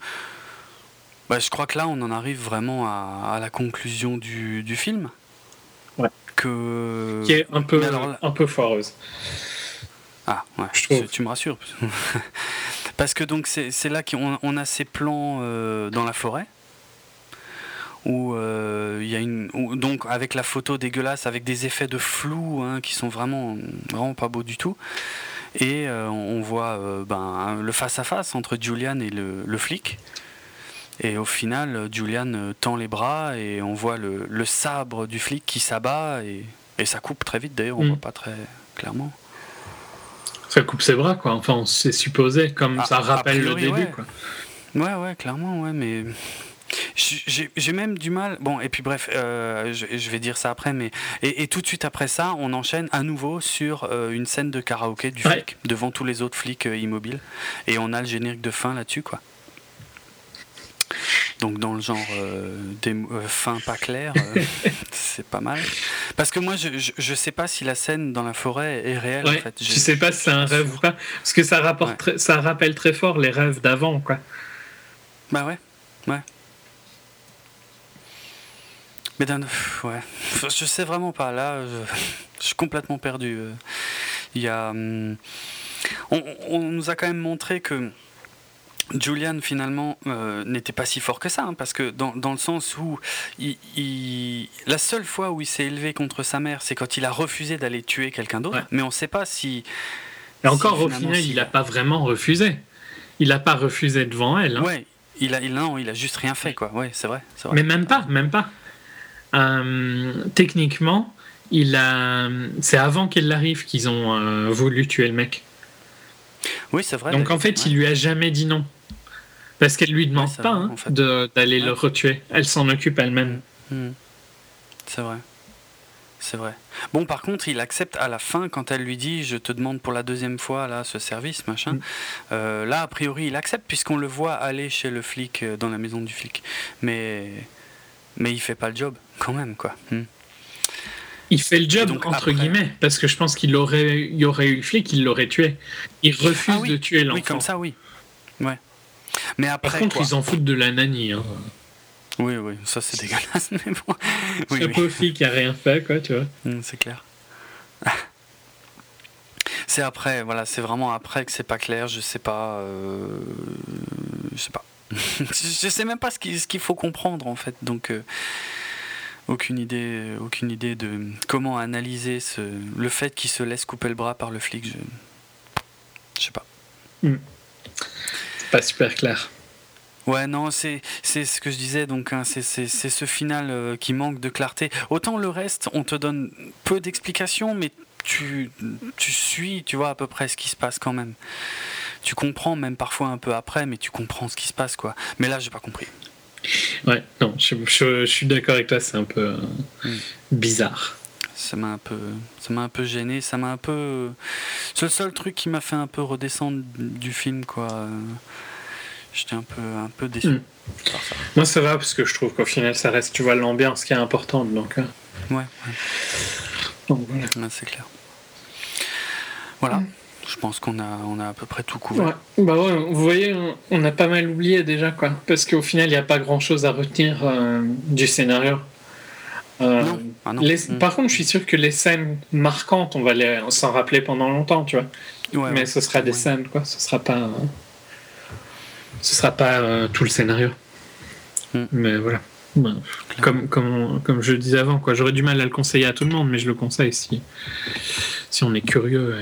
bah, je crois que là, on en arrive vraiment à, la conclusion du, du, film. Ouais. Que... Qui est un peu, un peu foireuse. Ah, ouais, je tu me rassures. [laughs] Parce que donc c'est là qu'on on a ces plans euh, dans la forêt où euh, il y a une donc avec la photo dégueulasse avec des effets de flou hein, qui sont vraiment vraiment pas beaux du tout. Et euh, on voit euh, ben, le face à face entre Julian et le, flic. Et au final Julian tend les bras et on voit le, sabre du flic qui s'abat et, ça coupe très vite d'ailleurs on mm. voit pas très clairement. Ça coupe ses bras quoi. Enfin c'est supposé comme ah, ça rappelle le début quoi. Ouais ouais clairement ouais mais j'ai même du mal. Bon, et puis bref, euh, je, vais dire ça après, mais. Et, tout de suite après ça, on enchaîne à nouveau sur euh, une scène de karaoké du flic, devant tous les autres flics euh, immobiles. Et on a le générique de fin là-dessus, quoi. Donc, dans le genre des fin pas clair, [laughs] c'est pas mal. Parce que moi, je, je, sais pas si la scène dans la forêt est réelle, en fait. Je sais pas si c'est un rêve ou pas. Parce que ça, rapporte ça rappelle très fort les rêves d'avant, quoi. Bah ouais, ouais. Mais d'un. Ouais. Je sais vraiment pas. Là, je, suis complètement perdu. Il y a. Hum, on, nous a quand même montré que. Julian finalement euh, n'était pas si fort que ça, hein, parce que dans, dans, le sens où il, la seule fois où il s'est élevé contre sa mère, c'est quand il a refusé d'aller tuer quelqu'un d'autre, mais on ne sait pas si... Et encore au final, il n'a pas vraiment refusé. Il n'a pas refusé devant elle. Hein. Ouais, il a, il, non, il a juste rien fait, quoi. Ouais, c'est vrai, vrai, Mais même pas, même pas. Euh, techniquement, il a... c'est avant qu'il arrive qu'ils ont euh, voulu tuer le mec. Oui, c'est vrai. Donc en fait, il lui a jamais dit non. Parce qu'elle lui demande pas hein, d'aller le retuer. Elle s'en occupe elle-même. Hmm. C'est vrai. C'est vrai. Bon, par contre, il accepte à la fin quand elle lui dit Je te demande pour la deuxième fois là ce service, machin. Hmm. Euh, là, a priori, il accepte puisqu'on le voit aller chez le flic dans la maison du flic. Mais mais il fait pas le job quand même quoi. Hmm. Il fait le job entre guillemets parce que je pense qu'il aurait, il y aurait eu le flic, il l'aurait tué. Il refuse ah de tuer l'enfant. Oui, comme ça, oui. Ouais. Mais après, Par contre, ils en foutent de la nanny. Hein. Oui, oui, ça c'est dégueulasse, [laughs] mais bon. Oui, le pauvre flic qui a rien fait, quoi, tu vois. Hmm, c'est clair. [laughs] c'est après, voilà, c'est vraiment après que c'est pas clair. Je sais pas, euh... je sais pas. [laughs] je sais même pas ce qu'il faut comprendre en fait. Donc euh, aucune idée, aucune idée de comment analyser ce, le fait qu'il se laisse couper le bras par le flic. Hmm. Pas super clair. Ouais, non, c'est ce que je disais, donc hein, c'est ce final euh, qui manque de clarté. Autant le reste, on te donne peu d'explications, mais tu, tu suis, tu vois à peu près ce qui se passe quand même. Tu comprends, même parfois un peu après, mais tu comprends ce qui se passe, quoi. Mais là, j'ai pas compris. Ouais, non, je, je, suis d'accord avec toi, c'est un peu euh, hmm. bizarre. Ça m'a un peu, ça m'a un peu gêné, ça m'a un peu. C'est le seul truc qui m'a fait un peu redescendre du film, quoi. J'étais un peu, un peu déçu. Hmm. Moi, ça va parce que je trouve qu'au final, ça reste, tu vois, l'ambiance qui est importante. Donc, euh. ouais. Donc voilà. c'est clair. Voilà. Hmm. Je pense qu'on a, on a à peu près tout couvert. Bah ouais, vous voyez, on a pas mal oublié déjà, quoi. Parce qu'au final, il n'y a pas grand chose à retenir euh, du scénario. Euh, non. Ah non. Hmm. Par contre, je suis sûr que les scènes marquantes, on va s'en rappeler pendant longtemps, tu vois. Mais ce sera des scènes, quoi. Ce sera pas ce sera pas euh, tout le scénario. Hmm. Mais voilà. comme, comme, comme je le disais avant, quoi. J'aurais du mal à le conseiller à tout le monde, mais je le conseille si, si on est curieux.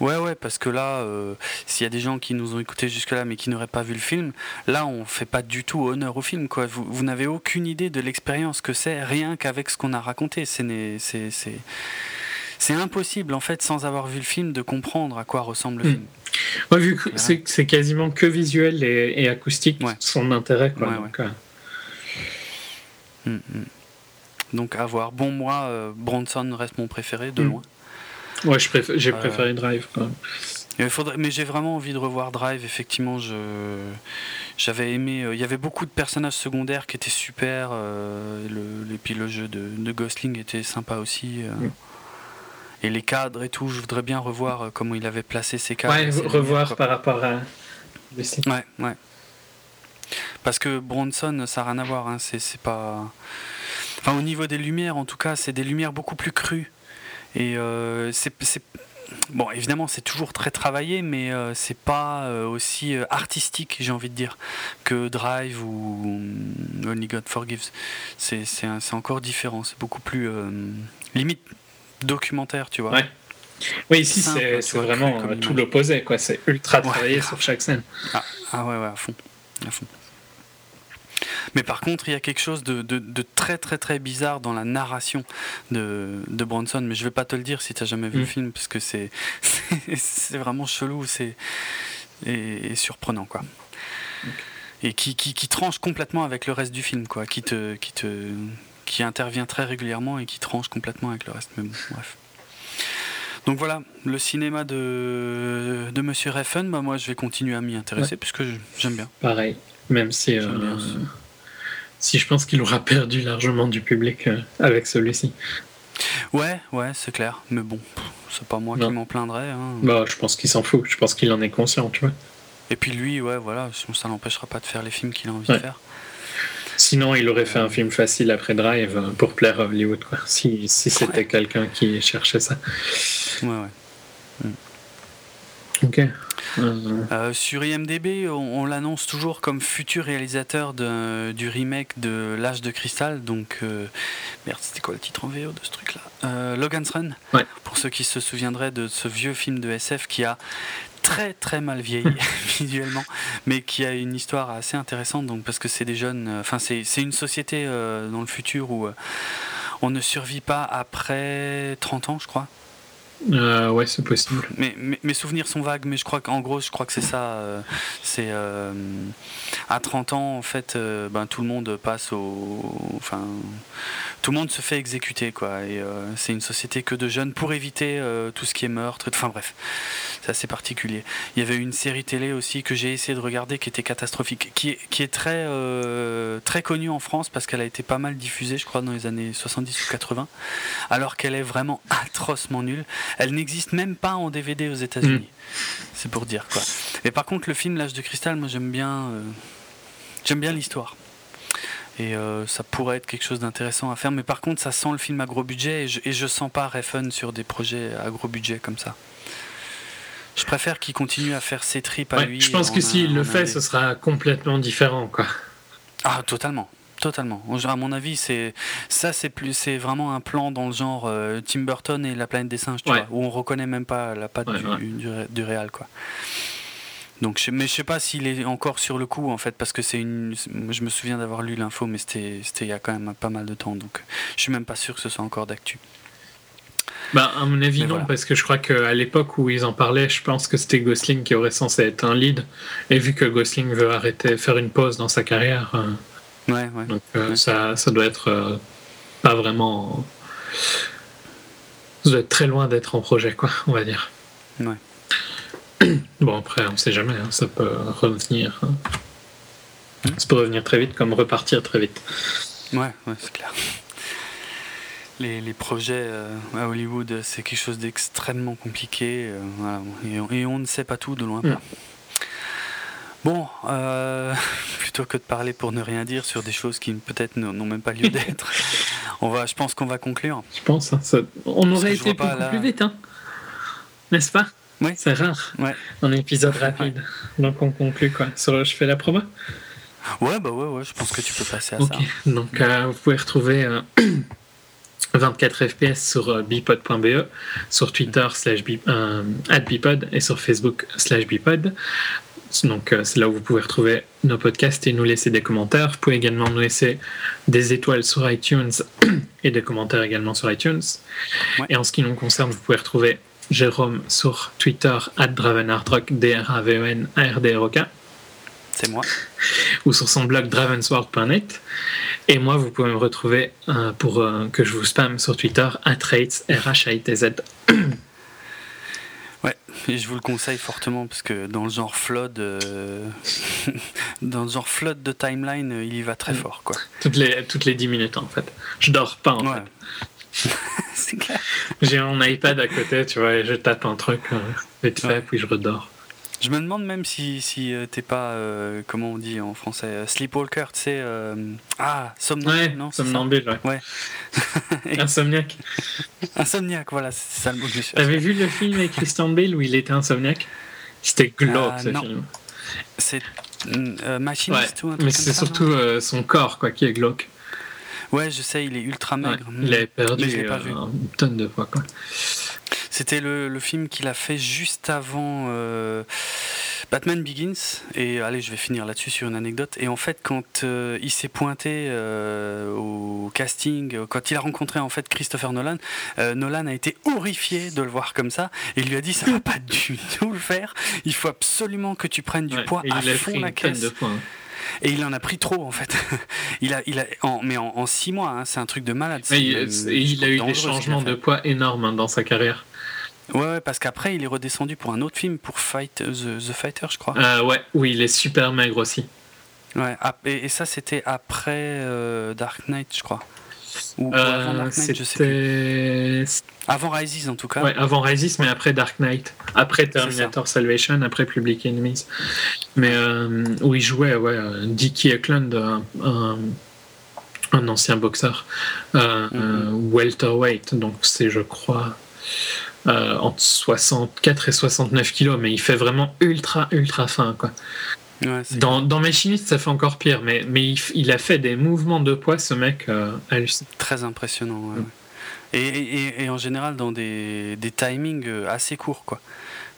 Ouais, ouais, parce que là, euh, s'il y a des gens qui nous ont écoutés jusque-là mais qui n'auraient pas vu le film, là, on fait pas du tout honneur au film, quoi. Vous, vous n'avez aucune idée de l'expérience que c'est, rien qu'avec ce qu'on a raconté. C'est impossible en fait sans avoir vu le film de comprendre à quoi ressemble le hmm. film. Ouais, vu que c'est quasiment que visuel et, acoustique, son intérêt. Quoi, donc, euh. hmm, hmm. donc, à voir. Bon, moi, euh, Bronson reste mon préféré de loin. Ouais, j'ai préféré, préféré Drive. Il faudrait, mais j'ai vraiment envie de revoir Drive. Effectivement, je j'avais aimé. Euh, il y avait beaucoup de personnages secondaires qui étaient super. le, et puis le jeu de, de Gosling était sympa aussi et les cadres et tout. Je voudrais bien revoir euh, comment il avait placé ses cadres. Ouais, revoir par rapport à Ouais, ouais. Parce que Bronson, ça n'a rien à voir. Hein. C'est pas. Enfin, au niveau des lumières, en tout cas, c'est des lumières beaucoup plus crues. Et euh, c'est. Bon, évidemment, c'est toujours très travaillé, mais euh, c'est pas aussi artistique, j'ai envie de dire, que Drive ou Only God Forgives. C'est encore différent. C'est beaucoup plus. limite documentaire, tu vois. Oui, ici, c'est vraiment euh, tout l'opposé, quoi. C'est ultra travaillé sur chaque scène. Ah, ah, ouais, ouais, à fond. à fond. Mais par contre, il y a quelque chose de, de, très très très bizarre dans la narration de, de Bronson. Mais je vais pas te le dire si tu n'as jamais vu le mm. film, parce que c'est [laughs] c'est vraiment chelou c'est et, surprenant, quoi. Et qui, qui, qui, tranche complètement avec le reste du film, quoi. Qui te, qui te, qui intervient très régulièrement et qui tranche complètement avec le reste. Mais bon, bref. Donc voilà, le cinéma de, de Monsieur Reffen, bah moi je vais continuer à m'y intéresser puisque j'aime bien. Pareil, même si, euh, si je pense qu'il aura perdu largement du public euh, avec celui-ci. Ouais, ouais, c'est clair. Mais bon, c'est pas moi qui m'en plaindrais. Hein. Bah, je pense qu'il s'en fout. Je pense qu'il en est conscient, tu vois. Et puis lui, ouais, voilà, ça l'empêchera pas de faire les films qu'il a envie de faire. Sinon, il aurait fait un film facile après Drive euh, pour plaire à Hollywood, quoi. Si, si c'était quelqu'un qui cherchait ça. Ouais, ouais. Mm. Ok. Euh, sur IMDB, on, l'annonce toujours comme futur réalisateur de, du remake de L'âge de cristal. Donc, euh, merde, c'était quoi le titre en VO de ce truc-là? Logan's Run. Ouais. Pour ceux qui se souviendraient de ce vieux film de SF qui a très très mal vieilli [laughs] visuellement, mais qui a une histoire assez intéressante. Donc parce que c'est des jeunes, euh, enfin c'est une société euh, dans le futur où euh, on ne survit pas après 30 ans, je crois. Euh, ouais, c'est possible. Mais, mes souvenirs sont vagues, mais je crois qu'en gros, je crois que c'est ça. c'est à 30 ans, en fait, ben, tout le monde passe au. Enfin, tout le monde se fait exécuter, quoi. Et c'est une société que de jeunes pour éviter tout ce qui est meurtre. Enfin, bref c'est assez particulier. Il y avait une série télé aussi que j'ai essayé de regarder qui était catastrophique, qui est, qui est très, euh, très connue en France parce qu'elle a été pas mal diffusée, je crois, dans les années 70 ou 80, alors qu'elle est vraiment [laughs] atrocement nulle. Elle n'existe même pas en DVD aux États-Unis. Mm. C'est pour dire quoi. Mais par contre, le film L'âge de cristal, moi j'aime bien, euh, j'aime bien l'histoire. Et euh, ça pourrait être quelque chose d'intéressant à faire. Mais par contre, ça sent le film à gros budget et je, et je sens pas Refn sur des projets à gros budget comme ça. Je préfère qu'il continue à faire ses tripes à lui. Je pense que s'il le fait, ce sera complètement différent, quoi. Ah, totalement. Totalement. À mon avis, c'est ça, c'est plus, c'est vraiment un plan dans le genre euh, Tim Burton et la planète des singes, tu vois, où on reconnaît même pas la patte du, du, réal, quoi. Donc, je, mais je sais pas s'il est encore sur le coup en fait, parce que c'est une. Je me souviens d'avoir lu l'info, mais c'était il y a quand même pas mal de temps, donc je suis même pas sûr que ce soit encore d'actu. Bah, à mon avis, non, parce que je crois qu'à l'époque où ils en parlaient, je pense que c'était Gosling qui aurait censé être un lead. Et vu que Gosling veut arrêter, faire une pause dans sa carrière, euh, ouais, ouais, donc, euh, Ça, ça doit être euh, pas vraiment. Ça doit être très loin d'être en projet, quoi, on va dire. Ouais. Bon, après, on sait jamais, hein, ça peut revenir. Hein. Hmm. Ça peut revenir très vite, comme repartir très vite. Ouais, ouais c'est clair. Les, les projets euh, à Hollywood, c'est quelque chose d'extrêmement compliqué. Euh, voilà, et, on ne sait pas tout de loin. Hmm. Bon, euh, [laughs] plutôt que de parler pour ne rien dire sur des choses qui peut-être n'ont même pas lieu d'être, [laughs] on va, je pense qu'on va conclure. Je pense. Hein, ça, on aurait été beaucoup plus vite, hein, n'est-ce pas? Oui. C'est rare. Ouais. Un épisode rapide. Donc on conclut quoi? Sur, je fais la promo? Ouais, bah ouais, ouais, je pense que tu peux passer à ça. Donc euh, vous pouvez retrouver 24 euh, [clears throat] FPS sur euh, bipod.be, sur Twitter slash bipod et sur Facebook slash bipod. Donc c'est là où vous pouvez retrouver nos podcasts et nous laisser des commentaires. Vous pouvez également nous laisser des étoiles sur iTunes [clears throat] et des commentaires également sur iTunes. Et en ce qui nous concerne, vous pouvez retrouver Jérôme sur Twitter, Dravenardrock, D-R-A-V-E-N-A-R-D-R-O-K. C'est moi. Ou sur son blog dravensword.net. Et moi, vous pouvez me retrouver euh, pour euh, que je vous spam sur Twitter, at Rates, R-H-A-I-T-Z. [coughs] Ouais, et je vous le conseille fortement parce que dans le genre flood, euh, [laughs] dans le genre flood de timeline, il y va très mm. fort, quoi. Toutes les, toutes les 10 minutes, en fait. Je dors pas, en fait. [laughs] c'est clair. J'ai mon iPad à côté, tu vois, et je tape un truc euh, vite fait, puis je redors. Je me demande même si, si euh, t'es pas, euh, comment on dit en français, sleepwalker, tu sais. ah, somnambule, non Somnambule, ouais. ouais. [laughs] Insomniaque. Insomniaque, voilà, c'est ça le mot que je T'avais vu le film avec Christian Bale où il était insomniaque? C'était glauque ce film. C'est machiniste ou un truc Mais c'est surtout son corps quoi qui est glauque. Ouais, je sais, il est ultra maigre. il a perdu pas vu. une tonne de poids. C'était le, le, film qu'il a fait juste avant euh, Batman Begins. Et allez, je vais finir là-dessus sur une anecdote. Et en fait, quand euh, il s'est pointé euh, au casting, quand il a rencontré en fait Christopher Nolan, Nolan a été horrifié de le voir comme ça. Et il lui a dit ça va pas du tout le faire. Il faut absolument que tu prennes du poids à fond la caisse. De poids, hein. Et il en a pris trop en fait. [laughs] il a, il a, en, mais en, six mois, hein, c'est un truc de malade. il, a eu des changements de poids énormes hein, dans sa carrière. Ouais, parce qu'après il est redescendu pour un autre film, pour Fight The, Fighter, je crois. Euh, ouais, oui, il est super maigre aussi. Ouais, et, ça c'était après euh, Dark Knight, je crois. Ou, avant Dark Knight, je sais plus. Avant Rises en tout cas. Ouais, avant Rises, mais après Dark Knight. Après Terminator Salvation, après Public Enemies. Mais euh, où il jouait, ouais, euh, Dickie Eklund, un, un, ancien boxeur, euh, mm-hmm. welterweight, donc c'est, je crois, entre 64 et 69 kilos, mais il fait vraiment ultra, ultra fin, quoi. dans, dans Machinist, ça fait encore pire, mais, mais il, a fait des mouvements de poids, ce mec, hallucinant. Très impressionnant, ouais. Mm. Et, en général dans des, des timings euh, assez courts, quoi.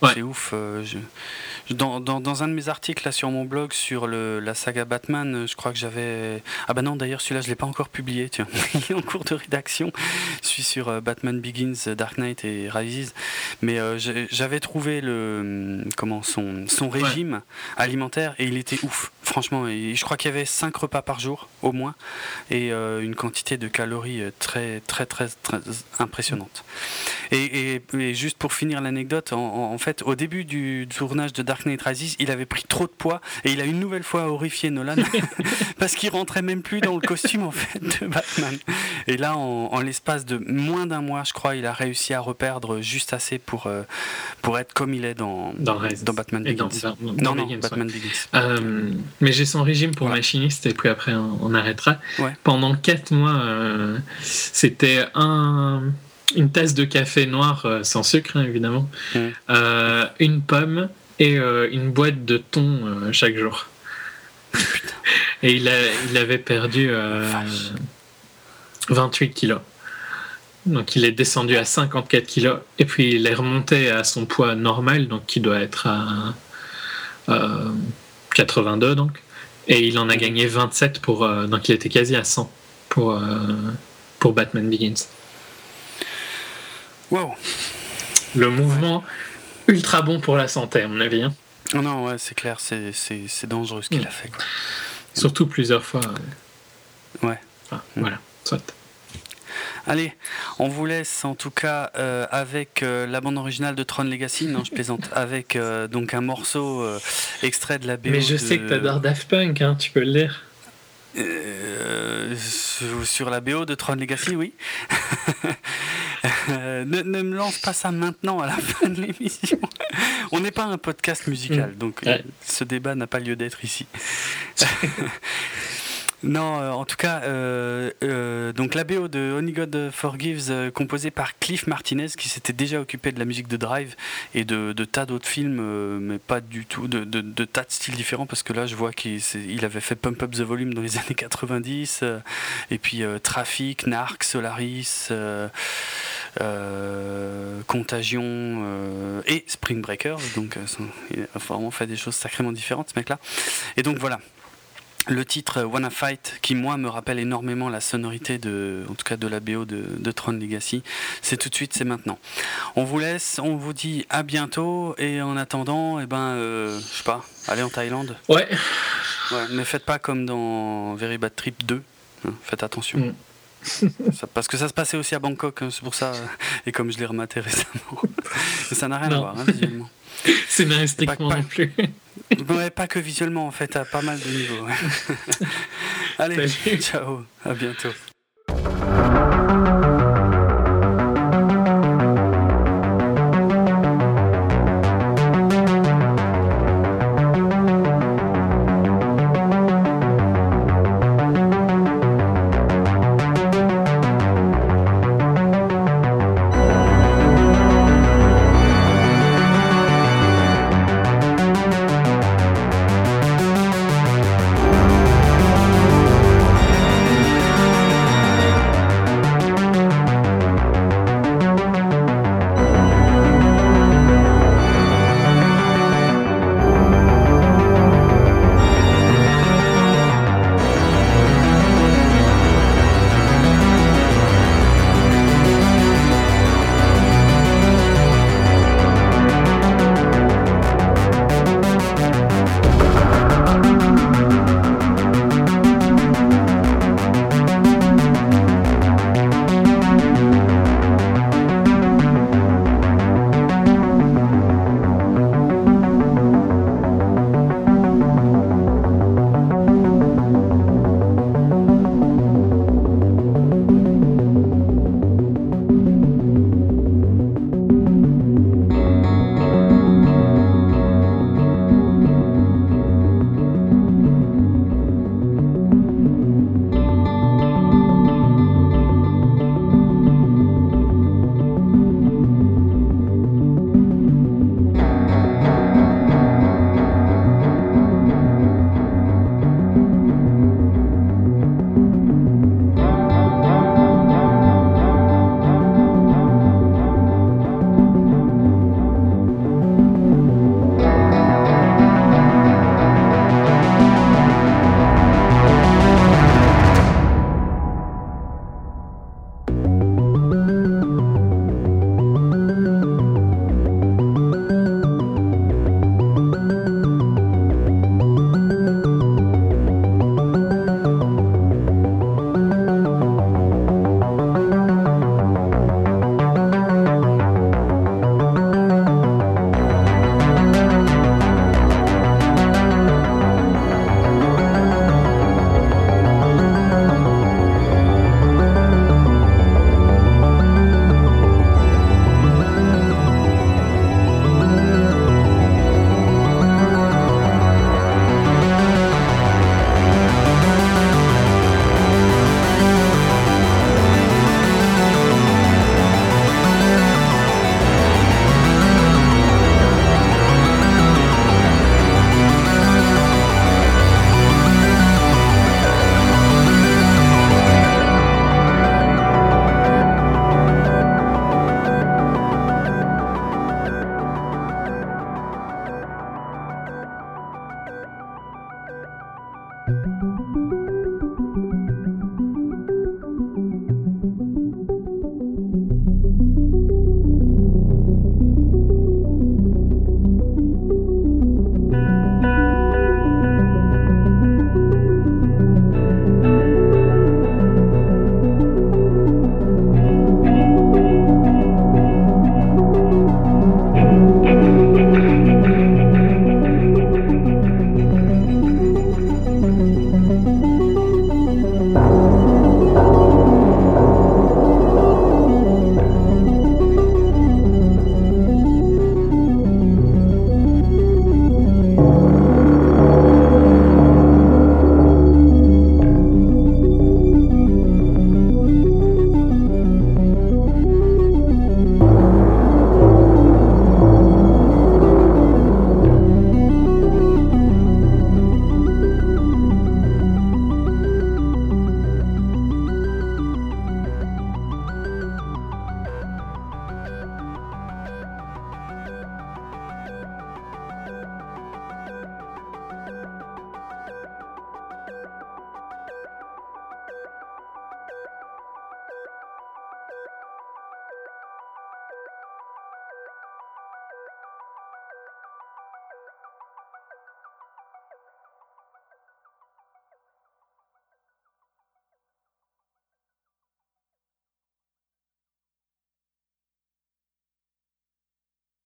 C'est ouf. Euh, dans, dans, un de mes articles là, sur mon blog sur le, la saga Batman, euh, je crois que j'avais. Ah bah non, d'ailleurs, celui-là, je ne l'ai pas encore publié. Tiens. [laughs] Il est en cours de rédaction. Je suis sur euh, Batman Begins, Dark Knight et Rises. Mais j'avais trouvé le, hum, comment, son, son régime alimentaire et il était ouf. Franchement, je crois qu'il y avait 5 repas par jour, au moins, et une quantité de calories très, très, très, très impressionnante. Et, et, juste pour finir l'anecdote, en, en, fait, au début du tournage de Dark Knight Rises, il avait pris trop de poids et il a une nouvelle fois horrifié Nolan [laughs] parce qu'il rentrait même plus dans le costume en fait de Batman. Et là, en, l'espace de moins d'un mois, je crois, il a réussi à reperdre juste assez pour, euh, pour être comme il est dans, dans, Batman Begins. non, non, Batman Begins. Euh, mais j'ai son régime pour machiniste et puis après on, arrêtera. Pendant 4 mois, euh, c'était un une tasse de café noir euh, sans sucre, hein, évidemment, mm. euh, une pomme et une boîte de thon chaque jour. et il, il avait perdu 28 kilos. Donc il est descendu à 54 kilos et puis il est remonté à son poids normal, donc qui doit être à 82 donc. Et il en a gagné 27 pour. donc il était quasi à 100 pour, pour Batman Begins. Wow! Le mouvement ultra bon pour la santé, à mon avis. Hein. Oh non, ouais, c'est clair, c'est dangereux ce qu'il mm. a fait. Surtout plusieurs fois. Ouais. Voilà, soit. Allez, on vous laisse en tout cas euh, avec euh, la bande originale de Tron Legacy. Non, je plaisante. [laughs] Avec euh, donc un morceau extrait de la BO. Mais je sais que t'adores Daft Punk, hein, tu peux le lire. sur la BO de Tron Legacy, oui. [laughs] ne, ne, me lance pas ça maintenant à la fin de l'émission. [laughs] On n'est pas un podcast musical, mm. donc ce débat n'a pas lieu d'être ici. Non, euh, en tout cas, euh, euh, donc la BO de Only God Forgives, composée par Cliff Martinez, qui s'était déjà occupé de la musique de Drive et de, tas d'autres films, mais pas du tout, de, tas de styles différents, parce que là, je vois qu'il avait fait Pump Up the Volume dans les [laughs] années 90, et puis Traffic, Narc, Solaris. Contagion et Spring Breakers, donc il a vraiment fait des choses sacrément différentes ce mec-là. Et donc voilà, le titre Wanna Fight, qui moi me rappelle énormément la sonorité de, en tout cas de la BO de, Tron Legacy, c'est tout de suite, c'est maintenant. On vous laisse, on vous dit à bientôt et en attendant, eh ben, euh, je sais pas, allez en Thaïlande. Ouais. ouais. Mais faites pas comme dans Very Bad Trip 2. Hein, faites attention. Mm. parce que ça se passait aussi à Bangkok, hein, c'est pour ça. Et comme je l'ai rematé récemment, [laughs] ça n'a rien à voir hein, visuellement. Scénaristiquement [laughs] non plus. [laughs] ouais, pas que visuellement en fait, à pas mal de niveaux. [laughs] Allez, ciao, à bientôt.